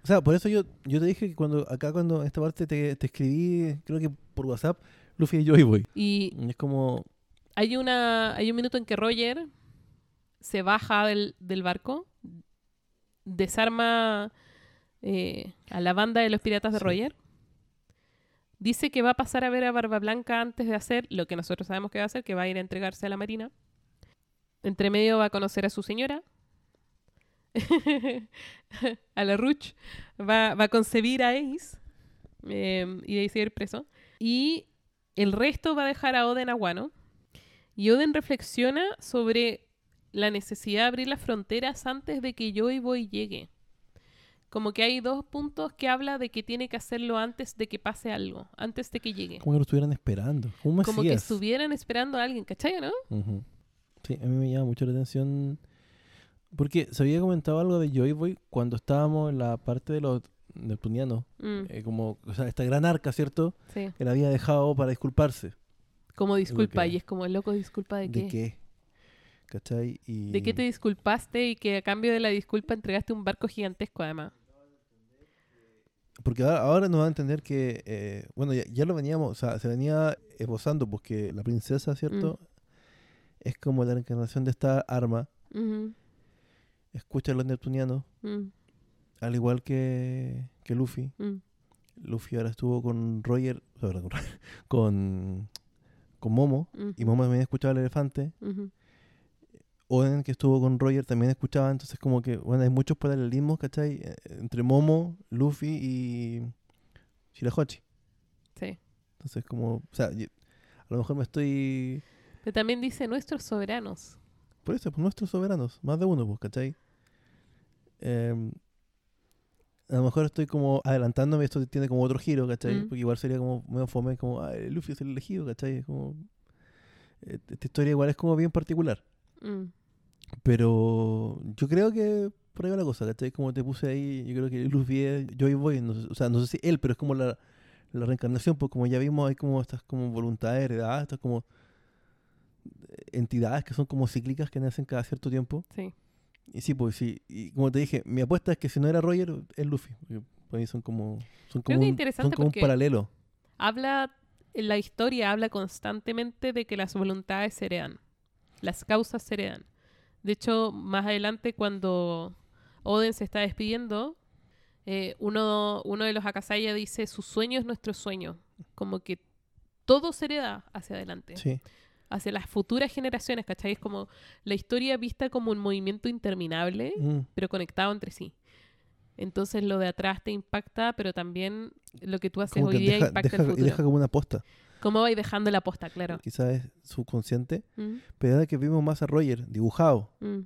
A: O sea, por eso yo, yo te dije que cuando acá cuando esta parte te, te escribí, creo que por WhatsApp, Luffy y Joy Boy.
B: Y
A: Y es como,
B: hay, una, hay un minuto en que Roger se baja del, del barco, desarma eh, a la banda de los piratas de
A: Sí.
B: Roger. Dice que va a pasar a ver a Barba Blanca antes de hacer lo que nosotros sabemos que va a hacer, que va a ir a entregarse a la marina. Entre medio va a conocer a su señora, a la Ruch, va, va a concebir a Ace eh, y de ahí seguir preso. Y el resto va a dejar a Oden a Wano. Y Oden reflexiona sobre la necesidad de abrir las fronteras antes de que Joy Boy llegue. Como que hay dos puntos que habla de que tiene que hacerlo antes de que pase algo, antes de que llegue.
A: como que lo estuvieran esperando. Como
B: que estuvieran esperando a alguien, ¿cachai, no?
A: Sí, a mí me llama mucho la atención. Porque se había comentado algo de Joy Boy cuando estábamos en la parte de los neptunianos.
B: Mm,
A: Eh, como, o sea, esta gran arca, ¿cierto?
B: sí.
A: Que la había dejado para disculparse.
B: Como disculpa, y es como, loco, disculpa de qué.
A: ¿De qué? ¿Cachai? Y...
B: ¿De qué te disculpaste y que a cambio de la disculpa entregaste un barco gigantesco además?
A: Porque ahora, ahora nos va a entender que, eh, bueno, ya, ya lo veníamos, o sea, se venía esbozando, porque la princesa, ¿cierto? Es como la reencarnación de esta arma. Escucha a los neptunianos,
B: mm,
A: al igual que, que Luffy.
B: mm.
A: Luffy ahora estuvo con Roger, con, con, Momo, y Momo también escuchaba al elefante.
B: Ujú.
A: Oden, que estuvo con Roger, también escuchaba. Entonces, como que, bueno, hay muchos paralelismos, ¿cachai? Eh, Entre Momo, Luffy y Shirahoshi.
B: Sí.
A: Entonces, como, o sea, yo- a lo mejor me estoy.
B: Pero también dice nuestros soberanos.
A: Por eso, pues nuestros soberanos, más de uno, pues, ¿cachai? Em, a lo mejor estoy como adelantándome, esto tiene como otro giro, ¿cachai?
B: Mm.
A: Porque igual sería como medio fome, como, ah, Luffy es el elegido, ¿cachai? Como, eh, esta historia igual es como bien particular.
B: Mm,
A: Pero yo creo que por ahí va la cosa, ¿cachai? Como te puse ahí, yo creo que Luffy es Joy Boy, no sé- o sea, no sé si él, pero es como la, la reencarnación, pues como ya vimos, hay como estas como voluntades heredadas, estas como entidades que son como cíclicas que nacen cada cierto tiempo.
B: sí.
A: Y sí, pues sí, y como te dije, mi apuesta es que si no era Roger, es Luffy. Para mí son como, son como, un, son como un paralelo.
B: Habla, en la historia habla constantemente de que las voluntades se heredan. Las causas se heredan. De hecho, más adelante cuando Oden se está despidiendo, eh, uno, uno de los Akasaya dice, su sueño es nuestro sueño. Como que todo se hereda hacia adelante.
A: Sí,
B: hacia las futuras generaciones, ¿cachai? Es como la historia vista como un movimiento interminable,
A: Mm,
B: pero conectado entre sí. Entonces lo de atrás te impacta, pero también lo que tú haces
A: Como
B: hoy día
A: deja,
B: impacta
A: deja-
B: el
A: y
B: futuro.
A: deja como una posta.
B: ¿Cómo vais dejando la posta, claro?
A: Quizás es subconsciente.
B: Mm,
A: Pero ahora que vimos más a Roger dibujado,
B: mm,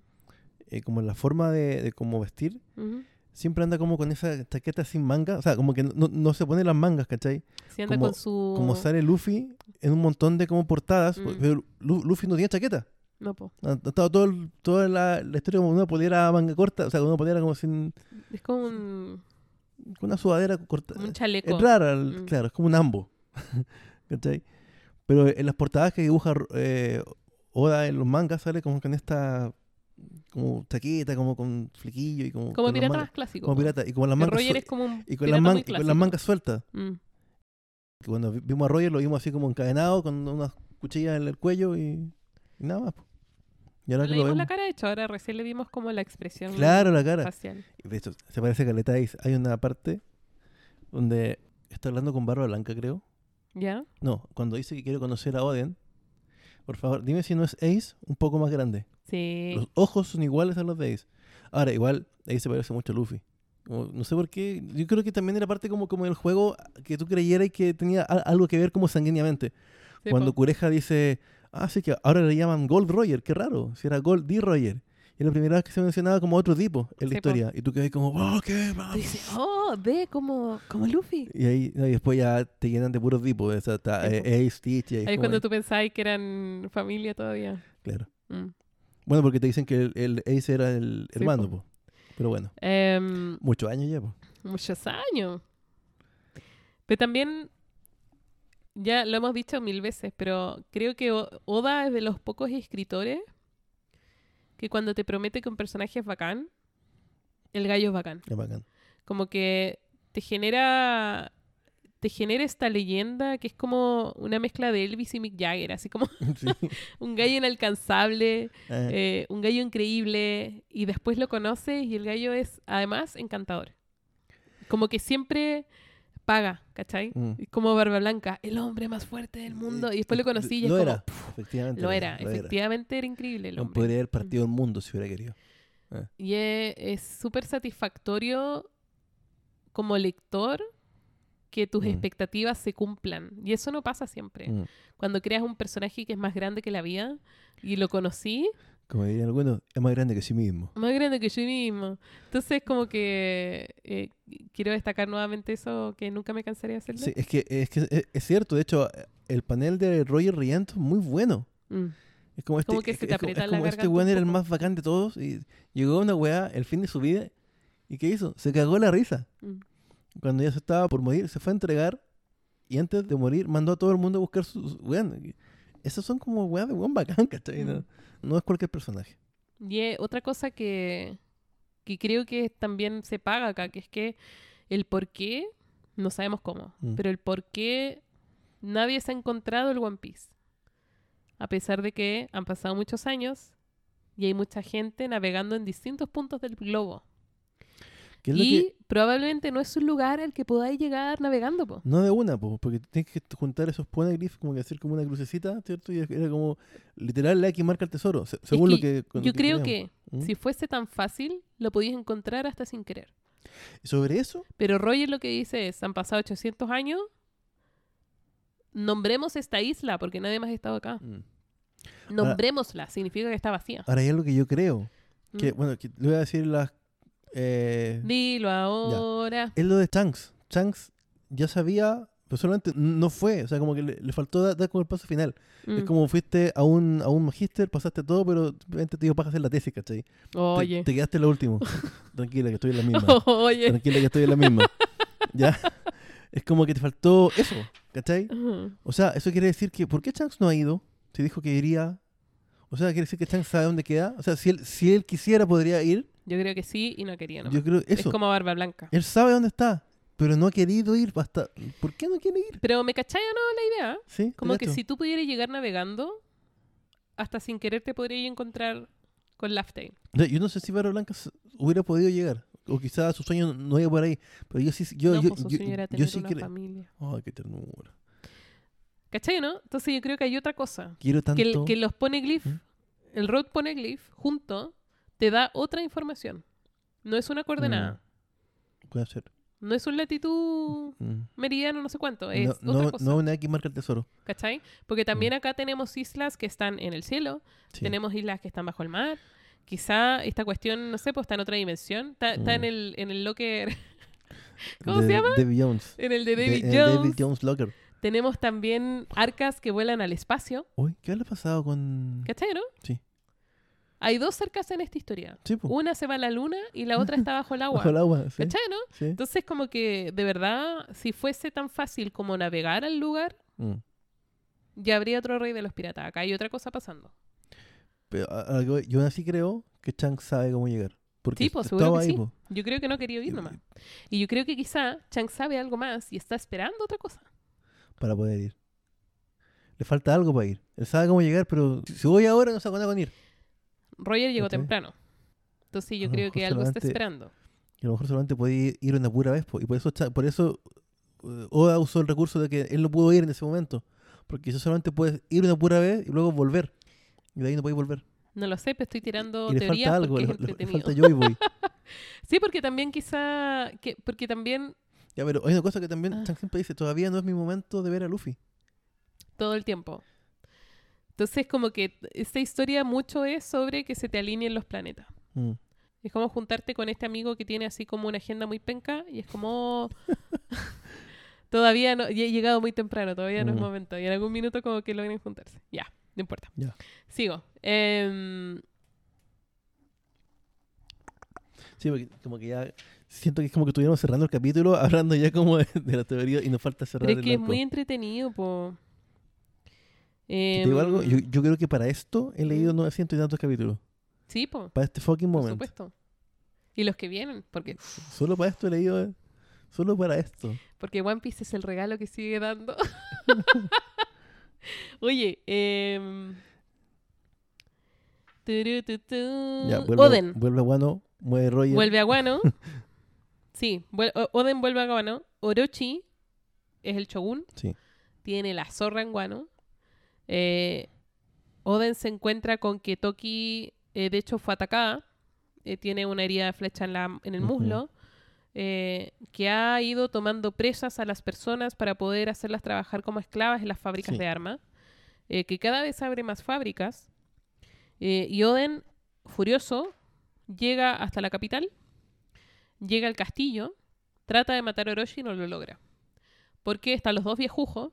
A: eh, como en la forma de, de cómo vestir,
B: ujú.
A: siempre anda como con esa chaqueta sin manga. O sea, como que no, no se pone las mangas, ¿cachai?
B: Si anda
A: Como-
B: con su...
A: Como sale Luffy en un montón de como portadas,
B: Mm.
A: pero Lu- Luffy no tiene chaqueta.
B: No, po.
A: Ha estado todo el- toda la, la historia como una polera manga corta, o sea, una polera como sin.
B: Es como un,
A: con una sudadera corta.
B: un chaleco.
A: Es rara,
B: Mm.
A: claro, es como un ambo. ¿Cachai? Pero en las portadas que dibuja eh, Oda en los mangas sale como con esta como chaqueta, como con flequillo y como.
B: Como pirata clásico.
A: Como pirata. Y con las mangas,
B: Roger
A: suel-
B: es como un
A: y con las, man-
B: muy
A: y con las
B: clásico.
A: mangas sueltas.
B: Mm.
A: Cuando vi- vimos a Roger lo vimos así como encadenado con unas cuchillas en el cuello y, y nada más. Y ahora que
B: le
A: lo
B: vimos
A: vemos.
B: la cara de hecho, ahora recién le vimos como la expresión
A: Claro, la cara.
B: facial.
A: De hecho, se parece a Caleta. Hay una parte donde está hablando con Barba Blanca, creo.
B: ¿Ya?
A: No, cuando dice que quiere conocer a Oden. Por favor, dime si no es Ace un poco más grande.
B: Sí.
A: Los ojos son iguales a los de Ace. Ahora, igual, Ace se parece mucho a Luffy. Como- no sé por qué. Yo creo que también era parte como, como del juego que tú creyeras que tenía al- algo que ver como sanguíneamente.
B: Sí,
A: Cuando
B: po.
A: Cureja dice, ah, sí que ahora le llaman Gold Roger, qué raro, si era Gold D. Roger. Y es la primera vez que se mencionaba como otro tipo en la
B: Sí, po.
A: historia. Y tú quedas como, oh, qué
B: Tú dices, oh, ve como, como Luffy.
A: Y ahí no, y después ya te llenan de puros tipos. O sea, está
B: Sí,
A: eh. Ace, Stitch, y ahí es
B: cuando
A: ahí,
B: tú pensabas que eran familia todavía.
A: Claro.
B: Mm.
A: Bueno, porque te dicen que el, el Ace era el
B: Sí,
A: hermano,
B: po.
A: po. Pero bueno,
B: Em,
A: muchos años ya, po.
B: muchos años. Pero también, ya lo hemos dicho mil veces, pero creo que Oda es de los pocos escritores que cuando te promete que un personaje es bacán, el gallo es bacán.
A: Es bacán.
B: Como que te genera te genera esta leyenda que es como una mezcla de Elvis y Mick Jagger, así como
A: Sí.
B: un gallo inalcanzable,
A: Eh,
B: eh, un gallo increíble, y después lo conoces y el gallo es además encantador. Como que siempre paga, ¿cachai?
A: mm.
B: Es como Barba Blanca, el hombre más fuerte del mundo, y después lo conocí y es
A: lo
B: como,
A: era, efectivamente.
B: lo era, efectivamente era increíble el
A: No podría haber partido el mundo si hubiera querido.
B: Y es súper satisfactorio como lector que tus
A: Mm.
B: expectativas se cumplan. Y eso no pasa siempre.
A: Mm.
B: Cuando creas un personaje que es más grande que la vida y lo conocí,
A: Como dirían algunos, es más grande que sí mismo.
B: más grande que yo mismo. Entonces, como que eh, quiero destacar nuevamente eso que nunca me cansaré de hacerlo.
A: Sí, es que, es que es, es cierto. De hecho, el panel de Roger Riento es muy bueno.
B: Mm.
A: Es como este,
B: Como que
A: es-
B: se te
A: es como-
B: aprieta
A: es
B: la
A: como este weón era el más bacán de todos y llegó a una weá el fin de su vida y ¿qué hizo? Se cagó la risa.
B: Mm.
A: Cuando ya se estaba por morir, se fue a entregar y antes de morir mandó a todo el mundo a buscar sus weón. Esos son como weas de weón bacán, ¿cachai? No,
B: Mm.
A: no es cualquier personaje.
B: Y eh, otra cosa que, que creo que también se paga acá, que es que el por qué, no sabemos cómo,
A: Mm.
B: pero el por qué nadie se ha encontrado el One Piece. A pesar de que han pasado muchos años y hay mucha gente navegando en distintos puntos del globo.
A: ¿Qué es lo
B: Y
A: que-
B: probablemente no es un lugar al que podáis llegar navegando, po.
A: No de una, po, porque tienes que juntar esos poneglyphs, como que hacer como una crucecita, ¿cierto? Y era como, literal, la que marca el tesoro, se- según lo que... lo
B: Yo creo que
A: ¿Mm?
B: si fuese tan fácil, lo podías encontrar hasta sin querer.
A: Sobre eso,
B: Pero Roger lo que dice es, han pasado 800 años, nombremos esta isla porque nadie más ha estado acá.
A: mm.
B: Nombrémosla, significa que está vacía.
A: ahora hay algo que yo creo, que,
B: Mm.
A: bueno, que le voy a decir las... Eh,
B: Dilo ahora.
A: es lo de Shanks. Shanks ya sabía, pero solamente no fue, o sea, como que le, le faltó dar, dar como el paso final. Es
B: Mm.
A: como fuiste a un, a un magíster, pasaste todo, pero te dio para hacer la tesis, ¿cachai? Te-
B: Oye.
A: Te, quedaste en lo último. Tranquila, que estoy en la misma.
B: Oye.
A: Tranquila, que estoy en la misma. ¿Ya? Es como que te faltó eso, ¿cachai?
B: Ujú.
A: O sea, eso quiere decir que, ¿por qué Shanks no ha ido? Se dijo que iría. O sea, quiere decir que Shanks sabe dónde queda. O sea, si él, si él quisiera, podría ir.
B: Yo creo que sí y no quería. nomás.
A: Yo creo
B: Es como Barba Blanca.
A: Él sabe dónde está, pero no ha querido ir. Hasta... ¿Por qué no quiere ir?
B: Pero me cachai o no la idea.
A: ¿Sí?
B: Como que si tú pudieras llegar navegando, hasta sin querer te podrías encontrar con
A: sea, yo no sé si Barba Blanca hubiera podido llegar. O quizás su sueño no iba por ahí. Pero yo sí. Yo,
B: no,
A: yo,
B: pues
A: yo, yo sí
B: una
A: quiero.
B: familia.
A: Ay, qué ternura.
B: ¿Cachai no? Entonces yo creo que hay otra cosa.
A: Quiero tanto.
B: Que, que los poneglyph,
A: ¿Mm?
B: el road poneglyph junto, te da otra información. No es una coordenada.
A: Puede ser.
B: No es un latitud
A: Mm.
B: meridiano, no sé cuánto, es
A: No,
B: otra
A: no,
B: cosa.
A: no una X marca el tesoro.
B: ¿Cachai? Porque también acá tenemos islas que están en el cielo,
A: Sí.
B: tenemos islas que están bajo el mar. Quizá esta cuestión, no sé, pues está en otra dimensión. Está, está en
A: Mm.
B: el en el locker, ¿cómo
A: De
B: se llama?
A: Davy Jones.
B: en el de
A: De-
B: David
A: el
B: Jones.
A: David Jones Locker.
B: Tenemos también arcas que vuelan al espacio.
A: Uy, ¿qué le ha pasado con...?
B: ¿Cachai, no?
A: Sí.
B: Hay dos arcas en esta historia.
A: Sí.
B: Una se va a la luna y la otra está bajo el agua.
A: Bajo el agua, sí.
B: ¿Cachai, no?
A: sí.
B: Entonces, como que, de verdad, si fuese tan fácil como navegar al lugar,
A: Mm.
B: ya habría otro rey de los piratas. Acá hay otra cosa pasando.
A: Pero a- yo así creo que Chang sabe cómo llegar. Porque
B: Sí, seguro que
A: ahí,
B: sí.
A: po.
B: Yo creo que no quería ir nomás. Y yo creo que quizá Chang sabe algo más y está esperando otra cosa.
A: para poder ir. Le falta algo para ir. Él sabe cómo llegar, pero si voy ahora no sabe con ir.
B: Roger llegó temprano. Entonces yo
A: A lo
B: creo que algo está esperando.
A: Y a lo mejor solamente podía ir una pura vez. Y por eso, por eso eh, Oda usó el recurso de que él no pudo ir en ese momento. Porque eso solamente puedes ir una pura vez y luego volver. Y de ahí no puedes volver.
B: No lo sé, pero estoy tirando
A: y le
B: teorías
A: falta algo,
B: porque
A: le,
B: es
A: le- falta Joy Boy.
B: Sí, porque también quizá... Que, porque también
A: ya, pero hay una cosa que también
B: Ah.
A: Siempre dice, todavía no es mi momento de ver a Luffy.
B: todo el tiempo. Entonces como que esta historia mucho es sobre que se te alineen los planetas.
A: Mm.
B: Es como juntarte con este amigo que tiene así como una agenda muy penca y es como... todavía no... y he llegado muy temprano, todavía no es momento. Y en algún minuto como que logren juntarse. Ya, no importa.
A: Ya.
B: Sigo. Em,
A: Sí, porque como que ya siento que es como que estuviéramos cerrando el capítulo hablando ya como de, de la teoría y nos falta cerrar
B: pero es
A: el
B: que es muy entretenido, po.
A: ¿Te digo algo? Yo,
B: Em,
A: yo creo que para esto he leído 900 y tantos capítulos.
B: Sí, po,
A: Para este fucking
B: por
A: momento.
B: supuesto. Y los que vienen, porque,
A: Solo para esto he leído. eh, Solo para esto.
B: porque One Piece es el regalo que sigue dando. Oye, eh...
A: Ya, vuelve,
B: Oden
A: vuelve a Wano, mueve Roger.
B: vuelve a Guano. sí, vuel- Oden vuelve a Guano. Orochi es el shogun.
A: Sí.
B: Tiene la zorra en Guano. Eh, Oden se encuentra con que Toki, eh, de hecho, fue atacada. Eh, tiene una herida de flecha en, la, en el muslo. eh, que ha ido tomando presas a las personas para poder hacerlas trabajar como esclavas en las fábricas
A: Sí.
B: de armas. que cada vez abre más fábricas. Y Oden, furioso, llega hasta la capital, llega al castillo, trata de matar a Orochi y no lo logra. Porque están los dos viejujos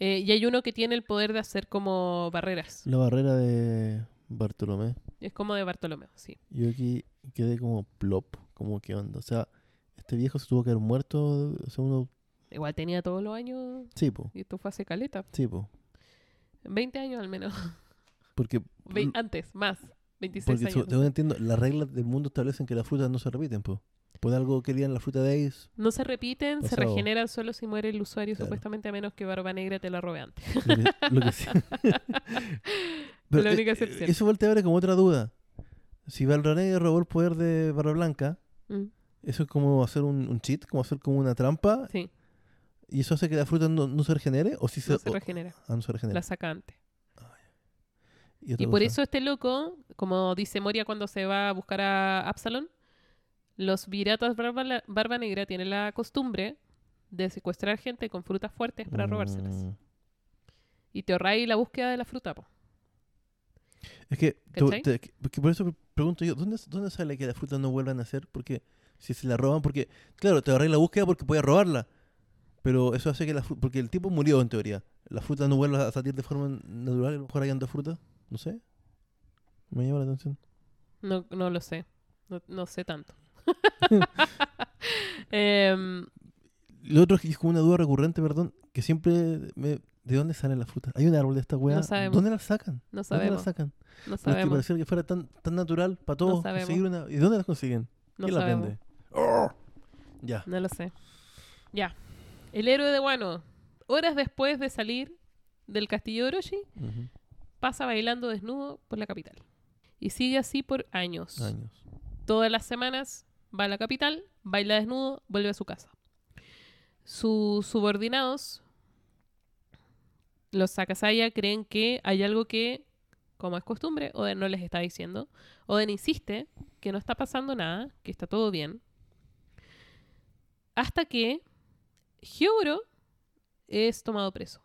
B: eh, y hay uno que tiene el poder de hacer como barreras.
A: La barrera de Bartolomé.
B: Es como de Bartolomeo, sí.
A: Yo aquí quedé como plop. Como que onda. O sea, este viejo se tuvo que haber muerto. O sea, uno.
B: Igual tenía todos los años
A: Sí, po.
B: y esto fue hace caleta.
A: Sí, po.
B: 20 años al menos.
A: Porque.
B: Ve- antes, más. 26
A: Porque,
B: años.
A: según entiendo, las reglas del mundo establecen que las frutas no se repiten, po. Por algo querían la fruta de Ace.
B: No se repiten, se
A: Pasado.
B: regeneran solo si muere el usuario,
A: Claro.
B: supuestamente a menos que Barba Negra te la robe antes.
A: Lo que, lo que sí. Pero,
B: La
A: eh,
B: única
A: eh,
B: excepción.
A: Eso vuelve a ver como otra duda. Si Valronegro robó el poder de Barba Blanca,
B: Mm,
A: eso es como hacer un, un cheat, como hacer como una trampa,
B: sí,
A: y eso hace que la fruta no, no se regenere, o si se,
B: no se
A: o-
B: regenera.
A: ah, no se regenera.
B: La saca antes.
A: Y,
B: por
A: cosa.
B: eso este loco, como dice Moria cuando se va a buscar a Absalón, los piratas barba, la- barba negra tienen la costumbre de secuestrar gente con frutas fuertes para robárselas.
A: Mm.
B: Y te ahorráis la búsqueda de la fruta, po.
A: Es que, tú- te- que- por eso pregunto yo, ¿dónde, ¿dónde sale que las frutas no vuelvan a ser? Porque si se la roban, porque, claro, te ahorré la búsqueda porque puedes robarla. Pero eso hace que la fruta, porque el tipo murió en teoría. La fruta no vuelva a salir de forma natural, a lo mejor hay anda fruta, no sé. Me llama la atención.
B: No, no lo sé. No, no sé tanto. Em,
A: Lo otro es que es como una duda recurrente, perdón, que siempre me... ¿De dónde salen las frutas? ¿Hay un árbol de esta weá?
B: No sabemos.
A: ¿Dónde las sacan?
B: no
A: ¿Dónde las
B: sabemos.
A: sacan?
B: No
A: es que
B: sabemos.
A: pareciera que fuera tan, tan natural para todos
B: sabemos.
A: conseguir una... ¿Y dónde las consiguen?
B: No
A: ¿Quién las
B: sabemos.
A: vende? ¡Oh! Ya.
B: No lo sé. Ya. El héroe de Wano, horas después de salir del castillo de Orochi, pasa bailando desnudo por la capital. Y sigue así por años.
A: Años.
B: Todas las semanas va a la capital, baila desnudo, vuelve a su casa. Sus subordinados, los Sakasaya, creen que hay algo que, como es costumbre, Oden no les está diciendo. Oden insiste que no está pasando nada, que está todo bien. hasta que Hyogoro es tomado preso.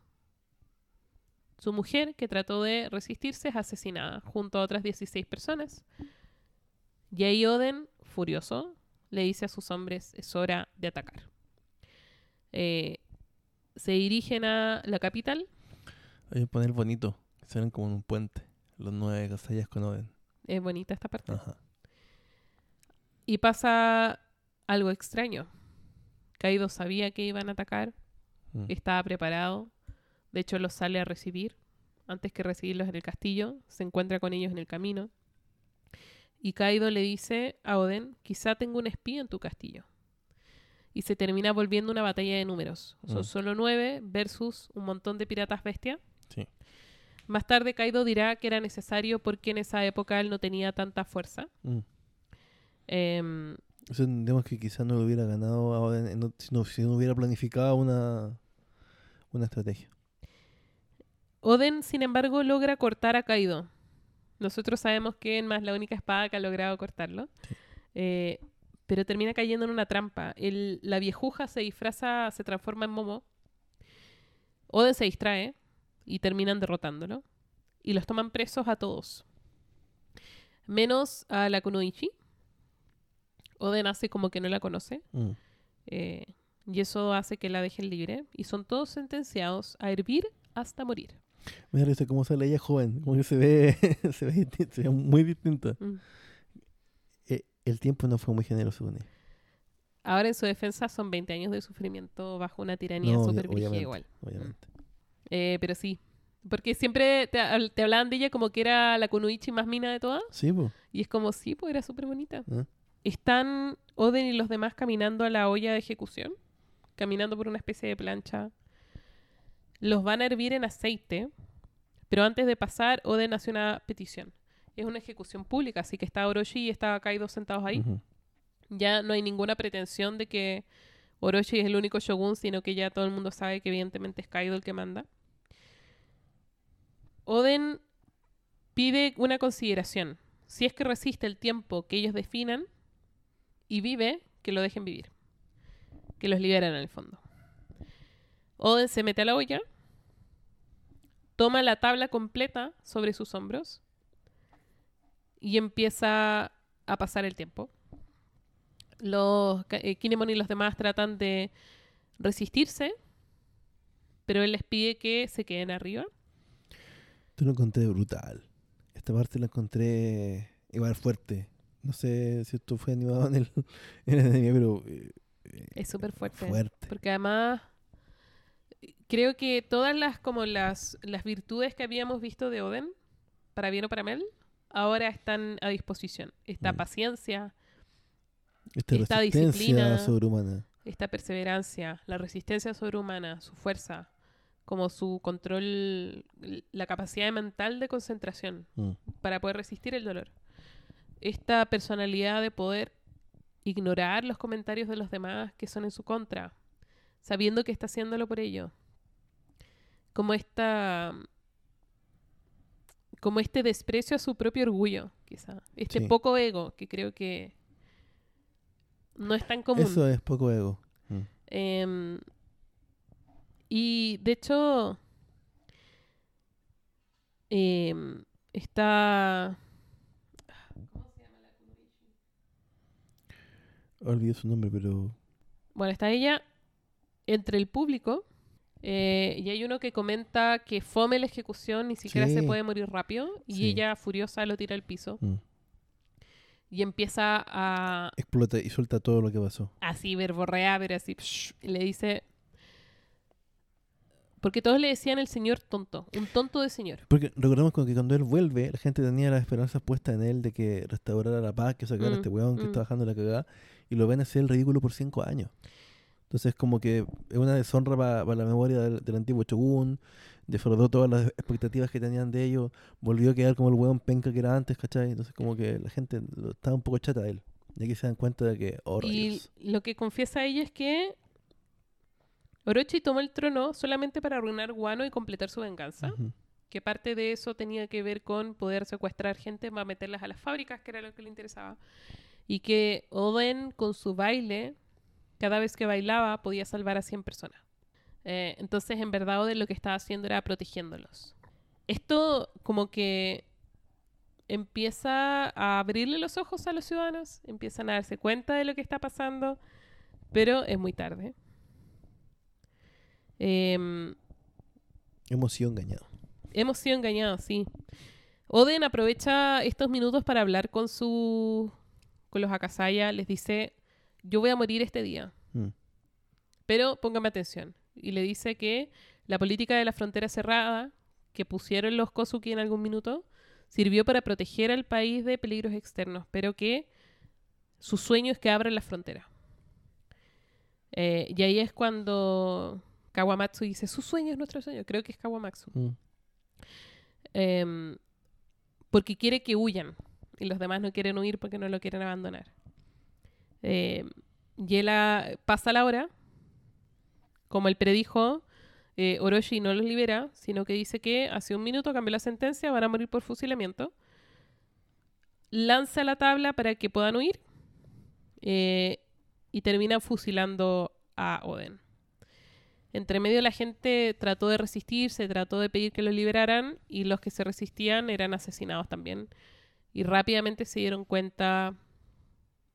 B: Su mujer, que trató de resistirse, es asesinada junto a otras 16 personas. Y ahí Oden, furioso, le dice a sus hombres, es hora de atacar. Eh, se dirigen a la capital.
A: Hay que poner bonito. Salen como en un puente. Los nueve casallas con Oden.
B: Es bonita esta parte.
A: Ajá.
B: Y pasa algo extraño. Kaido sabía que iban a atacar,
A: Mm.
B: estaba preparado. De hecho, los sale a recibir. Antes que recibirlos en el castillo, se encuentra con ellos en el camino. Y Kaido le dice a Oden, quizá tengo un espía en tu castillo. Y se termina volviendo una batalla de números. Son
A: Mm.
B: solo nueve versus un montón de piratas bestia.
A: Sí.
B: Más tarde Kaido dirá que era necesario porque en esa época él no tenía tanta fuerza.
A: Mm.
B: Em,
A: Eso entendemos que quizás no lo hubiera ganado a Oden en si, no, si no hubiera planificado una, una estrategia.
B: Oden, sin embargo, logra cortar a Kaido. Nosotros sabemos que Enma es la única espada que ha logrado cortarlo.
A: Sí.
B: Eh, pero termina cayendo en una trampa. El- la viejuja se disfraza, se transforma en Momo. Oden se distrae y terminan derrotándolo. Y los toman presos a todos. Menos a la Kunoichi. Oden hace como que no la conoce.
A: Mm.
B: eh, y eso hace que la dejen libre. Y son todos sentenciados a hervir hasta morir.
A: Me da risa cómo sale ella joven, como que se ve, se ve, se ve muy distinta.
B: Mm.
A: Eh, el tiempo no fue muy generoso con ella.
B: Ahora en su defensa son 20 años de sufrimiento bajo una tiranía
A: No,
B: súper igual.
A: obviamente.
B: Eh, pero sí. Porque siempre te, te hablaban de ella como que era la Kunoichi más mina de todas.
A: Sí, pues.
B: Y es como, sí, pues era súper bonita.
A: ¿eh?
B: Están Oden y los demás caminando a la olla de ejecución. Caminando por una especie de plancha. Los van a hervir en aceite. Pero antes de pasar, Oden hace una petición. Es una ejecución pública, así que está Orochi y está Kaido sentados ahí. Ya no hay ninguna pretensión de que Orochi es el único shogun, sino que ya todo el mundo sabe que evidentemente es Kaido el que manda. Oden pide una consideración. Si es que resiste el tiempo que ellos definan y vive, que lo dejen vivir. Que los liberen en el fondo. Oden se mete a la olla, toma la tabla completa sobre sus hombros y empieza a pasar el tiempo los eh, Kinemon y los demás tratan de resistirse, pero él les pide que se queden arriba.
A: Esto lo encontré brutal. Esta parte la encontré igual fuerte. No sé si esto fue animado en el, en el anime, pero eh, eh,
B: Es súper fuerte.
A: fuerte.
B: Porque además creo que todas las como las, las virtudes que habíamos visto de Oden, para bien o para mal, ahora están a disposición. Esta
A: Mm.
B: paciencia,
A: Esta,
B: disciplina.
A: sobrehumana.
B: esta perseverancia, la resistencia sobrehumana, su fuerza, como su control, la capacidad mental de concentración.
A: Mm.
B: para poder resistir el dolor. Esta personalidad de poder ignorar los comentarios de los demás que son en su contra, sabiendo que está haciéndolo por ello. Como esta como este desprecio a su propio orgullo, quizá. Este
A: Sí.
B: poco ego que creo que no es tan común.
A: Eso es poco ego. Mm.
B: Em, y de hecho, em, está.
A: Olvidé su nombre, pero.
B: Bueno, está ella entre el público. eh, y hay uno que comenta que fome la ejecución, ni siquiera se puede morir rápido. Y
A: Sí.
B: ella, furiosa, lo tira al piso.
A: mm,
B: Y empieza a
A: Explota y suelta todo lo que pasó.
B: así verborrea, pero así. psh, y le dice. Porque todos le decían el señor tonto. Un tonto de señor.
A: Porque recordemos que cuando él vuelve, la gente tenía las esperanzas puestas en él de que restaurara la paz, que sacara a
B: Mm,
A: este weón que
B: mm.
A: está bajando la cagada, y lo ven hacer el ridículo por cinco años. Entonces, como que es una deshonra para la memoria del, del antiguo Shogun, defraudó todas las expectativas que tenían de ellos, volvió a quedar como el weón penca que era antes, ¿cachai? Entonces, como que la gente lo- estaba un poco chata de él. Y aquí se dan cuenta de que, oh,
B: Y lo que confiesa ella es que Orochi tomó el trono solamente para arruinar Guano y completar su venganza. Que parte de eso tenía que ver con poder secuestrar gente para meterlas a las fábricas, que era lo que le interesaba. Y que Oden, con su baile, cada vez que bailaba podía salvar a 100 personas. Eh, entonces, en verdad, Oden lo que estaba haciendo era protegiéndolos. Esto como que empieza a abrirle los ojos a los ciudadanos, empiezan a darse cuenta de lo que está pasando, pero es muy tarde. Em,
A: Hemos sido engañados.
B: hemos sido engañados, sí. Oden aprovecha estos minutos para hablar con su con los Akasaya, les dice, yo voy a morir este día,
A: Mm.
B: pero póngame atención. Y le dice que la política de la frontera cerrada que pusieron los Kosuki en algún minuto sirvió para proteger al país de peligros externos, pero que su sueño es que abran la frontera. Eh, y ahí es cuando Kawamatsu dice, su sueño es nuestro sueño. Creo que es Kawamatsu.
A: Mm.
B: Em, porque quiere que huyan y los demás no quieren huir porque no lo quieren abandonar. Él ah, pasa la hora, como él predijo, eh, Orochi no los libera, sino que dice que hace un minuto cambió la sentencia, van a morir por fusilamiento. Lanza la tabla para que puedan huir eh, y termina fusilando a Oden. Entre medio la gente trató de resistirse, trató de pedir que lo liberaran y los que se resistían eran asesinados también. Y rápidamente se dieron cuenta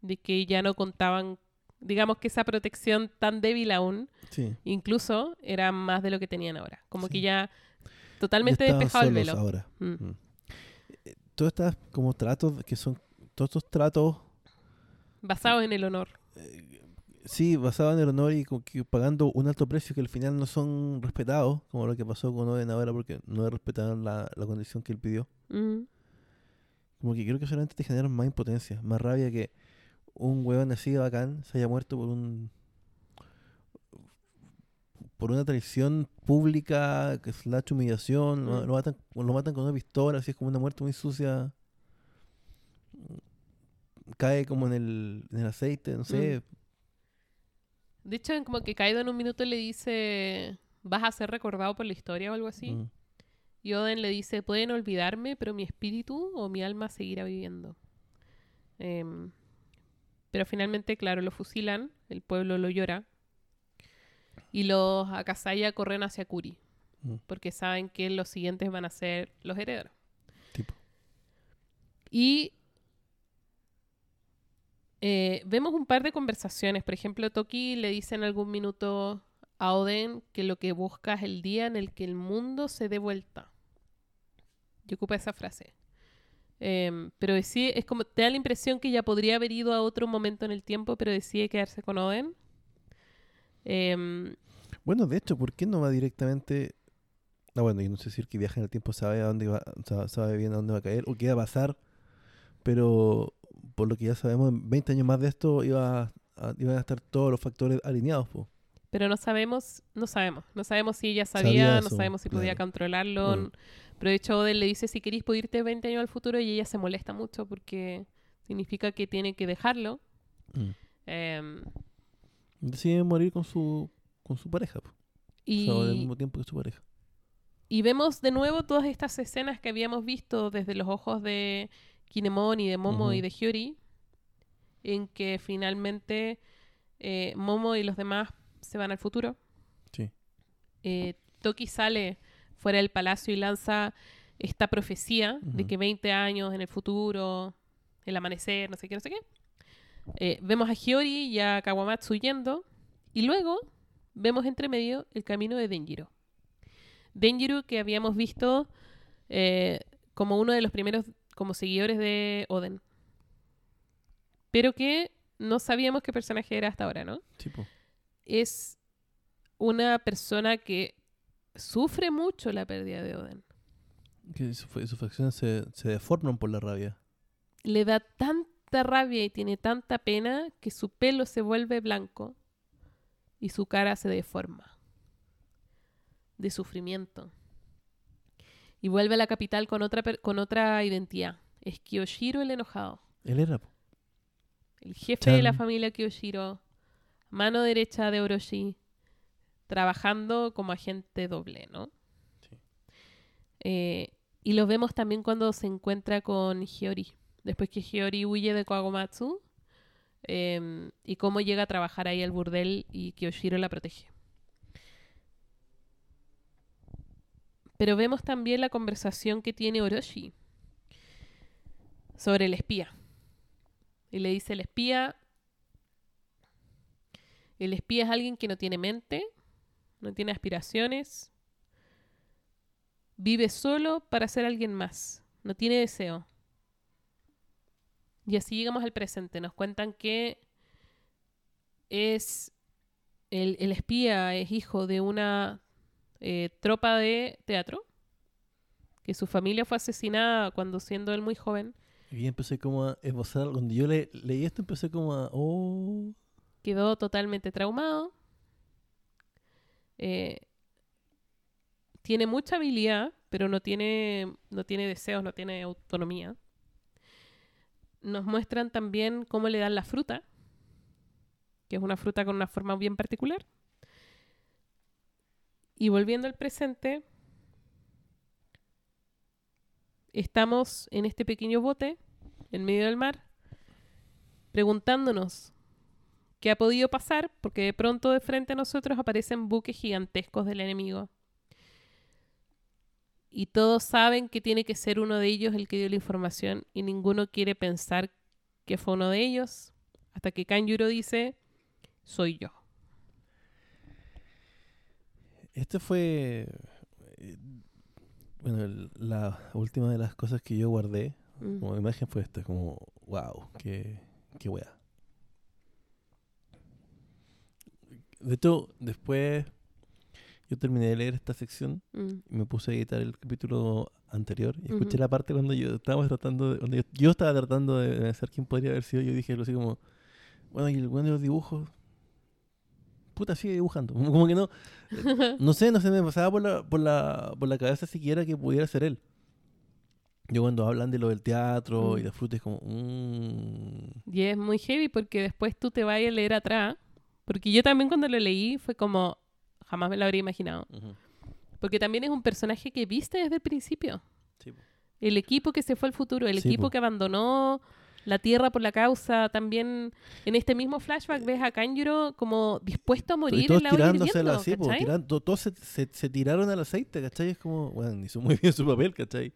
B: de que ya no contaban, digamos que esa protección tan débil aún,
A: Sí.
B: incluso era más de lo que tenían ahora. Como
A: Sí.
B: que ya totalmente
A: Ya
B: despejado el velo.
A: ahora.
B: Mm.
A: Mm. Eh, Todos estos como tratos que son todos estos tratos
B: Basados en el honor.
A: sí basados en el honor y que pagando un alto precio que al final no son respetados como lo que pasó con Oden ahora porque no respetaron la, la condición que él pidió
B: Mm.
A: como que creo que solamente te generan más impotencia más rabia que un huevón así de bacán se haya muerto por un por una traición pública que slash humillación lo,
B: Mm.
A: lo matan lo matan con una pistola así es como una muerte muy sucia cae como en el, en el aceite no sé
B: De hecho, como que Kaido en un minuto le dice, vas a ser recordado por la historia o algo así.
A: Mm.
B: Y Oden le dice, pueden olvidarme, pero mi espíritu o mi alma seguirá viviendo. Em, pero finalmente, claro, lo fusilan, el pueblo lo llora. Y los Akasaya corren hacia Kuri,
A: Mm.
B: porque saben que los siguientes van a ser los herederos.
A: tipo
B: Y eh, vemos un par de conversaciones. Por ejemplo, Toki le dice en algún minuto a Oden que lo que busca es el día en el que el mundo se dé vuelta. Y ocupa esa frase. Em, pero decide, es como, te da la impresión que ya podría haber ido a otro momento en el tiempo, pero decide quedarse con Oden. Em,
A: Bueno, de hecho, ¿por qué no va directamente? Ah, bueno, yo no sé si el que viaja en el tiempo sabe a dónde va, sa- sabe bien a dónde va a caer o qué va a pasar, pero por lo que ya sabemos, en 20 años más de esto iba a, iban a estar todos los factores alineados, po.
B: Pero no sabemos, no sabemos, no sabemos si ella
A: Sabía
B: sabía, no sabemos si podía
A: claro.
B: controlarlo. Pero de hecho Oden le dice si queréis puedo irte 20 años al futuro y ella se molesta mucho porque significa que tiene que dejarlo.
A: Mm.
B: Em,
A: Decide morir con su con su pareja,
B: y,
A: O sea, al mismo tiempo que su pareja.
B: y vemos de nuevo todas estas escenas que habíamos visto desde los ojos de Kinemon y de Momo y de Hyori, en que finalmente eh, Momo y los demás se van al futuro.
A: Sí.
B: eh, Toki sale fuera del palacio y lanza esta profecía de que 20 años en el futuro, el amanecer, no sé qué, no sé qué. Eh, vemos a Hiyori y a Kawamatsu yendo y luego vemos entre medio el camino de Denjiro. Denjiro que habíamos visto eh, como uno de los primeros como seguidores de Oden. Pero que no sabíamos qué personaje era hasta ahora, ¿no? Es una persona que sufre mucho la pérdida de Oden.
A: Que su- sus facciones se, se deforman por la rabia.
B: Le da tanta rabia y tiene tanta pena que su pelo se vuelve blanco y su cara se deforma de sufrimiento. Y vuelve a la capital con otra, con otra identidad. Es Kiyoshiro el enojado.
A: Él era.
B: El jefe de la familia Kiyoshiro, mano derecha de Orochi, trabajando como agente doble, ¿no?
A: Sí.
B: Eh, y lo vemos también cuando se encuentra con Hiyori. Después que Hiyori huye de Kawamatsu, em, y cómo llega a trabajar ahí al burdel y Kyoshiro la protege. Pero vemos también la conversación que tiene Orochi sobre el espía. Y le dice el espía, el espía es alguien que no tiene mente, no tiene aspiraciones, vive solo para ser alguien más, no tiene deseo. Y así llegamos al presente. Nos cuentan que es el, el espía es hijo de una eh, tropa de teatro, que su familia fue asesinada cuando siendo él muy joven.
A: Y empecé como a esbozar, cuando yo le, leí esto empecé como a, oh,
B: quedó totalmente traumado. Eh, tiene mucha habilidad, pero no tiene, no tiene deseos, no tiene autonomía. Nos muestran también cómo le dan la fruta, que es una fruta con una forma bien particular. Y volviendo al presente, estamos en este pequeño bote, en medio del mar, preguntándonos qué ha podido pasar, porque de pronto de frente a nosotros aparecen buques gigantescos del enemigo. Y todos saben que tiene que ser uno de ellos el que dio la información y ninguno quiere pensar que fue uno de ellos, hasta que Kanjuro dice, soy yo.
A: Este fue. eh, Bueno, el- la última de las cosas que yo guardé
B: Mm.
A: como imagen fue esta, como, wow, qué, qué wea. De hecho, después yo terminé de leer esta sección
B: Mm.
A: y me puse a editar el capítulo anterior y escuché
B: Ujú.
A: la parte cuando yo estaba tratando de, cuando yo, yo estaba tratando de pensar quién podría haber sido. Yo dije algo así como, bueno, y el bueno de los dibujos, puta, sigue dibujando. Como que no, no sé, no se me pasaba por la, por la, por la cabeza siquiera que pudiera ser él. Yo cuando hablan de lo del teatro y
B: Mm.
A: de fruta es como, mm,
B: Y es muy heavy porque después tú te vas a leer atrás. Porque yo también cuando lo leí fue como, jamás me lo habría imaginado.
A: ujú.
B: Porque también es un personaje que viste desde el principio.
A: Sí.
B: El equipo que se fue al futuro, el
A: Sí,
B: equipo
A: po.
B: que abandonó la Tierra por la causa. También en este mismo flashback ves a Kanjuro como dispuesto a
A: y
B: morir
A: todos
B: en la
A: tirándose a la
B: hirviendo,
A: sí, tirando- todos se, se- se tiraron al aceite, ¿cachai? Es como, bueno, hizo muy bien su papel, ¿cachai?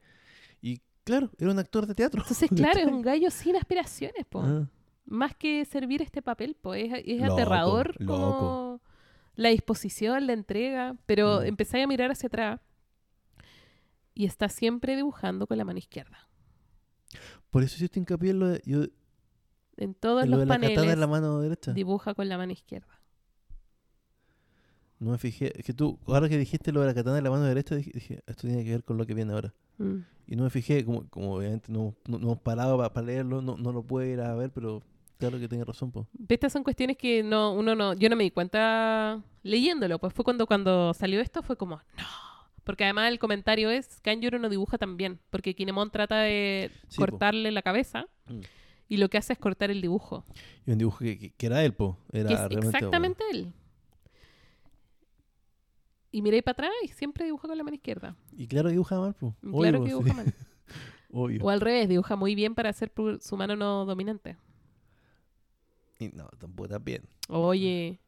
A: Y claro, era un actor de teatro.
B: Entonces, claro, es un gallo sin aspiraciones, po.
A: Ah.
B: Más que servir este papel, pues es, es
A: Loco,
B: aterrador
A: loco.
B: como la disposición, la entrega, pero
A: Mm.
B: empezáis a mirar hacia atrás y está siempre dibujando con la mano izquierda.
A: Por eso hiciste hincapié en lo de, yo-
B: En todos
A: en lo
B: los
A: de la
B: paneles
A: en la mano derecha.
B: dibuja con la mano izquierda.
A: No me fijé. Es que tú, ahora que dijiste lo de la katana en la mano derecha, dije, dije, esto tiene que ver con lo que viene ahora.
B: Mm.
A: Y no me fijé, como, como obviamente no, no, no parado para leerlo, no, no lo puedo ir a ver, pero claro que tiene razón, pues.
B: Estas son cuestiones que no, uno no, yo no me di cuenta leyéndolo, pues fue cuando, cuando salió esto, fue como, no. Porque además el comentario es, Kanjuro no dibuja tan bien, porque Kinemon trata de
A: Sí, po.
B: cortarle la cabeza
A: Mm.
B: y lo que hace es cortar el dibujo.
A: Y un dibujo que, que- que era él, po. Era
B: que es
A: realmente,
B: exactamente él. Y miré para atrás y siempre dibuja con la mano izquierda.
A: Y claro dibuja mal, pues.
B: claro que dibuja mal.
A: Obvio.
B: O al revés, dibuja muy bien para hacer su mano no dominante.
A: Y no, tampoco está bien.
B: Oye,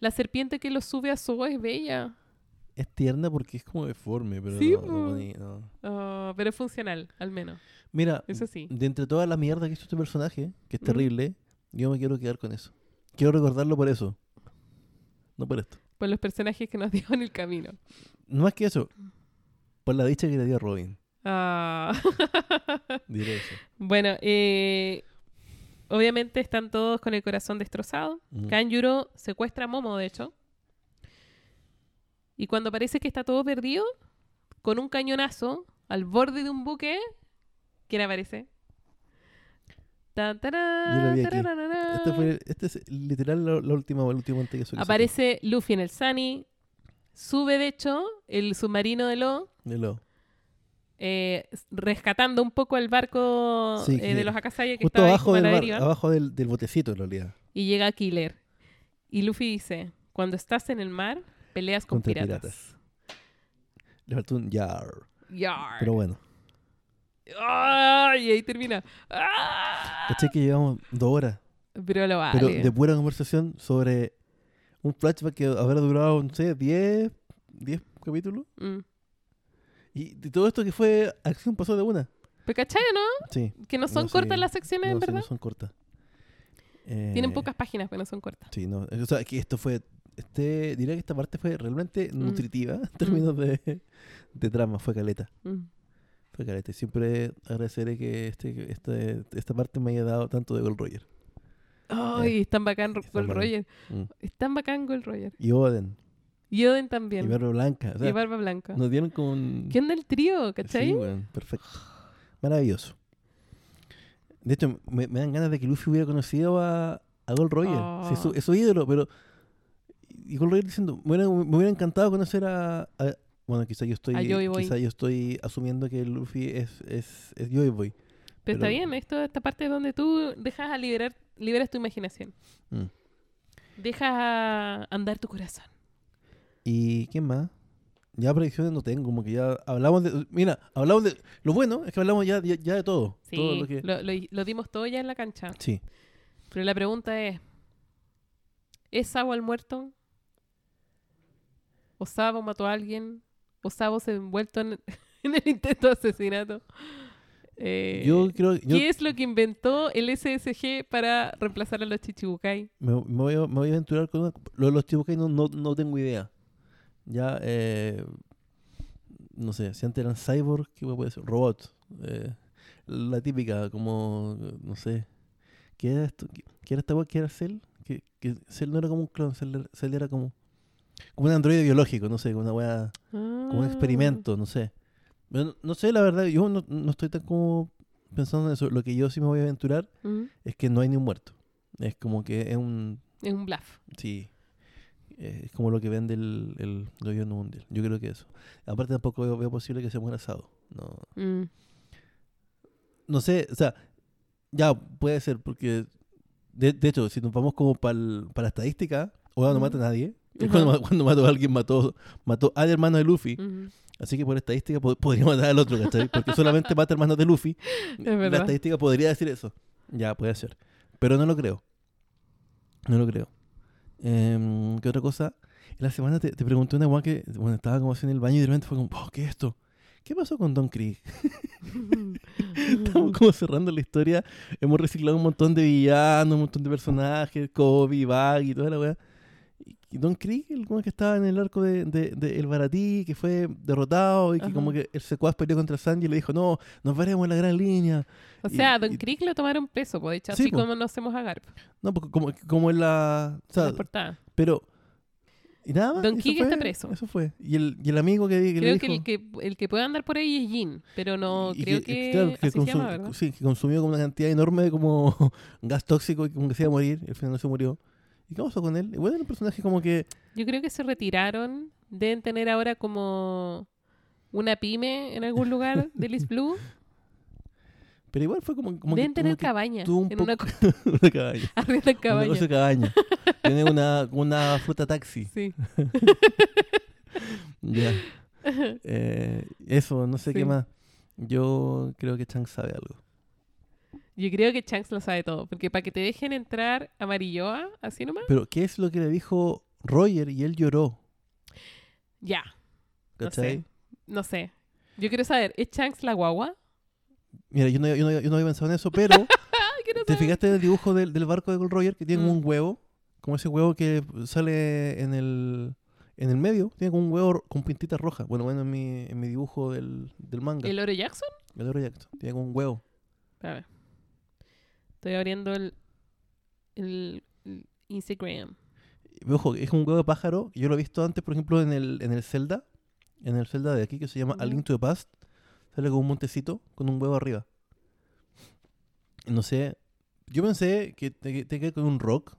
B: la serpiente que lo sube a su es bella.
A: Es tierna porque es como deforme, pero
B: Sí,
A: no.
B: Ah, pero es funcional, al menos.
A: Mira,
B: Eso sí.
A: de entre toda la mierda que hizo este personaje, que es
B: Mm.
A: terrible, yo me quiero quedar con eso. Quiero recordarlo por eso. No por esto.
B: Por los personajes que nos dio en el camino.
A: No más que eso. Por la dicha que le dio a Robin.
B: Ah.
A: Diré eso.
B: bueno, eh, obviamente están todos con el corazón destrozado.
A: Mm.
B: Kanjuro secuestra a Momo, de hecho. Y cuando parece que está todo perdido, con un cañonazo al borde de un buque, ¿quién aparece? Tan, tarán.
A: Este, fue, este es literal la, la última, el último que.
B: Aparece Luffy en el Sunny. Sube, de hecho, el submarino de Lo,
A: De lo-
B: eh, rescatando un poco el barco
A: Sí,
B: eh, de los Akasaya que estaba ahí
A: abajo,
B: como a
A: del,
B: la
A: bar-
B: deriva.
A: abajo del, del botecito, en realidad.
B: Y llega Killer. Y Luffy dice, cuando estás en el mar, peleas con
A: Contra
B: piratas.
A: Le faltó un yar.
B: Yar.
A: Pero bueno.
B: ¡Ay! Y ahí termina. ¡Ah!
A: ¿Cachai que llevamos dos horas
B: Pero lo vale.
A: Pero de pura conversación sobre un flashback que habrá durado, no sé, 10, 10 capítulos.
B: Mm.
A: Y de todo esto que fue acción pasó de una.
B: ¿Pero cachai, o no?
A: Sí.
B: Que no son
A: No,
B: cortas las secciones,
A: No,
B: en
A: sí,
B: verdad.
A: no son cortas.
B: Tienen
A: Eh,
B: pocas páginas, pero no son cortas.
A: Sí, no. O sea, que esto fue. Este, diría que esta parte fue realmente
B: Mm.
A: nutritiva en términos de, de trama. Fue caleta.
B: Mm.
A: Fue caleta. Y siempre agradeceré que este, este, esta parte me haya dado tanto de Gold Roger.
B: Ay, es tan bacán Gold. Roger.
A: Mm.
B: Es tan bacán Gold Roger.
A: Y Oden.
B: Y Oden también.
A: Y Barba Blanca. O sea,
B: Y Barba Blanca.
A: nos dieron como un.
B: ¿Qué onda el trío, cachai?
A: Sí, weón, perfecto. Maravilloso. De hecho, me, me dan ganas de que Luffy hubiera conocido a, a Gold Roger.
B: Oh.
A: Sí, es, su, es su ídolo, pero. Y Gold Roger diciendo, me hubiera, me hubiera encantado conocer a. a- bueno, quizá yo estoy.
B: A Joy Boy.
A: Quizá yo estoy asumiendo que Luffy es, es, es Joy Boy.
B: Pero, está bien, esto esta parte donde tú dejas a liberar, liberas tu imaginación.
A: Mm.
B: Dejas a andar tu corazón.
A: ¿Y quién más? Ya predicciones no tengo, como que ya hablamos de. Mira, hablamos de. Lo bueno es que hablamos ya, ya, ya de todo.
B: Sí,
A: todo lo que,
B: lo, lo- lo dimos todo ya en la cancha.
A: sí.
B: Pero la pregunta es: ¿es Sabo el muerto? ¿O Sabo mató a alguien? ¿O Sabo se ha envuelto en, en el intento de asesinato? Eh,
A: Yo creo. Yo,
B: ¿Qué es lo que inventó el SSG para reemplazar a los Chichibukai?
A: Me, me voy, a, me voy a aventurar con una- lo de los Chibukai no, no, no tengo idea. Ya, eh, no sé, si antes eran cyborg, ¿qué puede ser? Robots. eh, la típica, como, no sé, ¿qué era esto? ¿Qué, era esta? ¿Qué era Cell? Que, que Cell no era como un clon, Cell, era- Cell era como, como un androide biológico, no sé, como una wea, como un
B: Ah.
A: experimento, no sé. No sé, la verdad, yo no, no estoy tan como pensando en eso. Lo que yo sí me voy a aventurar
B: Mm,
A: es que no hay ni un muerto. Es como que es un
B: Es un bluff.
A: Sí. Eh, es como lo que vende el, el gobierno mundial. Yo creo que eso. Aparte tampoco veo, veo posible que se muera asado. No,
B: Mm.
A: no sé, o sea, ya puede ser porque... De, de hecho, si nos vamos como para la estadística, Oda no mata a nadie. Cuando, cuando mató a alguien, mató, mató al hermano de Luffy. Así que por estadística po- podría matar al otro, ¿cachai? Porque solamente mata hermanos de Luffy. La estadística podría decir eso. Ya, puede ser. Pero no lo creo. No lo creo. Em, ¿Qué otra cosa? En la semana te, pregunté una guay que, bueno, estaba como así en el baño y de repente fue como, oh, ¿qué es esto? ¿Qué pasó con Don Krieg? Estamos como cerrando la historia. Hemos reciclado un montón de villanos, un montón de personajes, Kobe, Bag y toda la weá. Don Krieg, el que estaba en el arco de, de- de El Baratí, que fue derrotado y que
B: Ajá.
A: como que el secuaz peleó contra Sanji y le dijo, no, nos veremos en la gran línea.
B: O
A: Y-
B: sea, Don
A: y-
B: Krieg lo tomaron preso, pues, de hecho,
A: Sí,
B: así
A: po.
B: como nos hacemos a Garp.
A: No, porque como, como en la... O sea,
B: las portadas.
A: pero... Y nada más.
B: Don Krieg está preso.
A: Eso fue. Y el, y el amigo que, que le
B: Creo
A: dijo...
B: que el, que el que puede andar por ahí es Jin, pero no creo que,
A: claro, que
B: así se llama, ¿verdad?
A: Sí, que consumió como una cantidad enorme de como gas tóxico y como que se iba a morir. Y al final no se murió. ¿Y qué pasó con él? Igual era un personaje como que...
B: Yo creo que se retiraron. Deben tener ahora como una pyme en algún lugar de Liz Blue.
A: Pero igual fue como, como
B: Deben
A: que...
B: tener
A: como
B: cabaña.
A: tuvo un
B: En una,
A: una cabaña. Un
B: cabaña.
A: de cabaña. Tiene una, una fruta taxi.
B: Sí.
A: Ya. Eh, eso, no sé
B: Sí.
A: qué más. Yo creo que Chang sabe algo.
B: Yo creo que Shanks lo sabe todo. Porque para que te dejen entrar a Marilloa, así nomás,
A: Pero, ¿qué es lo que le dijo Roger? Y él lloró.
B: ya. No sé. No sé. Yo quiero saber, ¿es Shanks la guagua?
A: Mira, yo no, yo, no, yo no había pensado en eso, pero ¿te fijaste en el dibujo del, del barco de Gold Roger que tiene como
B: Mm.
A: un huevo? Como ese huevo que sale en el, en el medio. Tiene como un huevo con pintitas rojas. Bueno, bueno, en mi, en mi dibujo del, del manga.
B: ¿El Oro Jackson?
A: El Oro Jackson. Tiene como un huevo.
B: A ver. Estoy abriendo el, el, el Instagram.
A: Ojo, es un huevo de pájaro. Yo lo he visto antes, por ejemplo, en el, en el Zelda. En el Zelda de aquí, que se llama A
B: Ya.
A: Link to the Past. Sale como un montecito con un huevo arriba. No sé. Yo pensé que te- que tenía que ver con un rock.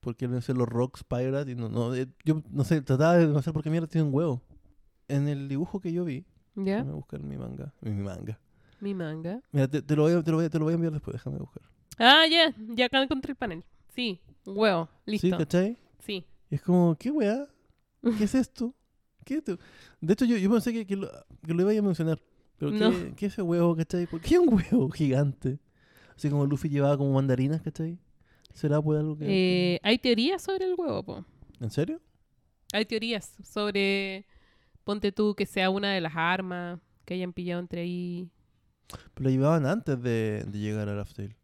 A: Porque no sé, los rocks pirate. Y no, no, eh, yo no sé, trataba de sé por qué mierda tiene un huevo. En el dibujo que yo vi.
B: ¿Ya?
A: Déjame buscar mi manga. Mi manga.
B: Mi manga.
A: Mira, te, te lo voy a, te, lo voy a, te lo voy a enviar después. Déjame buscar.
B: Ah, ya. Ya acá encontré el panel. Sí. Huevo.
A: ¿Sí,
B: Listo.
A: cachai?
B: Sí.
A: Es como, ¿qué weá? ¿Qué es esto? ¿Qué esto? De hecho, yo, yo pensé que, que, lo, que lo iba a mencionar. Pero
B: No.
A: ¿qué, ¿qué es ese huevo, cachai? ¿Por qué un huevo gigante? Así como Luffy llevaba como mandarinas, cachai? ¿Será por algo que.?
B: Eh, hay teorías sobre el huevo, po.
A: ¿En serio?
B: Hay teorías sobre, ponte tú, que sea una de las armas que hayan pillado entre ahí.
A: Pero lo llevaban antes de, de llegar a Raftail.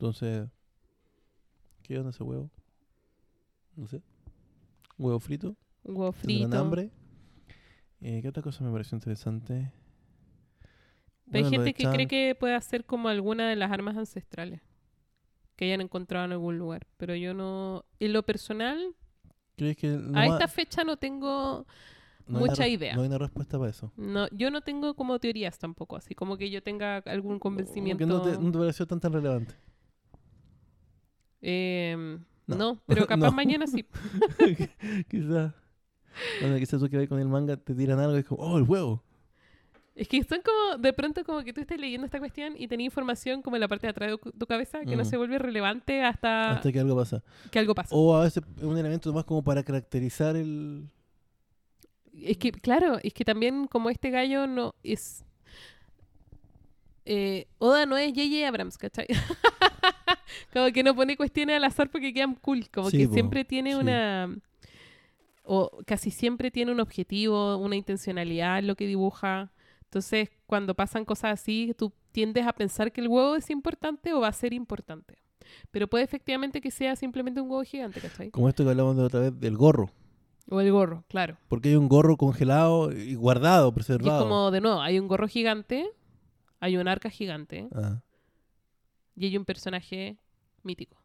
A: Entonces. ¿Qué onda ese huevo? No sé. ¿Huevo frito?
B: huevo
A: ¿Tendrán
B: frito.
A: hambre? Eh, ¿Qué otra cosa me pareció interesante?
B: Hay gente que cree que puede ser como alguna de las armas ancestrales que hayan encontrado en algún lugar. Pero yo no. En lo personal,
A: ¿Crees que no
B: a esta fecha no tengo.
A: no
B: mucha idea.
A: No hay una respuesta para eso.
B: No, yo no tengo como teorías tampoco, así como que yo tenga algún convencimiento.
A: Que no te, no te pareció tan tan relevante.
B: Em,
A: No.
B: no. pero capaz
A: No.
B: mañana sí.
A: quizás. Bueno, quizás tú que vas con el manga te tiran algo y es como, oh, el huevo.
B: Es que son como, de pronto como que tú estás leyendo esta cuestión y tenés información como en la parte de atrás de tu- cabeza que no
A: Mm.
B: se vuelve relevante hasta,
A: Hasta que algo pasa.
B: que algo pasa.
A: O a veces es un elemento más como para caracterizar el.
B: Es que, claro, es que también como este gallo no es... eh, Oda no es J.J. Abrams, ¿cachai? como que no pone cuestiones al azar porque quedan cool. Como
A: Sí,
B: que
A: po,
B: siempre tiene
A: sí.
B: una... O casi siempre tiene un objetivo, una intencionalidad en lo que dibuja. Entonces, cuando pasan cosas así, tú tiendes a pensar que el huevo es importante o va a ser importante. Pero puede efectivamente que sea simplemente un huevo gigante, ¿cachai?
A: Como esto que hablamos de otra vez del gorro.
B: O el gorro, claro.
A: Porque hay un gorro congelado y guardado,
B: Y es
A: preservado.
B: como, de nuevo, hay un gorro gigante, hay un arca gigante
A: Ah,
B: y hay un personaje mítico.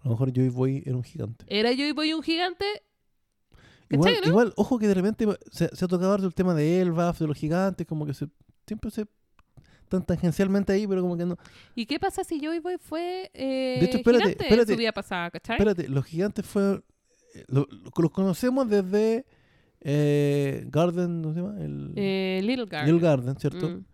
A: a lo mejor Joy Boy era un gigante.
B: ¿Era yo y voy un gigante?
A: Igual,
B: ¿Cachai, no?
A: igual, ojo que de repente se, se ha tocado el tema de Elbaf, de los gigantes, como que se siempre se tan tangencialmente ahí, pero como que no.
B: ¿Y qué pasa si Joy Boy fue eh,
A: De hecho, espérate,
B: gigante
A: espérate.
B: su vida pasada, ¿cachai?
A: Espérate, los gigantes fueron. eh, lo- lo- los conocemos desde eh, Garden, ¿cómo se llama? El,
B: Eh, Little Garden.
A: Little Garden, ¿cierto?
B: Mm.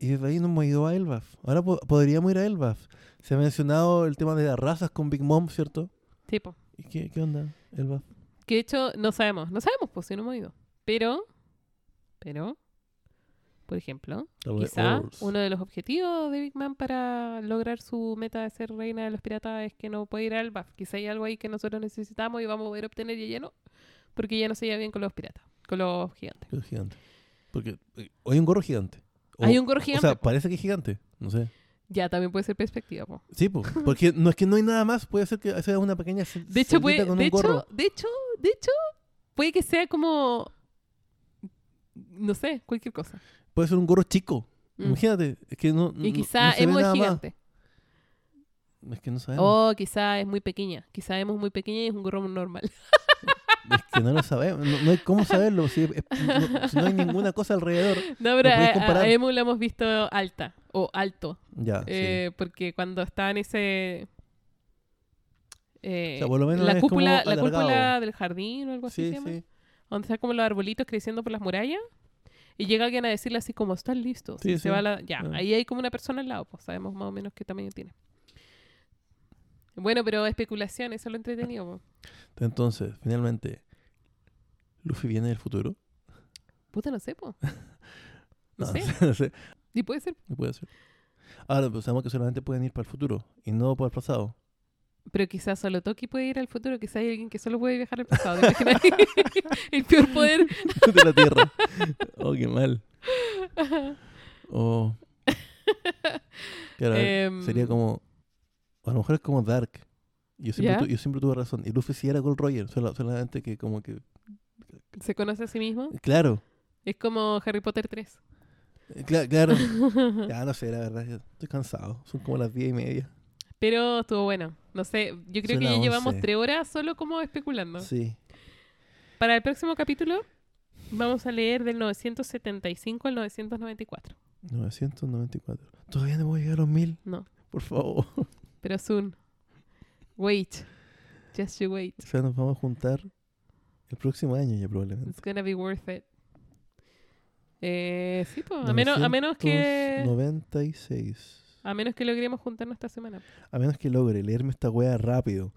A: Y desde ahí no hemos ido a Elbaf. Ahora po- podríamos ir a Elbaf. Se ha mencionado el tema de las razas con Big Mom, ¿cierto?
B: Tipo.
A: ¿Y qué, qué onda, Elbaf?
B: Que de hecho no sabemos. No sabemos, pues, si no hemos ido. Pero, pero, por ejemplo,
A: vez
B: quizá uno de los objetivos de Big Man para lograr su meta de ser reina de los piratas es que no puede ir al BAF. Quizá hay algo ahí que nosotros necesitamos y vamos a poder obtener y ella no. Porque ella no se lleva bien con los piratas, con los gigantes.
A: Los gigantes. Porque eh, hay un gorro gigante. O-
B: hay un gorro
A: O
B: gigante.
A: sea,
B: po.
A: parece que es gigante. No sé.
B: ya, también puede ser perspectiva. po.
A: Sí, po, porque no es que no hay nada más. Puede ser que sea una pequeña
B: De hecho, puede,
A: con
B: de
A: un gorro.
B: hecho, de hecho, de hecho, puede que sea como, no sé, cualquier cosa.
A: Puede ser un gorro chico.
B: Mm.
A: Imagínate. Es que no,
B: Y
A: no-
B: quizá
A: no ve
B: Emo es
A: nada más.
B: gigante.
A: Es que no sabemos.
B: O quizá es muy pequeña. Quizá Emo es muy pequeña y es un gorro normal.
A: Es que no lo sabemos. No, no hay cómo saberlo. Si, no, si no hay ninguna cosa alrededor.
B: No, pero
A: Lo
B: a, a- Emu la hemos visto alta o alto.
A: Ya, sí.
B: eh, Porque cuando está en ese... eh,
A: O sea, por lo menos
B: la cúpula, la cúpula del jardín o algo así se
A: Sí,
B: llama.
A: sí.
B: Donde están como los arbolitos creciendo por las murallas. Y llega alguien a decirle así como, ¿están listos?
A: Sí,
B: se
A: sí.
B: va la- Ya,
A: Ah.
B: ahí hay como una persona al lado, pues sabemos más o menos qué tamaño tiene. Bueno, pero especulación, eso es lo entretenido. po.
A: Entonces, finalmente, Luffy viene del futuro.
B: Puta, no sé, po. No sé.
A: no sé.
B: Y puede ser.
A: No puede ser. Ahora, pues sabemos que solamente pueden ir para el futuro y no para el pasado.
B: Pero quizás solo Toki puede ir al futuro, quizás hay alguien que solo puede viajar al pasado. ¿te imaginas? El peor poder.
A: de la Tierra. Oh, qué mal. Oh. Claro,
B: Em,
A: sería como. A lo mejor es como Dark. Yo siempre,
B: ¿Ya?
A: tu- yo siempre tuve razón. Y Luffy sí era Gold Roger. solamente que, como que.
B: Se conoce a sí mismo.
A: Claro.
B: Es como Harry Potter 3.
A: eh, cla- claro. ya no sé, la verdad. estoy cansado. Son como las diez y media.
B: Pero estuvo bueno. No sé, yo creo que ya llevamos
A: 11.
B: tres horas solo como especulando.
A: Sí.
B: Para el próximo capítulo vamos a leer del 975 al 994.
A: 994. Todavía no voy a llegar a los mil.
B: No,
A: Por favor.
B: Pero soon. Wait. Just you wait.
A: O sea, nos vamos a juntar el próximo año ya probablemente.
B: It's gonna be worth it. Eh, sí, pues, a menos, a menos que
A: 96.
B: a menos que logremos juntarnos esta semana.
A: A menos que logre leerme esta wea rápido.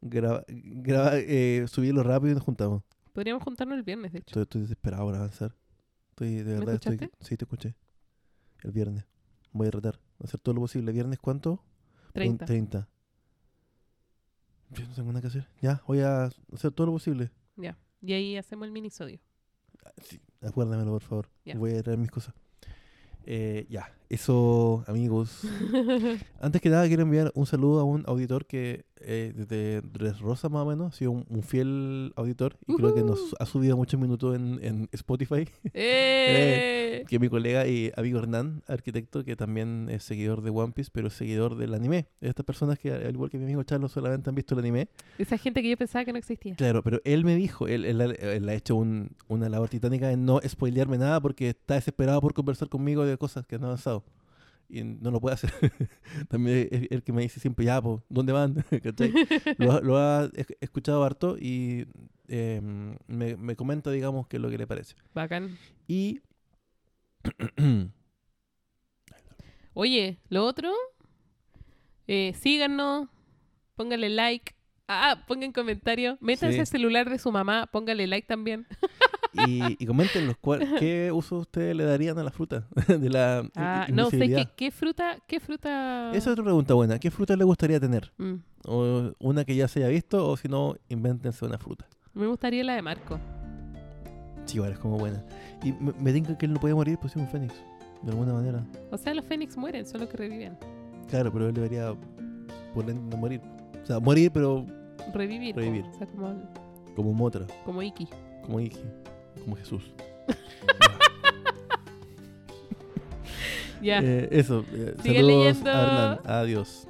A: Graba, graba, eh, subirlo rápido y nos juntamos.
B: Podríamos juntarnos el viernes, de hecho.
A: Estoy, estoy desesperado por avanzar. Estoy, de
B: ¿Me
A: verdad, estoy, sí, te escuché. El viernes. Voy a tratar. Hacer todo lo posible. ¿Viernes cuánto?
B: 30.
A: 30. Yo no tengo nada que hacer. Ya, voy a hacer todo lo posible.
B: Ya. Y ahí hacemos el minisodio.
A: Sí, acuérdamelo, por favor.
B: Ya.
A: Voy a traer mis cosas. Eh, ya, eso, amigos. Antes que nada, quiero enviar un saludo a un auditor que eh, desde Dres Rosa, más o menos, ha sido un, un fiel auditor y creo que nos ha subido muchos minutos en, en Spotify.
B: ¡Eh!
A: que mi colega y amigo Hernán, arquitecto, que también es seguidor de One Piece, pero es seguidor del anime. Estas personas que, al igual que mi amigo Charlo, solamente han visto el anime.
B: Esa gente que yo pensaba que no existía.
A: Claro, pero él me dijo, él, él, ha- él ha hecho un- una labor titánica en no spoilearme nada porque está desesperado por conversar conmigo de cosas que han avanzado. Y no lo puede hacer. También es el que me dice siempre, ya, pues, ¿dónde van? Lo, ha- lo ha es- escuchado harto y eh, me, me comenta, digamos, qué es lo que le parece.
B: Bacán.
A: Y
B: Oye, lo otro, eh, síganos, pónganle like. Ah, pongan comentario, métanse
A: Sí.
B: el celular de su mamá, póngale like también.
A: Y, y cual- qué uso ustedes le darían a la fruta de la
B: Ah, no sé qué, qué fruta, qué fruta.
A: Esa es otra pregunta buena. ¿Qué fruta le gustaría tener?
B: Mm,
A: O una que ya se haya visto, o si no, invéntense una fruta.
B: me gustaría la de Marco.
A: Sí, igual es como buena. Y me, me tinca que él no puede morir, pues es un fénix. De alguna manera.
B: O sea, los fénix mueren, solo que reviven.
A: Claro, pero él debería ende no morir. O sea, morir, pero
B: Revivir.
A: Revivir.
B: O sea, como,
A: como Motra,
B: como Iki.
A: como Iki, como Jesús.
B: Ya.
A: Eh, eso. eh,
B: Sigue
A: saludos
B: leyendo.
A: a Hernán. Adiós.